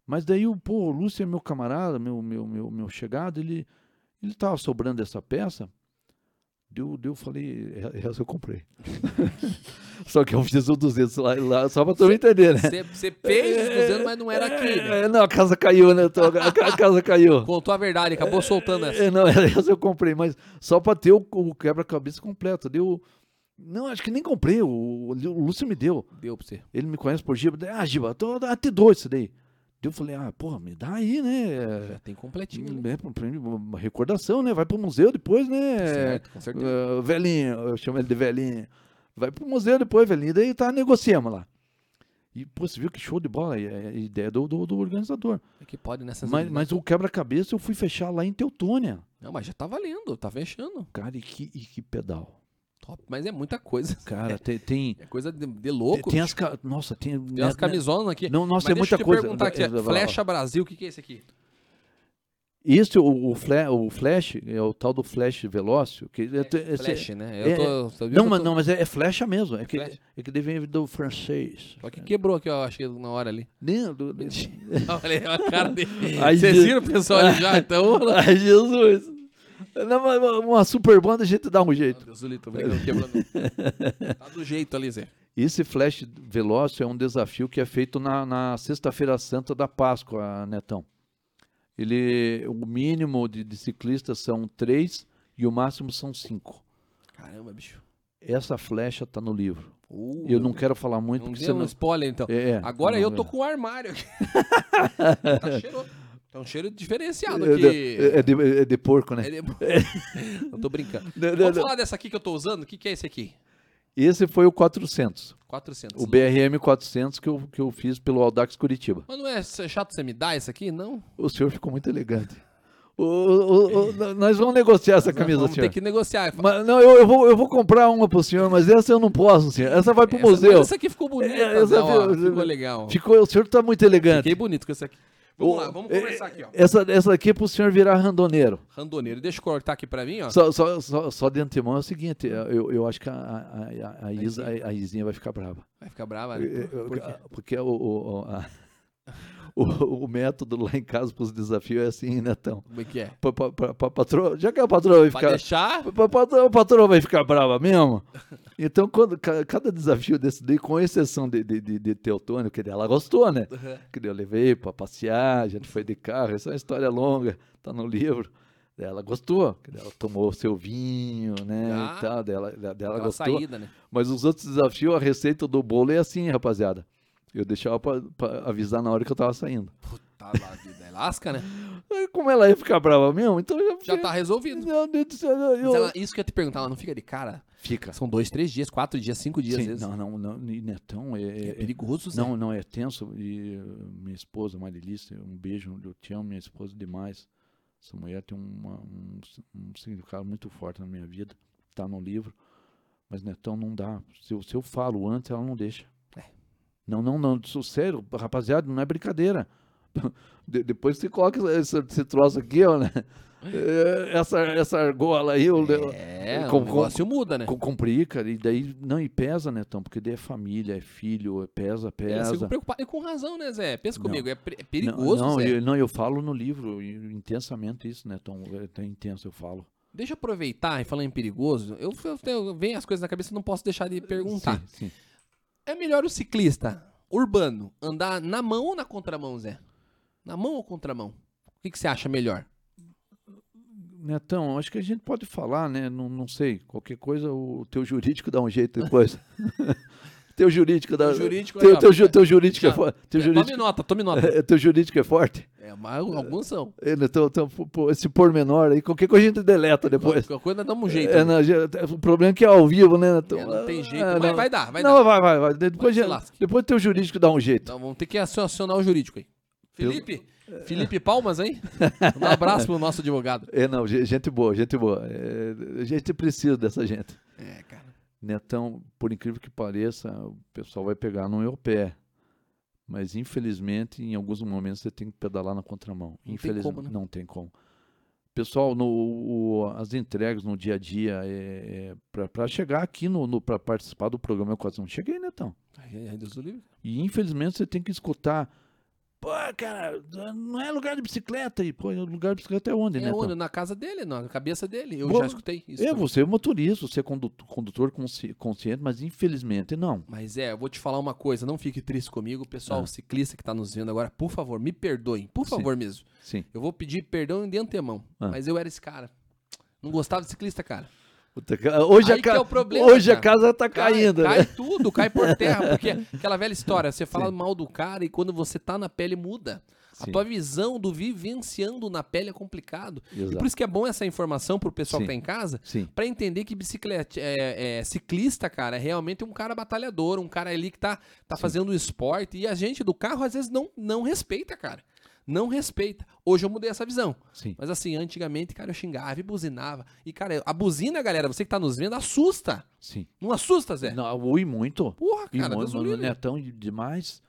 Mas daí o, pô, o Lúcio é meu camarada, meu, meu, meu, meu chegado, ele, ele tava sobrando essa peça. Deu, deu, eu falei, "É- essa eu comprei. só que eu fiz o 200 lá, lá só pra tu entender, né? Você fez os 200, mas não era aqui, né? É, não, a casa caiu, né? A ca- a casa caiu. Contou a verdade, acabou soltando essa. É, não, essa eu comprei, mas só pra ter o, o quebra-cabeça completo. Deu. Não, acho que nem comprei, o, o Lúcio me deu. Deu pra você. Ele me conhece por Giba. Ah, Giba, tô, até dois isso daí. Eu falei, ah, porra, me dá aí, né? Já tem completinho. né? É, pra- pra mim, uma recordação, né? Vai pro museu depois, né? Certo, com certeza. Ah, velhinho, eu chamo ele de velhinho. Vai pro museu depois, velhinho. Daí tá, negociamos lá. E, pô, você viu que show de bola? É a ideia do, do, do organizador. É que pode nessas. Mas, mas o quebra-cabeça eu fui fechar lá em Teutônia. Não, mas já tá valendo, tá fechando. Cara, e que, e que pedal. Top. Mas é muita coisa. Cara, tem. tem É coisa de, de louco. tem as. bicho. ca- Nossa, tem. Tem umas camisonas aqui. Não, nossa, Mas é deixa muita eu te coisa. perguntar aqui. Flecha Brasil, o que, que é esse aqui? Esse, o, o, fla, o Flash, é o tal do Flash Velócio. Que, é- esse- Flash, né? é- Eu tô, sabia que Não, eu mas, tô- não, mas é, é flecha mesmo. É que, é que deve vir do francês. Só que quebrou aqui, ó, acho que na hora ali. Nem do- Olha a cara dele. Ai, Vocês viram o pessoal ali já? Então. Ai, Jesus. Não, uma- uma super banda a gente dá um Meu jeito. Deus, Zuli, tô brincando, quebrando. Tá do jeito ali, Zé. Esse Flash Velócio é um desafio que é feito na, na Sexta-feira Santa da Páscoa, Netão. Ele, o mínimo de, de ciclistas são três e o máximo são cinco. Caramba, bicho. Essa flecha está no livro. Uh, Eu não quero falar muito Não porque deu um senão... spoiler, então. É, é, Agora não, eu tô é. com o armário aqui. tá cheiro. Tá um cheiro diferenciado É aqui. de, é de- é de porco, né? É de- Eu tô brincando. Não, não, Vamos não. falar dessa aqui que eu tô usando? O que, que é esse aqui? Esse foi o 400. 400. O BRM 400 que eu, que eu fiz pelo Audax Curitiba. Mas não é chato você me dar isso aqui, não? O senhor ficou muito elegante. O- o- o- nós vamos negociar essa camisa, Vamos senhor. ter que negociar. Mas, não, eu, eu, vou, eu vou comprar uma pro senhor, mas essa eu não posso, senhor. Essa vai pro Essa- museu. Essa aqui ficou bonita, É, essa Zé, ó, ficou- ficou legal. Ficou, o senhor está muito elegante. Fiquei bonito com essa aqui. Vamos lá, vamos é, conversar aqui, ó. Essa, essa aqui é pro senhor virar randoneiro. Randoneiro. Deixa eu cortar aqui pra mim, ó. Só, só, só, só de antemão é o seguinte, eu, eu acho que a, a, a, a, Isa, a, a Izinha vai ficar brava. Vai ficar brava, né? Por quê? Porque o, o- a, O, o método lá em casa para os desafios é assim, Netão. Como é que é? Pa, pa, pa, pa, patroa, já que a patroa vai Pra ficar. deixar. Pa- patroa, a patroa vai ficar brava mesmo. Então, quando, ca- cada desafio desse daí, com exceção de, de, de, de Teotônio, que ela gostou, né? Que daí eu levei para passear, a gente foi de carro, essa é uma história longa, tá no livro. Ela gostou, que ela tomou seu vinho, né? Ah. e tal, daí ela, daí ela Aquela gostou. saída, né? Mas os outros desafios, a receita do bolo é assim, rapaziada. Eu deixava pra, pra avisar na hora que eu tava saindo. Tá lá, vida. É lasca, né? Como ela ia ficar brava mesmo, então eu Já tá resolvido. Meu Deus do céu, eu- ela- isso que eu ia te perguntar, ela não fica de cara? Fica. São dois, três dias, quatro dias, cinco dias, às Sim, vezes. não, não, não, Netão é, É é- perigoso, Zé. não, não é tenso. E uh, minha esposa, Marilista, um beijo, eu te amo, minha esposa demais. Essa mulher tem uma- um, um significado muito forte na minha vida, tá no livro. Mas Netão não dá. Se eu, se eu falo antes, ela não deixa. É. Não, não, não, sou sério, rapaziada, não é brincadeira. De- depois você coloca esse, esse troço aqui, ó, né? É, Essa, essa argola aí, eu, É, Com- o negócio muda, né? com, cumprir, cara, e daí, não, e pesa, Netão, porque daí é família, é filho, é pesa, Eu pesa. fico preocupado. E com razão, né, Zé? Pensa Não. comigo, é, é Não, perigoso, não, Zé. eu, não, eu falo no livro intensamente isso, Netão, é tão intenso eu falo. Deixa eu aproveitar e falar em perigoso. Eu, eu, eu venho as coisas na cabeça e não posso deixar de perguntar. Sim, sim. É melhor o ciclista urbano andar na mão ou na contramão, Zé? Na mão ou contramão? O que, que você acha melhor? Netão, acho que a gente pode falar, né? Não, não sei, qualquer coisa o teu jurídico dá um jeito depois. teu jurídico. O jurídico teu, ó, teu, ju- teu jurídico é já- forte. Teu Tome jurídico, nota, tome nota. é, teu jurídico é forte. É, mas alguns são. É, então, pô, esse pormenor aí, qualquer coisa a gente deleta depois. Qualquer coisa dá um jeito. É, né? não, já- o problema é que é ao vivo, né, Netão? É, não tem jeito, Ah, mas não. vai dar, vai não, dar. vai, vai, vai. Depois, lasque. depois teu jurídico dá um jeito. Então vamos ter que acionar o jurídico aí. Felipe, Felipe Palmas, hein? Um abraço pro nosso advogado. É, não, ge- gente boa, gente boa. É, a gente precisa dessa gente. É, cara. Netão, por incrível que pareça, o pessoal vai pegar no meu pé. Mas, infelizmente, em alguns momentos você tem que pedalar na contramão. tem Infelizmente, como, né? não tem como. Pessoal, no, o- as entregas no dia a dia, é, para chegar aqui no, no para participar do programa, eu quase não cheguei, Netão. Ai, ai, Deus do livre. E infelizmente você tem que escutar. Pô, cara, não é lugar de bicicleta. E, pô, lugar de bicicleta é onde, É né? onde? Na casa dele, na cabeça dele. Eu Bom, já escutei isso. É, também. você é motorista, você é condutor, condutor consci- consciente, mas infelizmente não. Mas é, eu vou te falar uma coisa, não fique triste comigo, pessoal, Ah. ciclista que tá nos vendo agora, por favor, me perdoem, por Sim. favor mesmo. Sim. Eu vou pedir perdão de antemão, Ah. mas eu era esse cara. Não gostava de ciclista, cara. Puta, hoje Aí a, é ca- o problema, hoje a casa tá Cai- caindo, cai, né? tudo, cai por terra, porque aquela velha história, você fala mal do cara e quando você tá na pele muda. A Sim. tua visão do vivenciando na pele é complicado. E Exato. por isso que é bom essa informação pro pessoal Sim. que tá em casa, Sim, Pra entender que bicicleta, é, é, ciclista, cara, é realmente um cara batalhador, um cara ali que tá, tá fazendo esporte. E a gente do carro, às vezes, não, não respeita, cara. Não respeita. Hoje eu mudei essa visão. sim. Mas assim, antigamente, cara, eu xingava e buzinava. E, cara, a buzina, galera, você que tá nos vendo, assusta. sim. Não assusta, Zé? Não, ui muito. Porra, E cara, muito, Deus o não é tão demais.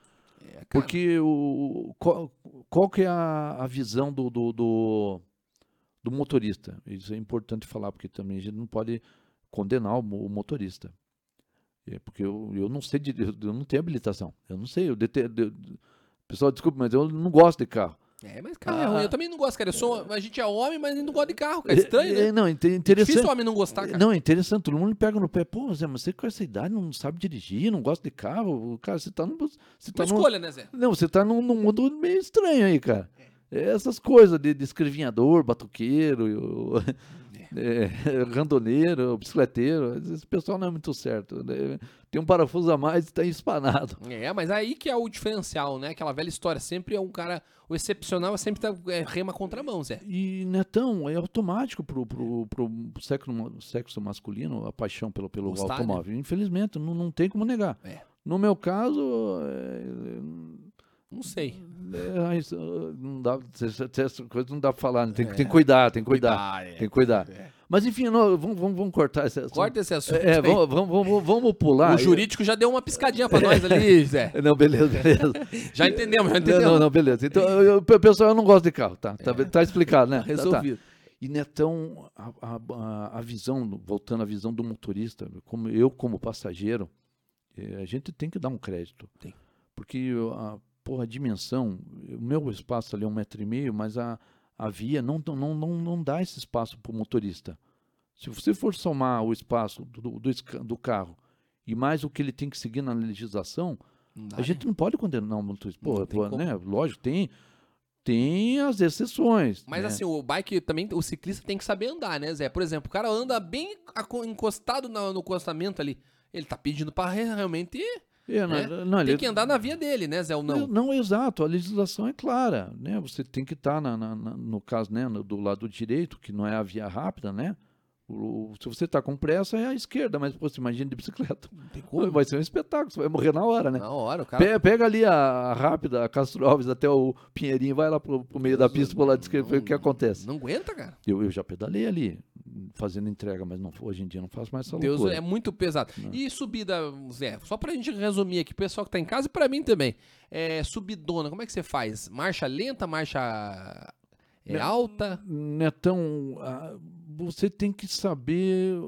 É. Porque o, qual, qual que é a, a visão do, do, do, do motorista? Isso é importante falar, porque também a gente não pode condenar o, o motorista. É, porque eu, eu não sei, de, eu não tenho habilitação. Eu não sei. Eu dete, de- pessoal, desculpa, mas eu não gosto de carro. É, mas carro é Ah. ruim. Eu também não gosto, cara. Eu sou, a gente é homem, mas a gente não gosta de carro, cara. É estranho, É, né? não, inte- É interessante. difícil o homem não gostar, cara. Não, é interessante, todo mundo me pega no pé. Pô, Zé, mas você com essa idade não sabe dirigir, não gosta de carro. Cara, você tá no. Você tá Uma num- escolha, né, Zé? Não, você tá num, num mundo meio estranho aí, cara. É Essas coisas de, de escrevinhador, batuqueiro, e o- é, randoneiro, bicicleteiro, esse pessoal não é muito certo. né? Tem um parafuso a mais e tá espanado. É, mas aí que é o diferencial, né? Aquela velha história. Sempre é um cara. O excepcional é sempre tá, é, rema contramão, Zé. E, Netão, é automático pro, pro, pro sexo, sexo masculino a paixão pelo, pelo Gostar, né? automóvel. Infelizmente, não, não tem como negar. É. No meu caso, é, Não sei. é, isso, não dá, essas coisas não dá pra falar, né? tem, que- tem que cuidar, tem que cuidar. é. Tem que cuidar. É. Mas enfim, não, vamos, vamos, vamos cortar esse assunto. Corta esse assunto. É, vamos, vamos, vamos, pular. O jurídico já deu uma piscadinha pra nós ali, Zé. Não, beleza, beleza. Já entendemos, já entendemos. não, não, beleza. Então, eu, eu- pessoal, eu não gosto de carro, tá? Tá, tá explicado, né? Tá, tá. Resolvido. E Netão, a, a- a, visão, voltando à visão do motorista, como eu como passageiro, eh, a gente tem que dar um crédito. Tem. Porque a porra, a dimensão, o meu espaço ali é um metro e meio, mas a, a via não, não, não, não dá esse espaço para o motorista. Se você for somar o espaço do, do, do, carro e mais o que ele tem que seguir na legislação, a gente não pode condenar o motorista. Pô, pô né? Lógico, tem, tem as exceções. Mas né? assim, o bike também, o ciclista tem que saber andar, né, Zé? Por exemplo, o cara anda bem encostado no, no acostamento ali. Ele tá pedindo para realmente. É, né? não, tem ele... que andar na via dele, né, Zé? Ou não? Não, exato. A legislação é clara, né? Você tem que estar, tá na, na, no caso, né, no, do lado direito, que não é a via rápida, né? O, se você está com pressa, é a esquerda, mas pô, você imagina de bicicleta. Vai ser um espetáculo, você vai morrer na hora, né? Na hora, o cara. Pega, pega ali a, a, rápida, a Castro Alves até o Pinheirinho, vai lá pro, pro meio Deus da pista, pro lado esquerdo, o que acontece. Não aguenta, cara. Eu, eu já pedalei ali, fazendo entrega, mas não, hoje em dia não faço mais essa Deus loucura. é muito pesado. Não. E subida, Zé, só pra gente resumir aqui, o pessoal que tá em casa e pra mim também. É, subidona, como é que você faz? Marcha lenta, marcha é alta? Netão, você tem que saber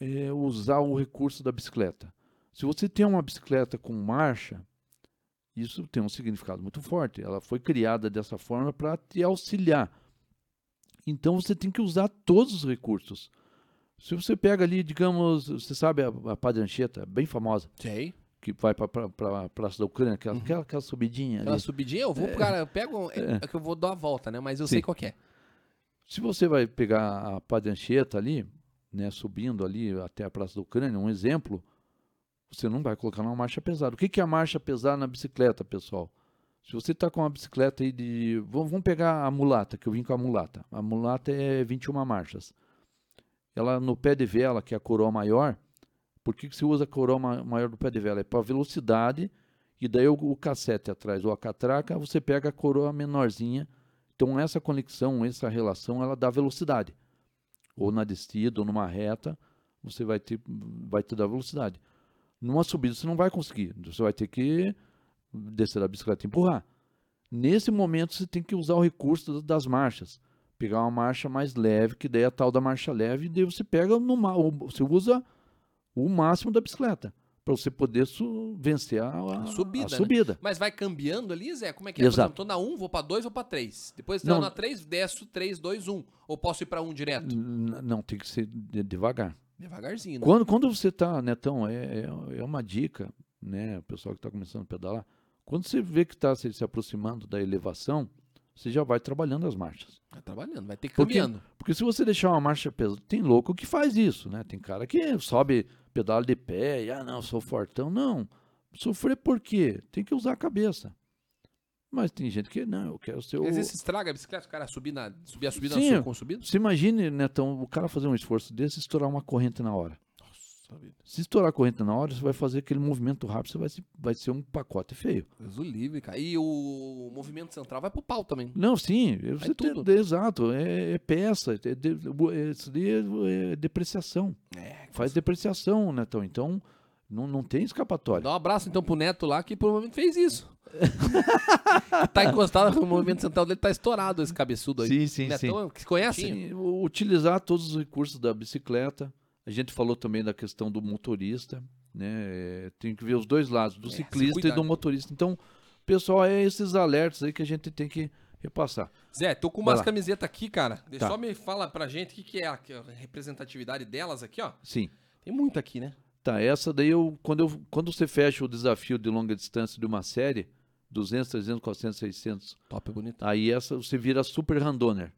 é, usar o recurso da bicicleta. Se você tem uma bicicleta com marcha, isso tem um significado muito forte. Ela foi criada dessa forma para te auxiliar. Então você tem que usar todos os recursos. Se você pega ali, digamos, você sabe a, a Padrancheta, bem famosa. Sei que vai para a Praça da Ucrânia, aquela, uhum. aquela, aquela subidinha. Aquela ali. subidinha, eu vou, é, cara, eu pego, é, é, que eu vou dar a volta, né? Mas eu Sim. sei qual é. Se você vai pegar a Padre Anchieta ali, né, subindo ali até a Praça da Ucrânia, um exemplo, você não vai colocar uma marcha pesada. O que, que é a marcha pesada na bicicleta, pessoal? Se você está com uma bicicleta aí de. Vamos pegar a mulata, que eu vim com a mulata. A mulata é 21 marchas. Ela no pé de vela, que é a coroa maior, por que, que se usa a coroa maior do pé de vela? É para velocidade, e daí o, o cassete atrás, ou a catraca, você pega a coroa menorzinha. Então essa conexão, essa relação, ela dá velocidade. Ou na descida, ou numa reta, você vai ter, vai ter dar velocidade. Numa subida você não vai conseguir, você vai ter que descer da bicicleta e empurrar. Nesse momento você tem que usar o recurso das marchas. Pegar uma marcha mais leve, que daí é a tal da marcha leve, e daí você pega no você usa o máximo da bicicleta para você poder vencer a, a, a subida. A subida. Né? Mas vai cambiando ali, Zé? Como é que é? Exato. Por exemplo, tô na 1, vou para 2, vou para 3. Depois tô na 3, desço 3, 2, 1. Ou posso ir para 1 direto? Não, tem que ser devagar. Devagarzinho, né? Quando, quando você tá, Netão, é, é, é uma dica, né? O pessoal que está começando a pedalar. Quando você vê que está se, se aproximando da elevação, você já vai trabalhando as marchas. Vai trabalhando, vai ter que. Porque, porque se você deixar uma marcha pesada, tem louco que faz isso, né? Tem cara que sobe pedala de pé e, ah, não, sou fortão. Não. Sofrer por quê? Tem que usar a cabeça. Mas tem gente que não, eu quero ser o. Às vezes estraga a bicicleta, o cara subir, na, subir a subida Sim, na com subida. Se imagine, Netão, o cara fazer um esforço desse e estourar uma corrente na hora. Se estourar a corrente na hora, você vai fazer aquele movimento rápido, você vai, ser, vai ser um pacote feio. Deus o livre, cara. E o movimento central vai pro pau também. Não, sim. Você tudo. Tem, exato. É, é peça. É, de, é, é depreciação. É, Faz depreciação, Netão. Então, não, não tem escapatória. Dá um abraço então pro Neto lá, que provavelmente fez isso. tá encostado, o movimento central dele tá estourado, esse cabeçudo aí. Sim, sim, Netão, sim. Que conhece? Sim, utilizar todos os recursos da bicicleta a gente falou também da questão do motorista, né? Tem que ver os dois lados, do é, ciclista e do motorista. Então, pessoal, é esses alertas aí que a gente tem que repassar. Zé, tô com umas camisetas aqui, cara. Tá. Só me fala pra gente o que, que é a representatividade delas aqui, ó. Sim. Tem muita aqui, né? Tá, essa daí eu quando, eu quando você fecha o desafio de longa distância de uma série, 200, 300, 400, 600. Top, bonito. Aí essa você vira Super Randoner.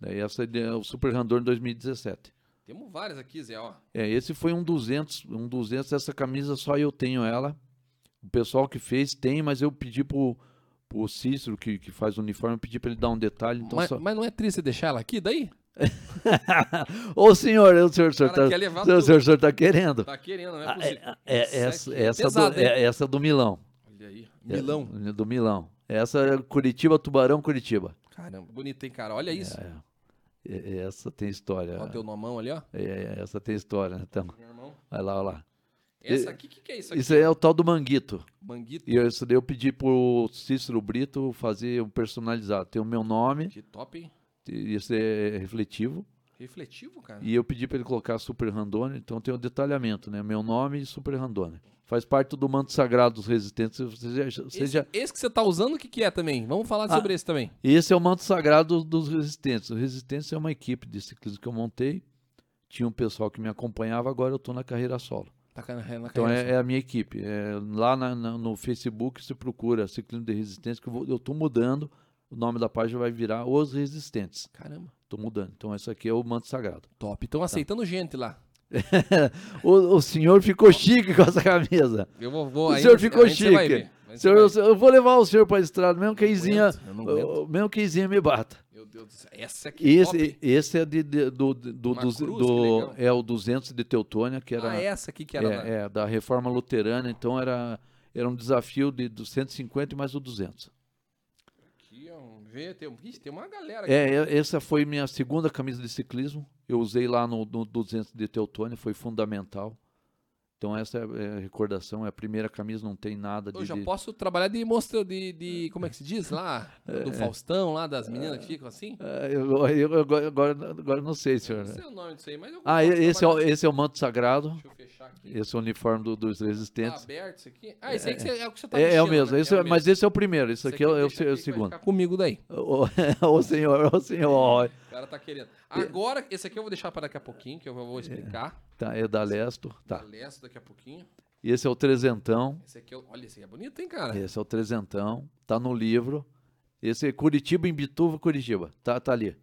Daí essa é o Super Randoner 2017. Temos várias aqui, Zé, ó. É, esse foi um 200, um 200, essa camisa só eu tenho ela. O pessoal que fez tem, mas eu pedi pro, pro Cícero, que, que faz o uniforme, pedi para ele dar um detalhe. Então mas, só... mas não é triste deixar ela aqui daí? Ô senhor, o senhor, o senhor, tá, o senhor, o senhor tá querendo. Tá querendo, não é ah, possível. É, é, essa, é essa, pesado, do, é, essa do Milão. Olha aí, Milão. É, do Milão. Essa é Curitiba, Tubarão, Curitiba. Caramba, bonito, hein, cara? Olha isso. É, essa tem história. Olha o teu nomão ali, ó. É, essa tem história, então. Meu irmão. Vai lá, olha lá. Essa aqui, o que, que, é isso aqui? Isso é o tal do Manguito. Manguito. E isso daí eu pedi pro Cícero Brito fazer um personalizado. Tem o meu nome. Que top, hein? Isso é refletivo. Refletivo, cara. E eu pedi para ele colocar Super Randone, então tem o detalhamento, né? Meu nome e Super Randone. Faz parte do manto sagrado dos resistentes. Já, você esse, esse que você tá usando, o que, que é também? Vamos falar Ah. sobre esse também. Esse é o manto sagrado dos resistentes. O Resistentes é uma equipe de ciclismo que eu montei. Tinha um pessoal que me acompanhava, agora eu estou na carreira solo. Tá na Então carreira é, é a minha equipe. É, lá na- na- no Facebook se procura Ciclismo de Resistência, que eu, tô mudando. O nome da página vai virar Os Resistentes. Caramba. Tô mudando. Então esse aqui é o manto sagrado. Top. Estão aceitando gente lá. O, o senhor ficou chique com essa camisa. Eu vou. vou O senhor ficou ainda vai chique. Senhor, eu, eu vou levar o senhor para a estrada, mesmo que a. Izinha, mesmo que a me bata. Meu Deus do céu. Essa aqui é. Esse, esse é de, de- do, do, cruz, do- é o 200 de Teutônia, que era Ah, essa aqui que era. na- é, é, da reforma luterana, então era, era um desafio de, dos 150 e mais o 200. Tem, Ixi, tem uma galera aqui. É, é, essa foi minha segunda camisa de ciclismo. Eu usei lá no, no 200 de Teutônia, foi fundamental. Então essa é, é a recordação, é a primeira camisa, não tem nada de... Eu já posso trabalhar de monstro de, de. Como é que se diz lá? É, Do Faustão, lá, das meninas que ficam assim? Ah, eu, eu- eu agora, agora, não sei, senhor. Não sei o nome disso aí, mas eu Ah, esse é, o, esse é o manto sagrado, Deixa eu fechar aqui. esse é o uniforme do- dos Tá resistentes. aberto isso aqui? Ah, esse aí você, é o que você tá É, é o mexendo, mesmo, né? esse é- o mas mesmo. esse é o primeiro, esse aqui é, o- é o, é o aqui que vai segundo. ficar comigo daí. Ô, ô, senhor, ô senhor. Cara tá querendo. Agora, esse aqui eu vou deixar para daqui a pouquinho, que eu vou explicar. Tá, é da Lesto, Tá. tá. Lesto daqui a pouquinho. Esse é o trezentão, Esse aqui, é olha, esse aqui é bonito, hein, cara? esse é o trezentão, tá no livro. Esse é Curitiba, em Bituva, Curitiba, tá, tá ali.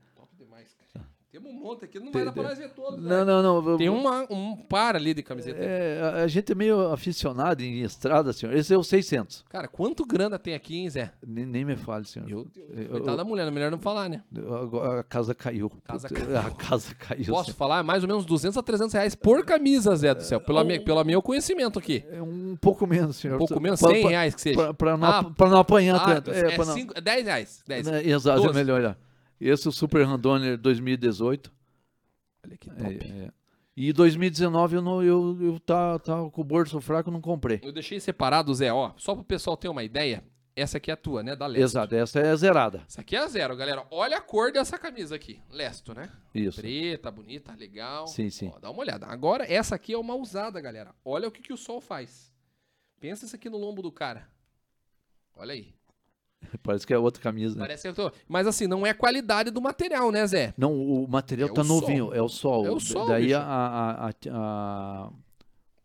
Temos um monte aqui, não Tem- vai dar pra nós ver todos, Não, né? não, não. Tem eu- uma, um par ali de camiseta. É, a- a gente é meio aficionado em estrada, senhor. Esse é o 600. Cara, quanto grana tem aqui, hein, Zé? Nem, nem me fale, senhor. Meu Deus. Eu- Coitada da mulher, é melhor não falar, né? agora a casa caiu. Casa caiu. A casa caiu. Posso senhor. falar? É mais ou menos 200 a 300 reais por camisa, Zé do céu. Pelo, mi- pelo meu conhecimento aqui. É um pouco menos, senhor. Um pouco menos, Pra- 100 pra- reais que seja. Pra, pra não, Ah, pra não apanhar Ah, tanto. é, pra não- cinco- 10 reais. 10. né, Exato, é 12. melhor olhar. Esse é o Super Randoner 2018. Olha que É, top. é. E 2019 eu, não, eu, eu tá, tá com o bolso fraco, não comprei. Eu deixei separado, Zé, ó. Só pro pessoal ter uma ideia. Essa aqui é a tua, né? Da Lesto. Exato, essa é zerada. Essa aqui é a zero, galera. Olha a cor dessa camisa aqui. Lesto, né? Isso. Preta, bonita, legal. Sim, sim. Ó, dá uma olhada. Agora, essa aqui é uma usada, galera. Olha o que, que o sol faz. Pensa isso aqui no lombo do cara. Olha aí. Parece que é outra camisa. Parece que eu tô... Mas assim, não é a qualidade do material, né, Zé? Não, o material É tá o novinho, sol. é o sol. É o sol, Daí bicho. a, a, a, a-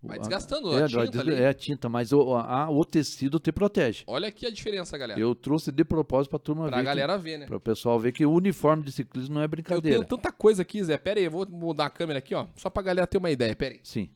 Vai a- desgastando é, a tinta des- é a tinta, mas o, a- o tecido te protege. Olha aqui a diferença, galera. Eu trouxe de propósito pra turma Pra ver. galera ver, né? Para o pessoal ver que o uniforme de ciclismo não é Eu brincadeira. tenho tanta coisa aqui, Zé. Pera aí, eu vou mudar a câmera aqui, ó. Só pra galera ter uma ideia. Pera aí. Sim.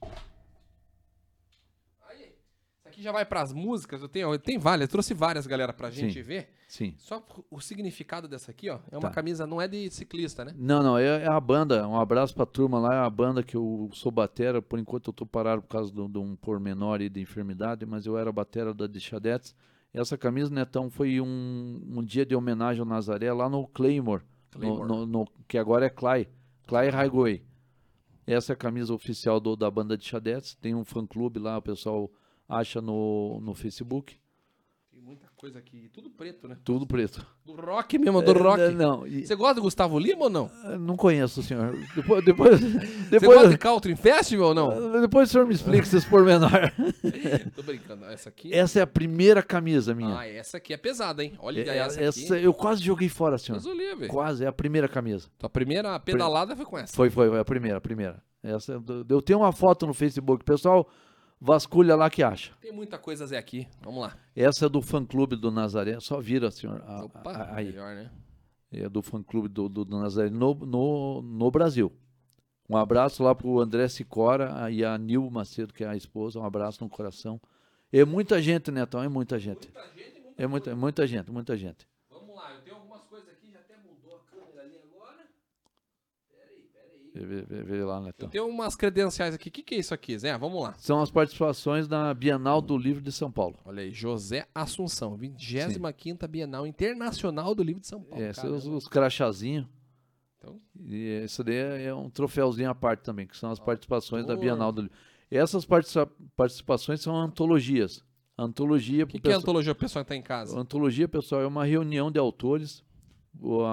Aqui já vai pras músicas. Eu tenho, eu tenho várias. Eu trouxe várias, galera, pra gente Sim. ver. Sim. Só o significado dessa aqui, ó. É uma Tá. camisa, não é de ciclista, né? Não, não, é, é a banda. Um abraço pra turma lá. É a banda que eu sou batera. Por enquanto eu tô parado por causa de, um pormenor aí de enfermidade, mas eu era batera da Deixadetes. Essa camisa, Netão, foi um, um dia de homenagem ao Nazaré lá no Claymore, no- Claymore. no- no- que agora é Clay, Clay Highway. Essa é a camisa oficial do- da banda de Chadetes. Tem um fã-clube lá, o pessoal acha no, no Facebook. Tem muita coisa aqui. Tudo preto, né? Tudo preto. Do rock mesmo, do rock. É, Não, e- Você gosta do Gustavo Lima ou não? Eu Não conheço, senhor. Depois, depois, Você gosta depois, de Country Festival ou não? depois o senhor me explica esses pormenores. Tô brincando. Essa aqui. Essa é a primeira camisa minha. Ah, essa aqui é pesada, hein? Olha É- essa, essa aqui. eu quase joguei fora, senhor. Quase, é a primeira camisa. Tua primeira pedalada foi com essa. Foi, foi, foi a primeira, a primeira. Essa, eu tenho uma foto no Facebook, pessoal, vasculha lá que acha. Tem muita coisa, Zé, aqui. Vamos lá. Essa é do fã-clube do Nazaré, só vira, senhor. a- Opa, a- aí, melhor, né? é do fã-clube do, do, do Nazaré no, no, no Brasil. Um abraço lá pro André Sicora e a Nil Macedo, que é a esposa, um abraço no coração. É muita gente, Netão, é muita gente. É muita, muita gente, muita gente. Vamos lá, eu tenho algumas coisas aqui, já até mudou a câmera ali agora. Peraí, peraí. Vê, vê- vê lá, Netão. tenho umas credenciais aqui. O que, que é isso aqui, Zé? Vamos lá. São as participações na Bienal do Livro de São Paulo. Olha aí, José Assunção, 25ª Bienal Internacional do Livro de São Paulo. É, esses são os, os crachazinhos. Então, E isso daí é é um troféuzinho à parte também, que são as participações da. Bienal do Livro. Essas participa- participações são antologias. Antologia, o que, que é antologia? O pessoal que tá em casa. Antologia, pessoal, é uma reunião de autores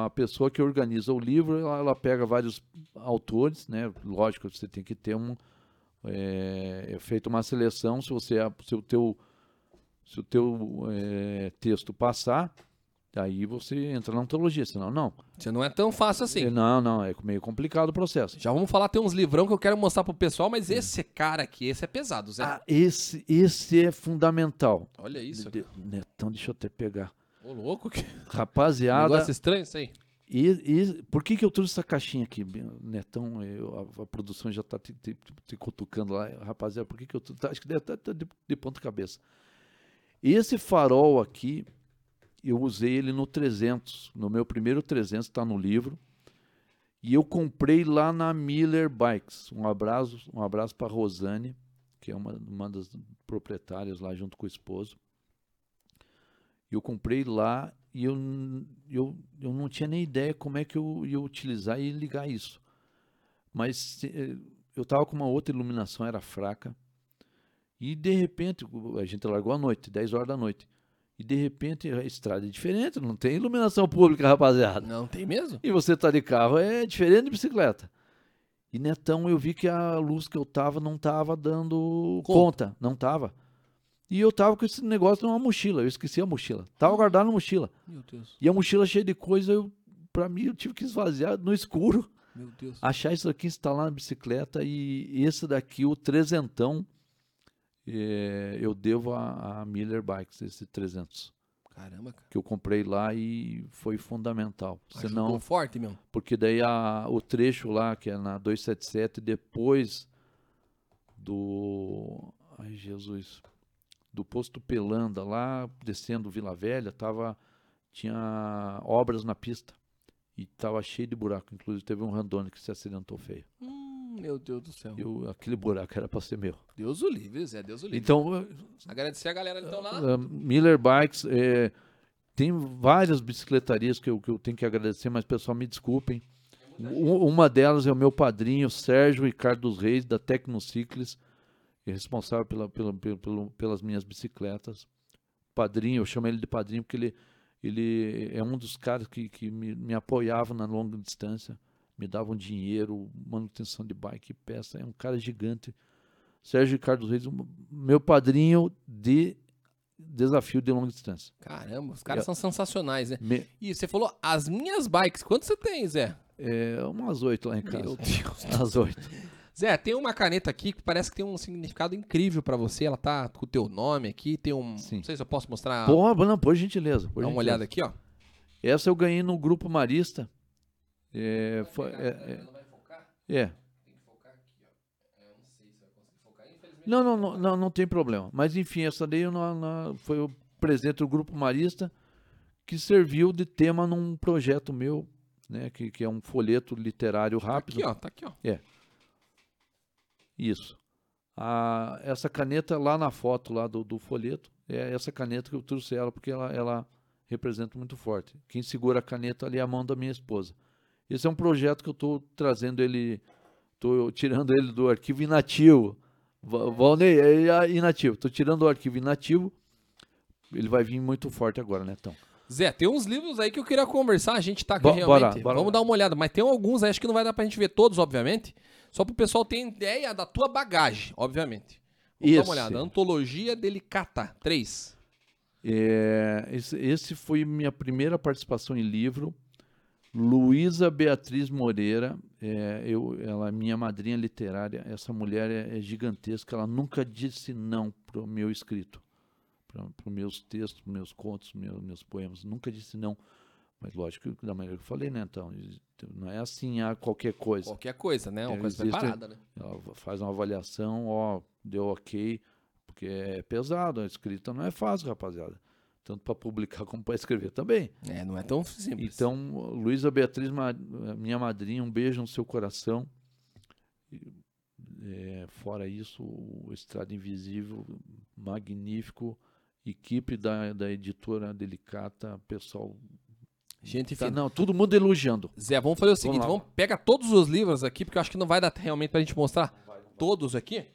a pessoa que organiza o livro, ela, ela pega vários autores, né? Lógico, você tem que ter um é, é feita uma seleção. Se você se o teu se o teu é, texto passar, Aí você entra na antologia, senão não. Você não é tão fácil assim. É, não, não, é meio complicado o processo. Já vamos falar, tem uns livrão que eu quero mostrar pro pessoal, mas esse cara aqui, esse é pesado, Zé. Ah, esse, esse é fundamental. Olha isso. De, Netão, deixa eu até pegar. Ô, louco. Que... Rapaziada. Negócio estranho isso aí. E, e, por que, que eu trouxe essa caixinha aqui? Netão, eu, a, a, produção já tá te, te, te, cutucando lá. Rapaziada, por que, que eu trouxe? Acho que deve estar de, de ponta cabeça. Esse farol aqui eu usei ele no 300, no meu primeiro 300, está no livro. E eu comprei lá na Miller Bikes. Um abraço, um abraço para Rosane, que é uma, uma das proprietárias lá junto com o esposo. Eu comprei lá e eu, eu, eu não tinha nem ideia como é que eu ia utilizar e ligar isso. Mas eh, eu estava com uma outra iluminação, era fraca. E de repente, a gente largou à noite, 10 horas da noite. E de repente a estrada é diferente, não tem iluminação pública, rapaziada. Não tem mesmo? E você tá de carro, é diferente de bicicleta. E netão eu vi que a luz que eu tava não tava dando conta, conta não tava. E eu tava com esse negócio numa mochila, eu esqueci a mochila. Tava guardado na mochila. Meu Deus. E a mochila cheia de coisa, eu, pra mim eu tive que esvaziar no escuro. Meu Deus. Achar isso aqui, instalar na bicicleta e esse daqui, o trezentão, é, eu devo a, a, Miller Bikes, esse 300. Caramba, cara. Que eu comprei lá e foi fundamental. Ajudou Senão, forte mesmo. Porque daí a, o trecho lá, que é na 277, depois do. Ai, Jesus. Do posto Pelanda, lá descendo Vila Velha, tava, tinha obras na pista. E tava cheio de buraco. Inclusive teve um randone que se acidentou feio. Hum. Meu Deus do céu. Eu, aquele buraco era para ser meu. Deus o livre, Zé, Deus o livre. Então, agradecer a galera então lá. Uh, Miller Bikes, é, tem várias bicicletarias que eu, que eu tenho que agradecer, mas pessoal, me desculpem. Uma delas é o meu padrinho, Sérgio Ricardo dos Reis, da Tecnociclis, é responsável pela, pela, pela, pelas minhas bicicletas. Padrinho, eu chamo ele de padrinho porque ele, ele é um dos caras que, que me, me apoiava na longa distância me davam dinheiro, manutenção de bike, peça. É um cara gigante. Sérgio Ricardo Reis, meu padrinho de desafio de longa distância. Caramba, os caras é, são sensacionais, né? Me... E você falou as minhas bikes. Quantas você tem, Zé? É, umas oito lá em casa. Meu Deus. As oito. Zé, tem uma caneta aqui que parece que tem um significado incrível para você. Ela tá com o teu nome aqui, tem um... Sim. Não sei se eu posso mostrar. Pô, não, por gentileza. Por Dá uma olhada aqui, ó. Essa eu ganhei no Grupo Marista. É, foi, é, é, é. Não, não, não, não, não tem problema. Mas enfim, essa daí não, foi o presidente do Grupo Marista que serviu de tema num projeto meu, né, que, que é um folheto literário rápido. Tá aqui, ó, tá aqui, ó. É. Isso. A, essa caneta lá na foto lá do, do folheto, é essa caneta que eu trouxe ela porque ela, ela representa muito forte. Quem segura a caneta ali é a mão da minha esposa. Esse é um projeto que eu estou trazendo ele, estou tirando ele do arquivo inativo. Valnei, é inativo. Estou tirando o arquivo inativo. Ele vai vir muito forte agora, né, então. Zé, tem uns livros aí que eu queria conversar. A gente tá aqui Bo realmente. Bora, bora, Vamos dar uma olhada. Mas tem alguns aí, acho que não vai dar pra gente ver todos, obviamente. Só pro pessoal ter ideia da tua bagagem, obviamente. Vamos Isso. dar uma olhada. Antologia Delicata 3. É, esse, esse foi minha primeira participação em livro. Luísa Beatriz Moreira, é, eu, ela é minha madrinha literária. Essa mulher é, é gigantesca. Ela nunca disse não para o meu escrito, para os meus textos, meus contos, meus, meus poemas. Nunca disse não. Mas lógico que da maneira que eu falei, né? Então, não é assim a qualquer coisa. Qualquer coisa, né? Uma coisa existe, preparada, né? Ela faz uma avaliação, ó, deu ok, porque é pesado, a escrita não é fácil, rapaziada tanto para publicar como para escrever também. É, não é tão simples. Então, Luísa Beatriz, minha madrinha, um beijo no seu coração. É, fora isso, o Estrada Invisível, magnífico. Equipe da, da editora Delicata, pessoal. Gente, tá, não, todo mundo elogiando. Zé, vamos fazer o seguinte: vamos, vamos pega todos os livros aqui, porque eu acho que não vai dar realmente para a gente mostrar todos aqui.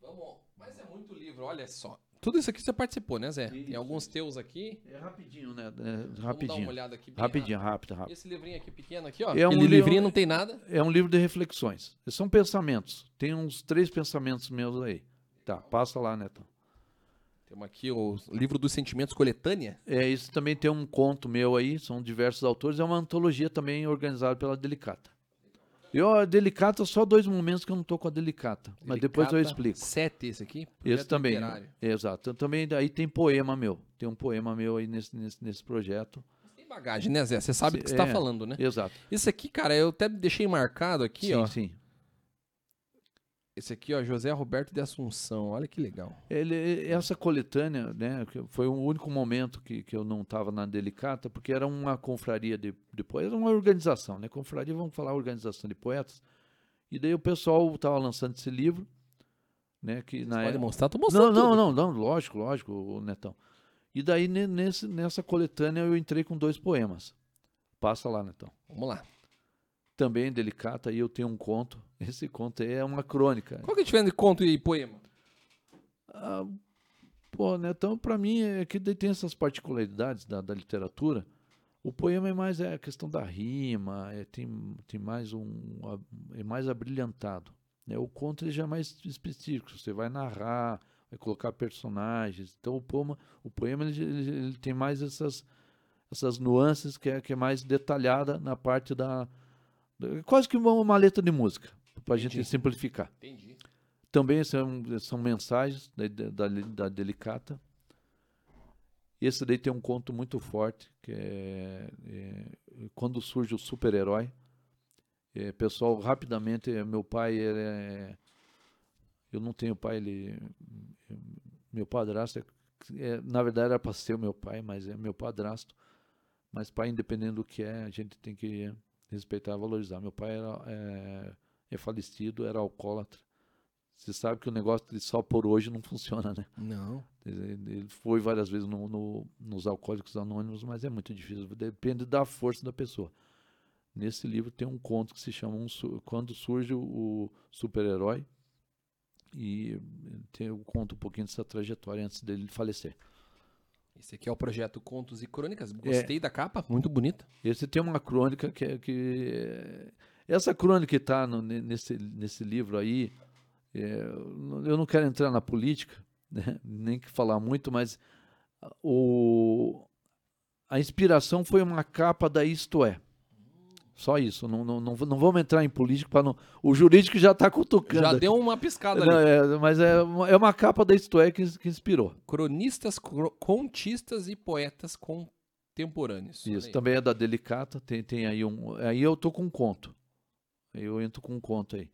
Vamos, mas é muito livro, olha só. Tudo isso aqui você participou, né, Zé? Tem alguns teus aqui. É rapidinho, né? É, Vamos dar rapidinho. uma olhada aqui bem Rapidinho, rápido, rápido. Esse livrinho aqui pequeno aqui, ó. É um Aquele li- livrinho não tem nada. É um livro de reflexões. São pensamentos. Tem uns três pensamentos meus aí. Tá, passa lá, Netão. Temos aqui o livro dos sentimentos coletânea. É, isso também tem um conto meu aí, são diversos autores. É uma antologia também organizada pela Delicata. Eu, a Delicata, só dois momentos que eu não tô com a Delicata. Mas depois eu Delicata explico. Sete esse aqui. Esse também. literário. Exato. Também aí tem poema meu. Tem um poema meu aí nesse, nesse, nesse projeto. Tem bagagem, né, Zé? Você sabe do que você É. falando, né? Exato. Esse aqui, cara, eu até deixei marcado aqui, sim, ó. sim. Esse aqui, ó, José Roberto de Assunção. Olha que legal. Ele, essa coletânea, né, foi o único momento que, que eu não estava na Delicata, porque era uma confraria de, de poetas, uma organização, né? Confraria, vamos falar organização de poetas. E daí o pessoal estava lançando esse livro, né? Que na Pode época- mostrar? Tô Não, mostrando não, tudo. não, não, lógico, lógico, o Netão. E daí ne- nesse, nessa coletânea eu entrei com dois poemas. Passa lá, Netão. Vamos lá. Também Delicata, aí eu tenho um conto. Esse conto é uma crônica. Qual que é a diferença de conto e poema? Ah, pô, né? Então, para mim, é que tem essas particularidades da, da literatura. O poema é mais é a questão da rima, é, tem, tem mais um. é mais abrilhantado. Né? O conto ele já é mais específico, você vai narrar, vai colocar personagens. Então, o poema, o poema ele, ele- ele tem mais essas, essas nuances que é, que é mais detalhada na parte da. Quase que uma, uma letra de música, para a gente simplificar. Entendi. Também são, são mensagens da, da, da Delicata. Esse daí tem um conto muito forte, que é, é quando surge o super-herói. É, pessoal, rapidamente, é, meu pai é, eu não tenho pai, ele meu padrasto é, é, na verdade era para ser o meu pai, mas é meu padrasto. Mas pai, independente do que é, a gente tem que respeitar e valorizar. Meu pai era, é, é falecido, era alcoólatra. Você sabe que o negócio de só por hoje não funciona, né? Não. Ele foi várias vezes no, no- nos Alcoólicos Anônimos, mas é muito difícil. Depende da força da pessoa. Nesse livro tem um conto que se chama um Quando Surge o Super-Herói. E tem, eu conto um pouquinho dessa trajetória antes dele falecer. Esse aqui é o projeto Contos e Crônicas. É. Gostei da capa, muito bonita. Esse tem uma crônica que é. Que, essa crônica que está nesse, nesse livro aí, é, eu não quero entrar na política, né, nem que falar muito, mas o, a inspiração foi uma capa da Isto É. Só isso. Não, não, não, não vamos entrar em política para não. O jurídico já está cutucando. Já deu uma piscada Não, ali. é, mas é uma, é uma capa da Isto É que, que inspirou. Cronistas, cro- contistas e poetas contemporâneos. Isso, aí. também é da Delicata, tem, tem aí um. Aí eu tô com um conto. Aí eu entro com um conto aí.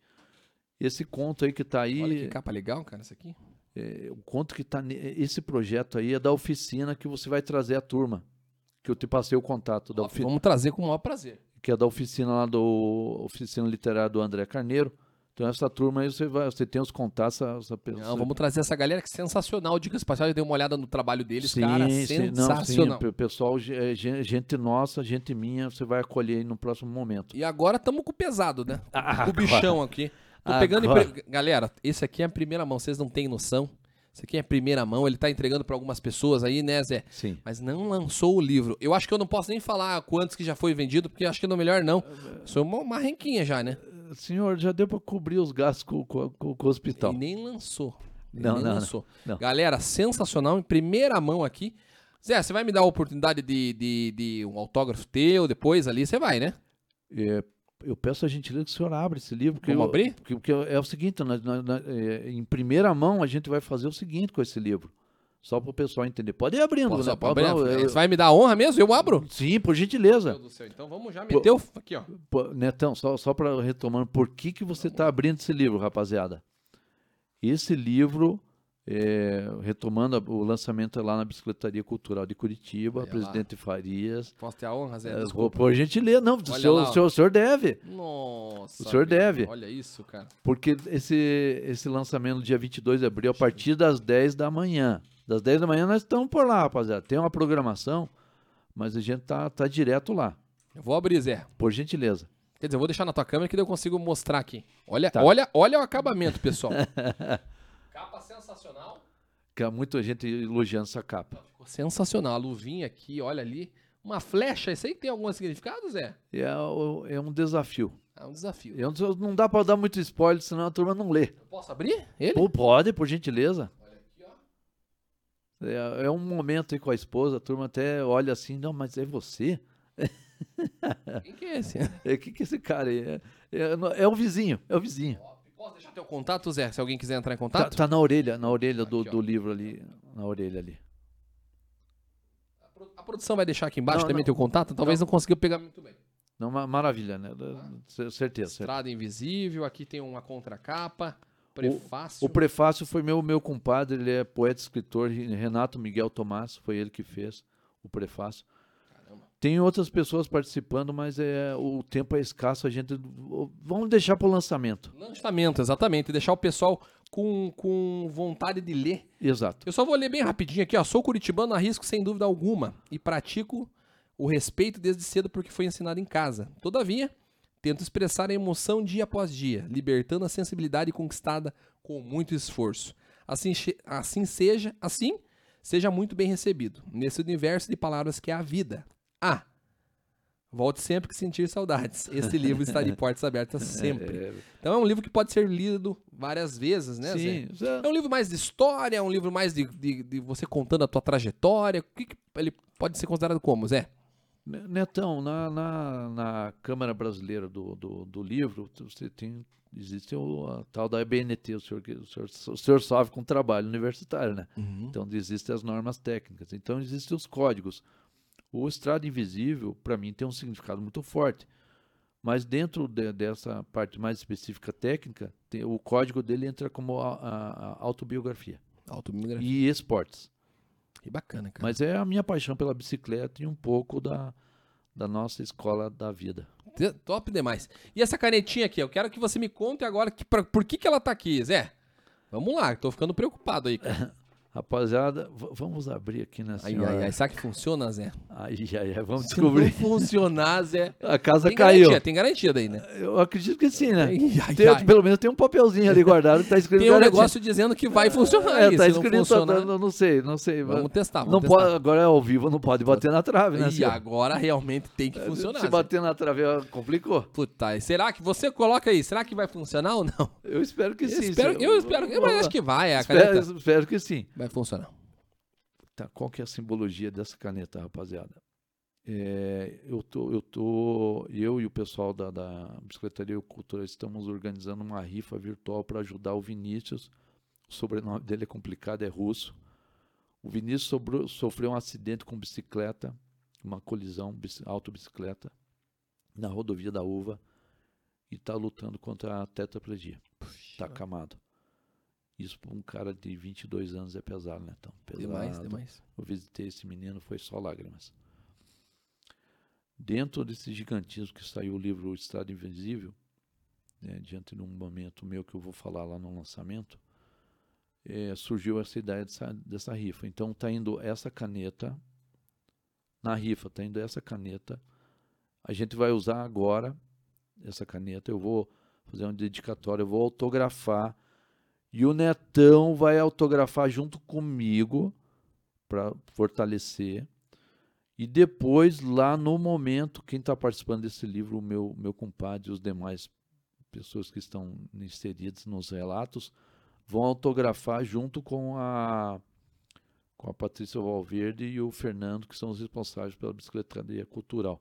Esse conto aí que tá Olha que aí, capa legal, cara, esse aqui. é, o conto que tá. ne- Esse projeto aí é da oficina que você vai trazer a turma. Que eu te passei o contato, da Ó, ofi- Vamos trazer com o maior prazer. Que é da oficina lá do. Oficina Literária do André Carneiro. Então essa turma aí você vai. Você tem os contatos, essa, essa pessoa. Não, vamos trazer essa galera que é sensacional. Dicas passadas, eu dei uma olhada no trabalho deles, Sim, cara. sim, não, sensacional. sim, pe- pessoal, é gen- gente nossa, gente minha, você vai acolher aí no próximo momento. E agora estamos com o pesado, né? Ah, com o bichão aqui. Tô pegando. Galera, esse aqui é a primeira mão, vocês não têm noção. Esse aqui é a primeira mão, ele tá entregando para algumas pessoas aí, né, Zé? Sim. Mas não lançou o livro. Eu acho que eu não posso nem falar quantos que já foi vendido, porque eu acho que não é melhor não. Sou uma, uma renquinha já, né? Senhor, já deu para cobrir os gastos com, com- com- com o hospital. E nem lançou. Ele Não, nem não, não. lançou. Não. Galera, sensacional, em primeira mão aqui. Zé, você vai me dar a oportunidade de, de, de um autógrafo teu depois ali? Você vai, né? É, eu peço a gentileza que o senhor abra esse livro. Porque Vamos eu- abrir? Porque, porque é o seguinte, nós- nós- é, em primeira mão a gente vai fazer o seguinte com esse livro. Só para o pessoal entender. Pode ir abrindo. Posso né? abrir? Pode- não, eu- Você vai me dar honra mesmo? Eu abro? Sim, por Meu gentileza. Deus do céu, então vamos já meter o... Aqui, ó. Pô, Netão, só, só para retomando, por que, que você está abrindo esse livro, rapaziada? Esse livro, é, retomando o lançamento lá na Bicicletaria Cultural de Curitiba, Olha lá. Presidente Farias. Posso ter a honra, Zé? É, Desculpa. por gentileza, não, o senhor, lá, o senhor- deve. Nossa. O senhor deve. Olha isso, cara. Porque esse, esse lançamento dia 22 de abril, a partir das 10 da manhã. Das 10 da manhã nós estamos por lá, rapaziada. Tem uma programação, mas a gente tá, tá direto lá. Eu vou abrir, Zé. Por gentileza. Quer dizer, eu vou deixar na tua câmera que daí eu consigo mostrar aqui. Olha, Tá. olha, olha o acabamento, pessoal. Capa sensacional. que há muita gente elogiando essa capa. Ficou sensacional. A luvinha aqui, olha ali. Uma flecha, isso aí tem algum significado, Zé? É, é um desafio. É um desafio. Eu não, dá pra dar muito spoiler, senão a turma não lê. Eu posso abrir ele? Pô, pode, por gentileza. Olha aqui, ó. É, é um momento aí com a esposa, a turma até olha assim, não, mas é você? Quem que é esse? O que, que é esse cara aí? É, é, é o vizinho, é o vizinho. Posso deixar teu contato, Zé? Se alguém quiser entrar em Tá, contato? tá na orelha, na orelha do, Aqui, do livro ali. Na orelha ali. A pro- A produção vai deixar aqui embaixo Não, também não. teu contato? Talvez não, conseguiu pegar muito bem. Não, ma- maravilha, né? C- Certeza. Estrada Invisível, aqui tem uma contracapa, prefácio. O prefácio foi meu, meu compadre, ele é poeta e escritor, Renato Miguel Tomás, foi ele que fez o prefácio. Tem outras pessoas participando, mas é, o tempo é escasso, a gente. Vamos deixar para o lançamento. Lançamento, exatamente. Deixar o pessoal com, com vontade de ler. Exato. Eu só vou ler bem rapidinho aqui, ó. Sou curitibano, arrisco sem dúvida alguma e pratico o respeito desde cedo porque foi ensinado em casa. Todavia, tento expressar a emoção dia após dia, libertando a sensibilidade conquistada com muito esforço. Assim, assim seja, assim seja muito bem recebido nesse universo de palavras que é a vida. Ah, volte sempre que sentir saudades. Este livro está de portas abertas sempre. Então é um livro que pode ser lido várias vezes, né? Sim, Zé. É um livro mais de história, é um livro mais de, de, de você contando a tua trajetória. O que, que ele pode ser considerado como, Zé? Netão, na, na, na Câmara Brasileira do, do, do Livro, você tem, existe o, a tal da EBNT, o senhor, o, senhor, o senhor sofre com trabalho universitário, né? Então existem as normas técnicas, então existem os códigos. O estrado invisível, para mim, tem um significado muito forte. Mas dentro de- dessa parte mais específica técnica, tem- o código dele entra como a, a- a autobiografia Autobiografia. e esportes. Que bacana, cara. Mas é a minha paixão pela bicicleta e um pouco da, da nossa escola da vida. Top demais. E essa canetinha aqui, eu quero que você me conte agora que, pra- por que, que ela tá aqui, Zé? Vamos lá, tô ficando preocupado aí. cara. Rapaziada, vamos abrir aqui na Ai, senhora. ai, ai. Será que funciona, Zé? Ai, ai, ai, vamos Se não descobrir. funcionar, Zé. A casa Tem caiu. garantia, tem garantia daí, né? Eu acredito que sim, né? Ai, ai, Tem- ai. Pelo menos tem um papelzinho ali guardado que tá escrito Tem um garantia. negócio dizendo que vai funcionar. É, aí. tá Se não escrito, funcionar, eu não sei, não sei. vamos testar. Vamos não testar. pode, agora é ao vivo, não pode bater na trave, né? E agora realmente tem que funcionar. Se Zé. bater na trave, complicou. Puta, e será que você coloca aí? Será que vai funcionar ou não? Eu espero que Eu sim. espero, eu espero, eu mas acho que vai, a espero, espero que sim. vai funcionar. Tá, qual que é a simbologia dessa caneta, rapaziada? É, eu tô, eu tô, eu e o pessoal da, da Bicicletaria Cultura estamos organizando uma rifa virtual para ajudar o Vinícius. O sobrenome dele é complicado, é russo. O Vinícius sobrou- sofreu um acidente com bicicleta, uma colisão, bici- autobicicleta, na rodovia da Uva e está lutando contra a tetraplegia. Está acamado. Isso para um cara de 22 anos é pesado, né? Então, pesado. Demais, demais. Eu visitei esse menino, foi só lágrimas. Dentro desse gigantismo que saiu o livro O Estado Invisível, né, diante de um momento meu que eu vou falar lá no lançamento, eh, surgiu essa ideia dessa, dessa rifa. Então está indo essa caneta, na rifa está indo essa caneta, a gente vai usar agora essa caneta, eu vou fazer uma dedicatória, eu vou autografar, e o Netão vai autografar junto comigo, para fortalecer. E depois, lá no momento, quem está participando desse livro, o meu, meu compadre e os demais pessoas que estão inseridas nos relatos, vão autografar junto com a com a Patrícia Valverde e o Fernando, que são os responsáveis pela bicicletaria cultural.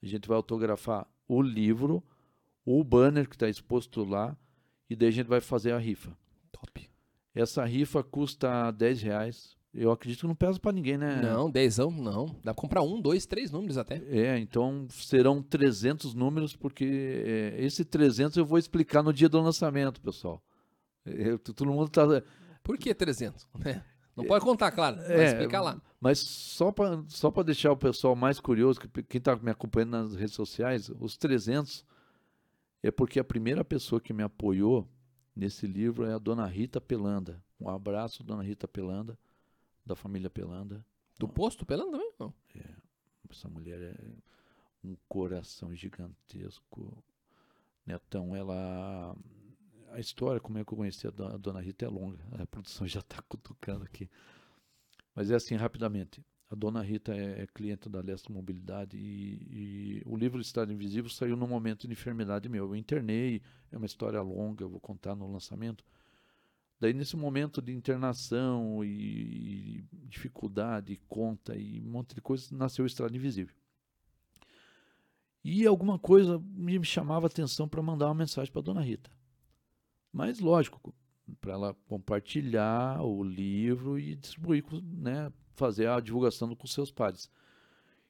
A gente vai autografar o livro, o banner que está exposto lá, e daí a gente vai fazer a rifa. Essa rifa custa 10 reais. Eu acredito que não pesa para ninguém, né? Não, dezão, não. Dá pra comprar um, dois, três números até. É, então serão 300 números, porque é, esse 300 eu vou explicar no dia do lançamento, pessoal. Eu- todo mundo tá. Por que 300? né? Não pode contar, claro. Vai É, explicar lá. Mas só para só pra deixar o pessoal mais curioso, que quem está me acompanhando nas redes sociais, os 300 é porque a primeira pessoa que me apoiou nesse livro é a dona Rita Pelanda. Um abraço, dona Rita Pelanda, da família Pelanda. Do posto pelando também? Não. Essa mulher é um coração gigantesco. Netão, ela. a história, como é que eu conheci a dona, a dona Rita, é longa. A produção já está cutucando aqui. Mas é assim, rapidamente. A dona Rita é, é cliente da Leste Mobilidade e, e, o livro Estado Invisível saiu num momento de enfermidade meu. Eu internei, é uma história longa, eu vou contar no lançamento. Daí, nesse momento de internação e, e dificuldade, conta e um monte de coisas, nasceu o Estrada Invisível. E alguma coisa me chamava a atenção para mandar uma mensagem para dona Rita. Mas, lógico, para ela compartilhar o livro e distribuir, né, fazer a divulgação com seus pares.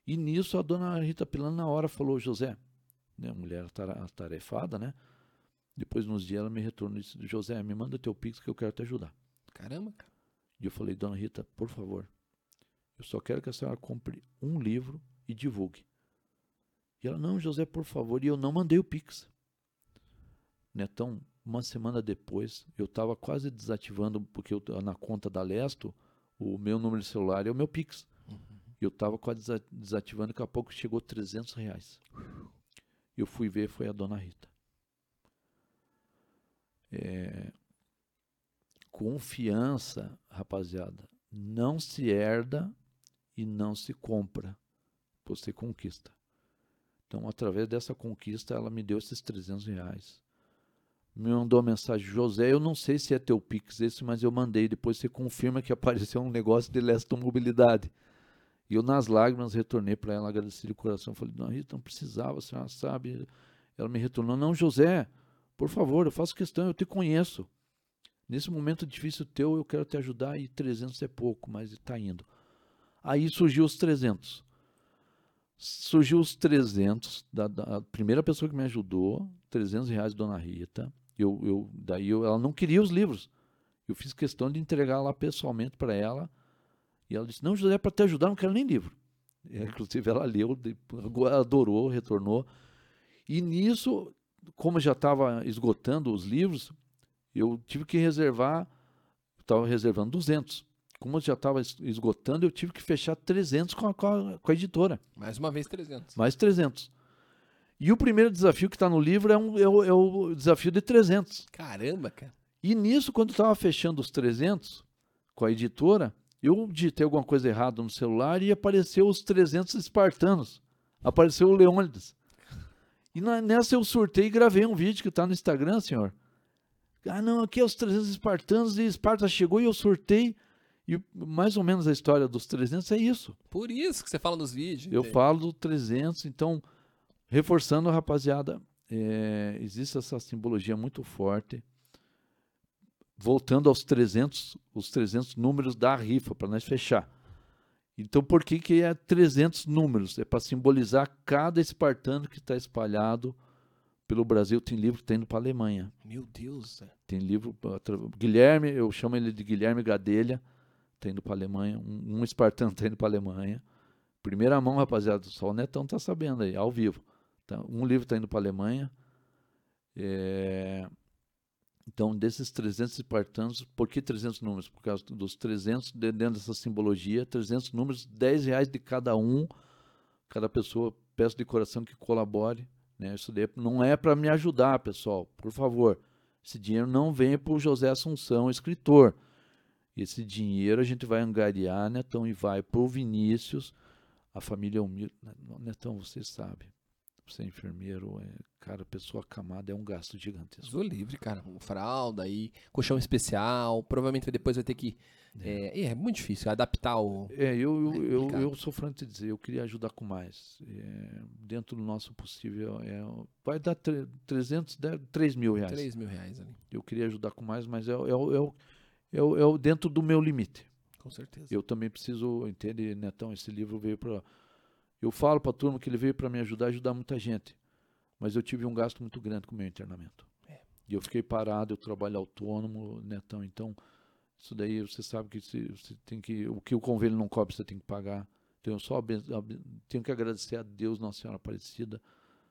E nisso a dona Rita Pilano na hora falou, José, né, mulher atarefada, né? Depois, nos dias, ela me retornou e disse, José, me manda teu Pix que eu quero te ajudar. Caramba, cara. E eu falei, dona Rita, por favor, eu só quero que a senhora compre um livro e divulgue. E ela, não, José, por favor. E eu não mandei o Pix. Netão, uma semana depois, eu estava quase desativando, porque eu, na conta da Lesto, o meu número de celular é o meu Pix. Uhum. Eu estava quase desativando, daqui a pouco chegou 300 reais. Eu fui ver, foi a dona Rita. É, confiança, rapaziada, não se herda e não se compra, você conquista. Então, através dessa conquista, ela me deu esses 300 reais me mandou uma mensagem, José, eu não sei se é teu Pix esse, mas eu mandei. Depois você confirma que apareceu um negócio de Leston Mobilidade. E eu, nas lágrimas, retornei para ela, agradeci de coração. Falei, não, Rita, não precisava, a senhora sabe. Ela me retornou, não, José, por favor, eu faço questão, eu te conheço. Nesse momento difícil teu, eu quero te ajudar e 300 é pouco, mas está indo. Aí surgiu os 300. Surgiu os 300, da, da primeira pessoa que me ajudou, 300 reais, Dona Rita. Eu, eu, daí eu, ela não queria os livros. Eu fiz questão de entregar lá pessoalmente para ela. E ela disse: Não, José, para te ajudar, não quero nem livro. E, inclusive, ela leu, adorou, retornou. E nisso, como já estava esgotando os livros, eu tive que reservar, estava reservando 200. Como já estava esgotando, eu tive que fechar 300 com a, com a, com a editora. Mais uma vez 300. Mais 300. E o primeiro desafio que está no livro é, um, é, o, é, o, desafio de 300. Caramba, cara. E nisso, quando estava fechando os 300 com a editora, eu digitei alguma coisa errada no celular e apareceu os 300 espartanos. Apareceu o Leônidas. E na, nessa eu surtei e gravei um vídeo que está no Instagram, senhor. Ah, não, aqui é os 300 espartanos e Esparta chegou e eu sortei. E mais ou menos a história dos 300 é isso. Por isso que você fala nos vídeos. Eu falo do 300, então Reforçando, rapaziada, é, existe essa simbologia muito forte. Voltando aos 300, os 300 números da rifa, para nós fechar. Então, por que, que é 300 números? É para simbolizar cada espartano que está espalhado pelo Brasil. Tem livro que está indo para a Alemanha. Meu Deus. Tem livro. Guilherme, eu chamo ele de Guilherme Gadelha, está indo para a Alemanha. Um, um espartano está indo para a Alemanha. Primeira mão, rapaziada, só o Netão está sabendo aí, ao vivo. Tá? Um livro está indo para a Alemanha. É... Então, desses 300 espartanos, por que 300 números? Por causa dos 300, dentro dessa simbologia, 300 números, 10 reais de cada um, cada pessoa, peço de coração que colabore. Né? Isso não é para me ajudar, pessoal, por favor. Esse dinheiro não vem para o José Assunção, escritor. Esse dinheiro a gente vai angariar, Netão, e vai para o Vinícius, a família humilde. Netão, você sabe ser enfermeiro, é, cara, pessoa acamada é um gasto gigantesco. Sou livre, cara. Fralda aí, colchão especial, provavelmente depois vai ter que. É, é, é muito difícil adaptar o. É, eu, eu, eu, eu, sou franco de dizer, eu queria ajudar com mais. É, dentro do nosso possível, é, vai dar 300, 3 mil reais. 3 mil reais ali. Eu queria ajudar com mais, mas é, é, é, é, é dentro do meu limite. Com certeza. Eu também preciso, entende, Netão? Esse livro veio para eu falo para a turma que ele veio para me ajudar, ajudar muita gente. Mas eu tive um gasto muito grande com o meu internamento. É. E eu fiquei parado, eu trabalho autônomo, netão. Então, isso daí você sabe que você, você tem que. O que o convênio não cobre, você tem que pagar. Então, eu só tenho que agradecer a Deus, Nossa Senhora Aparecida,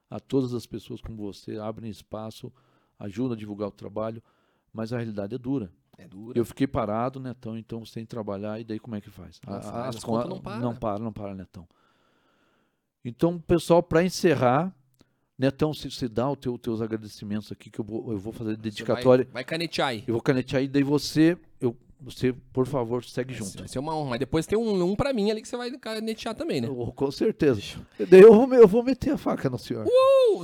a todas as pessoas como você, abrem espaço, ajudam a divulgar o trabalho, mas a realidade é dura. É dura. Eu fiquei parado, Netão, então você tem que trabalhar, e daí como é que faz? Não a, faz, as contas não para. Não para, não para, Netão. Então, pessoal, para encerrar, Netão, se você dá os teu, teus agradecimentos aqui, que eu vou, eu vou fazer Você dedicatória. Vai, vai canetear aí. Eu vou canetear aí, daí você, eu, você, por favor, segue junto. Vai ser uma honra. Mas depois tem um, um pra mim ali que você vai canetear também, né? Eu- com certeza. Daí eu vou, eu vou meter a faca no senhor. Uh,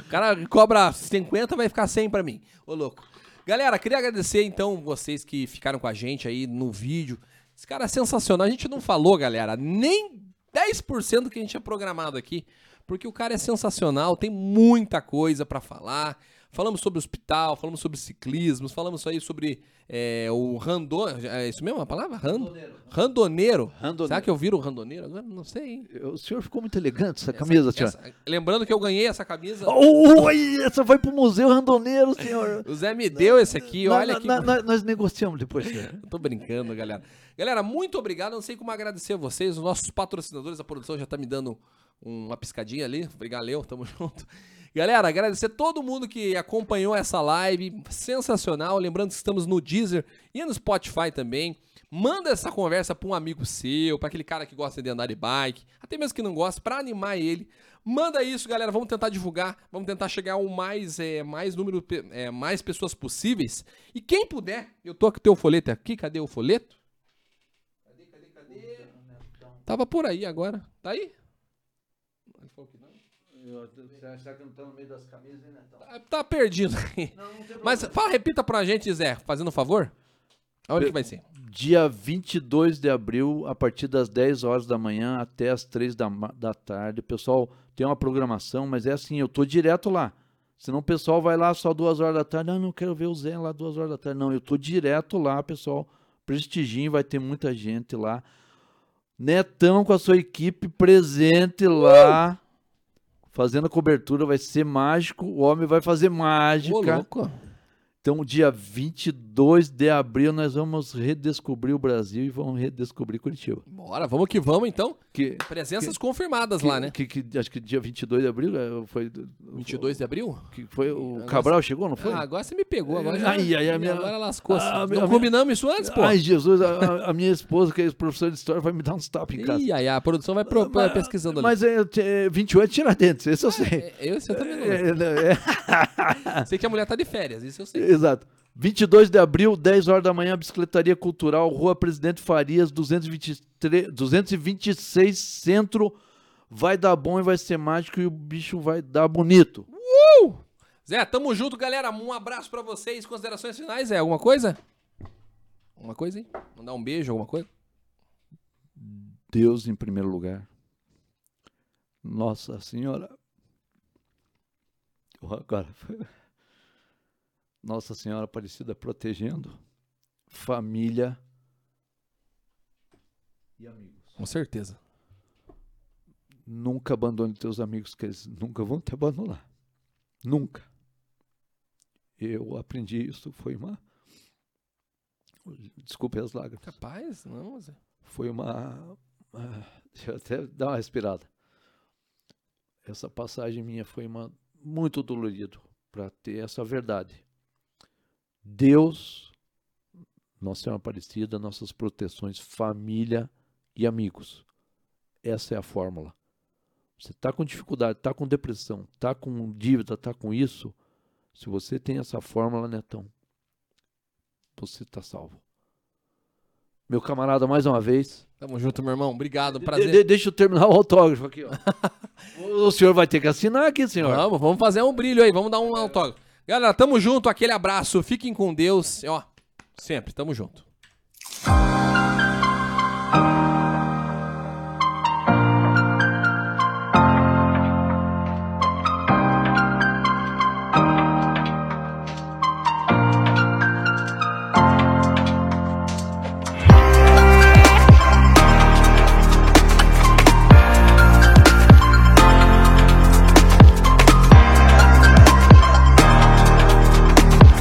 o cara cobra 50, vai ficar 100 pra mim. Ô, louco. Galera, queria agradecer então vocês que ficaram com a gente aí no vídeo. Esse cara é sensacional. A gente não falou, galera, nem 10% do que a gente tinha programado aqui, porque o cara é sensacional, tem muita coisa pra falar. Falamos sobre hospital, falamos sobre ciclismo, falamos aí sobre é, o rando... É isso mesmo a palavra? Rando... Randoneiro. Randoneiro. Será que eu viro randoneiro? Agora não sei, hein? O senhor ficou muito elegante essa camisa, senhor. Essa- lembrando que eu ganhei essa camisa. Oi, essa vai pro Museu Randoneiro, senhor. O Zé me deu esse aqui, Na- olha aqui. na- na- nós negociamos depois, senhor. Tô brincando, galera. Galera, muito obrigado. Não sei como agradecer a vocês. Os nossos patrocinadores, a produção já tá me dando uma piscadinha ali. Obrigado, Leo. Tamo junto. Galera, agradecer todo mundo que acompanhou essa live. Sensacional. Lembrando que estamos no Deezer e no Spotify também. Manda essa conversa pra um amigo seu, pra aquele cara que gosta de andar de bike, até mesmo que não gosta, pra animar ele. Manda isso, galera. Vamos tentar divulgar, vamos tentar chegar ao mais, é, mais número, é, mais pessoas possíveis. E quem puder, eu tô com o teu folheto aqui. Cadê o folheto? Cadê, cadê, cadê? Tava por aí agora. Tá aí? Ele falou que não. Você acha que não tá no meio das camisas, né? Tá, tá perdido aí. Mas fala, repita pra gente, Zé, fazendo um favor. Aonde que vai ser? Dia 22 de abril, a partir das 10 horas da manhã até as 3 da, da tarde. Pessoal, tem uma programação, mas é assim, eu tô direto lá. Senão o pessoal vai lá só duas horas da tarde. Ah, não quero ver o Zé lá duas horas da tarde. Não, eu tô direto lá, pessoal. Prestigiem, vai ter muita gente lá. Netão com a sua equipe presente lá. Fazendo a cobertura, vai ser mágico. O homem vai fazer Ô, mágica. louco. Então, dia 22 de abril, nós vamos redescobrir o Brasil e vamos redescobrir Curitiba. Bora, vamos que vamos então. Que, Presenças confirmadas que- lá, né? Que, que- acho que dia 22 de abril eh, foi. 22 de abril? Que foi o Agora Cabral chegou, não foi? Ah, agora você me pegou. Agora, já, Ai, ai, a minha- agora lascou-se. Ah, a Não minha- combinamos isso antes, pô? Ai, Jesus, a, a- minha esposa, que é professora de história, vai me dar uns tapas em casa. Ih, ai, a produção vai pro- Mas- pesquisando ali. Mas é, é 28 é Tiradentes, esse eu sei. É, eu, eu também não. É, é, é. Sei que a mulher tá de férias, isso eu sei. Exato. 22 de abril, 10 horas da manhã, Bicicletaria Cultural, Rua Presidente Farias, 223, 226, Centro. Vai dar bom e vai ser mágico e o bicho vai dar bonito. Zé, tamo junto, galera. Um abraço pra vocês. Considerações finais, Zé? Alguma coisa? Alguma coisa, hein? Mandar um beijo, alguma coisa? Deus em primeiro lugar. Nossa Senhora. Agora. Nossa Senhora Aparecida protegendo família e amigos. Com certeza. Nunca abandone teus amigos, que eles nunca vão te abandonar. Nunca. Eu aprendi isso, foi uma. Desculpe as lágrimas. Capaz? Não, Zé. Foi uma. Deixa eu até dar uma respirada. Essa passagem minha foi uma muito dolorido para ter essa verdade. Deus, Nossa Senhora Aparecida, nossas proteções, família e amigos. Essa é a fórmula. Você está com dificuldade, está com depressão, está com dívida, está com isso. Se você tem essa fórmula, Netão, você está salvo. Meu camarada, mais uma vez, Tamo junto, meu irmão. Obrigado, de- prazer. de- deixa eu terminar o autógrafo aqui, ó. o senhor vai ter que assinar aqui, senhor. Vamos, vamos fazer um brilho aí, vamos dar um autógrafo. Galera, tamo junto, aquele abraço, fiquem com Deus. Ó, sempre, tamo junto.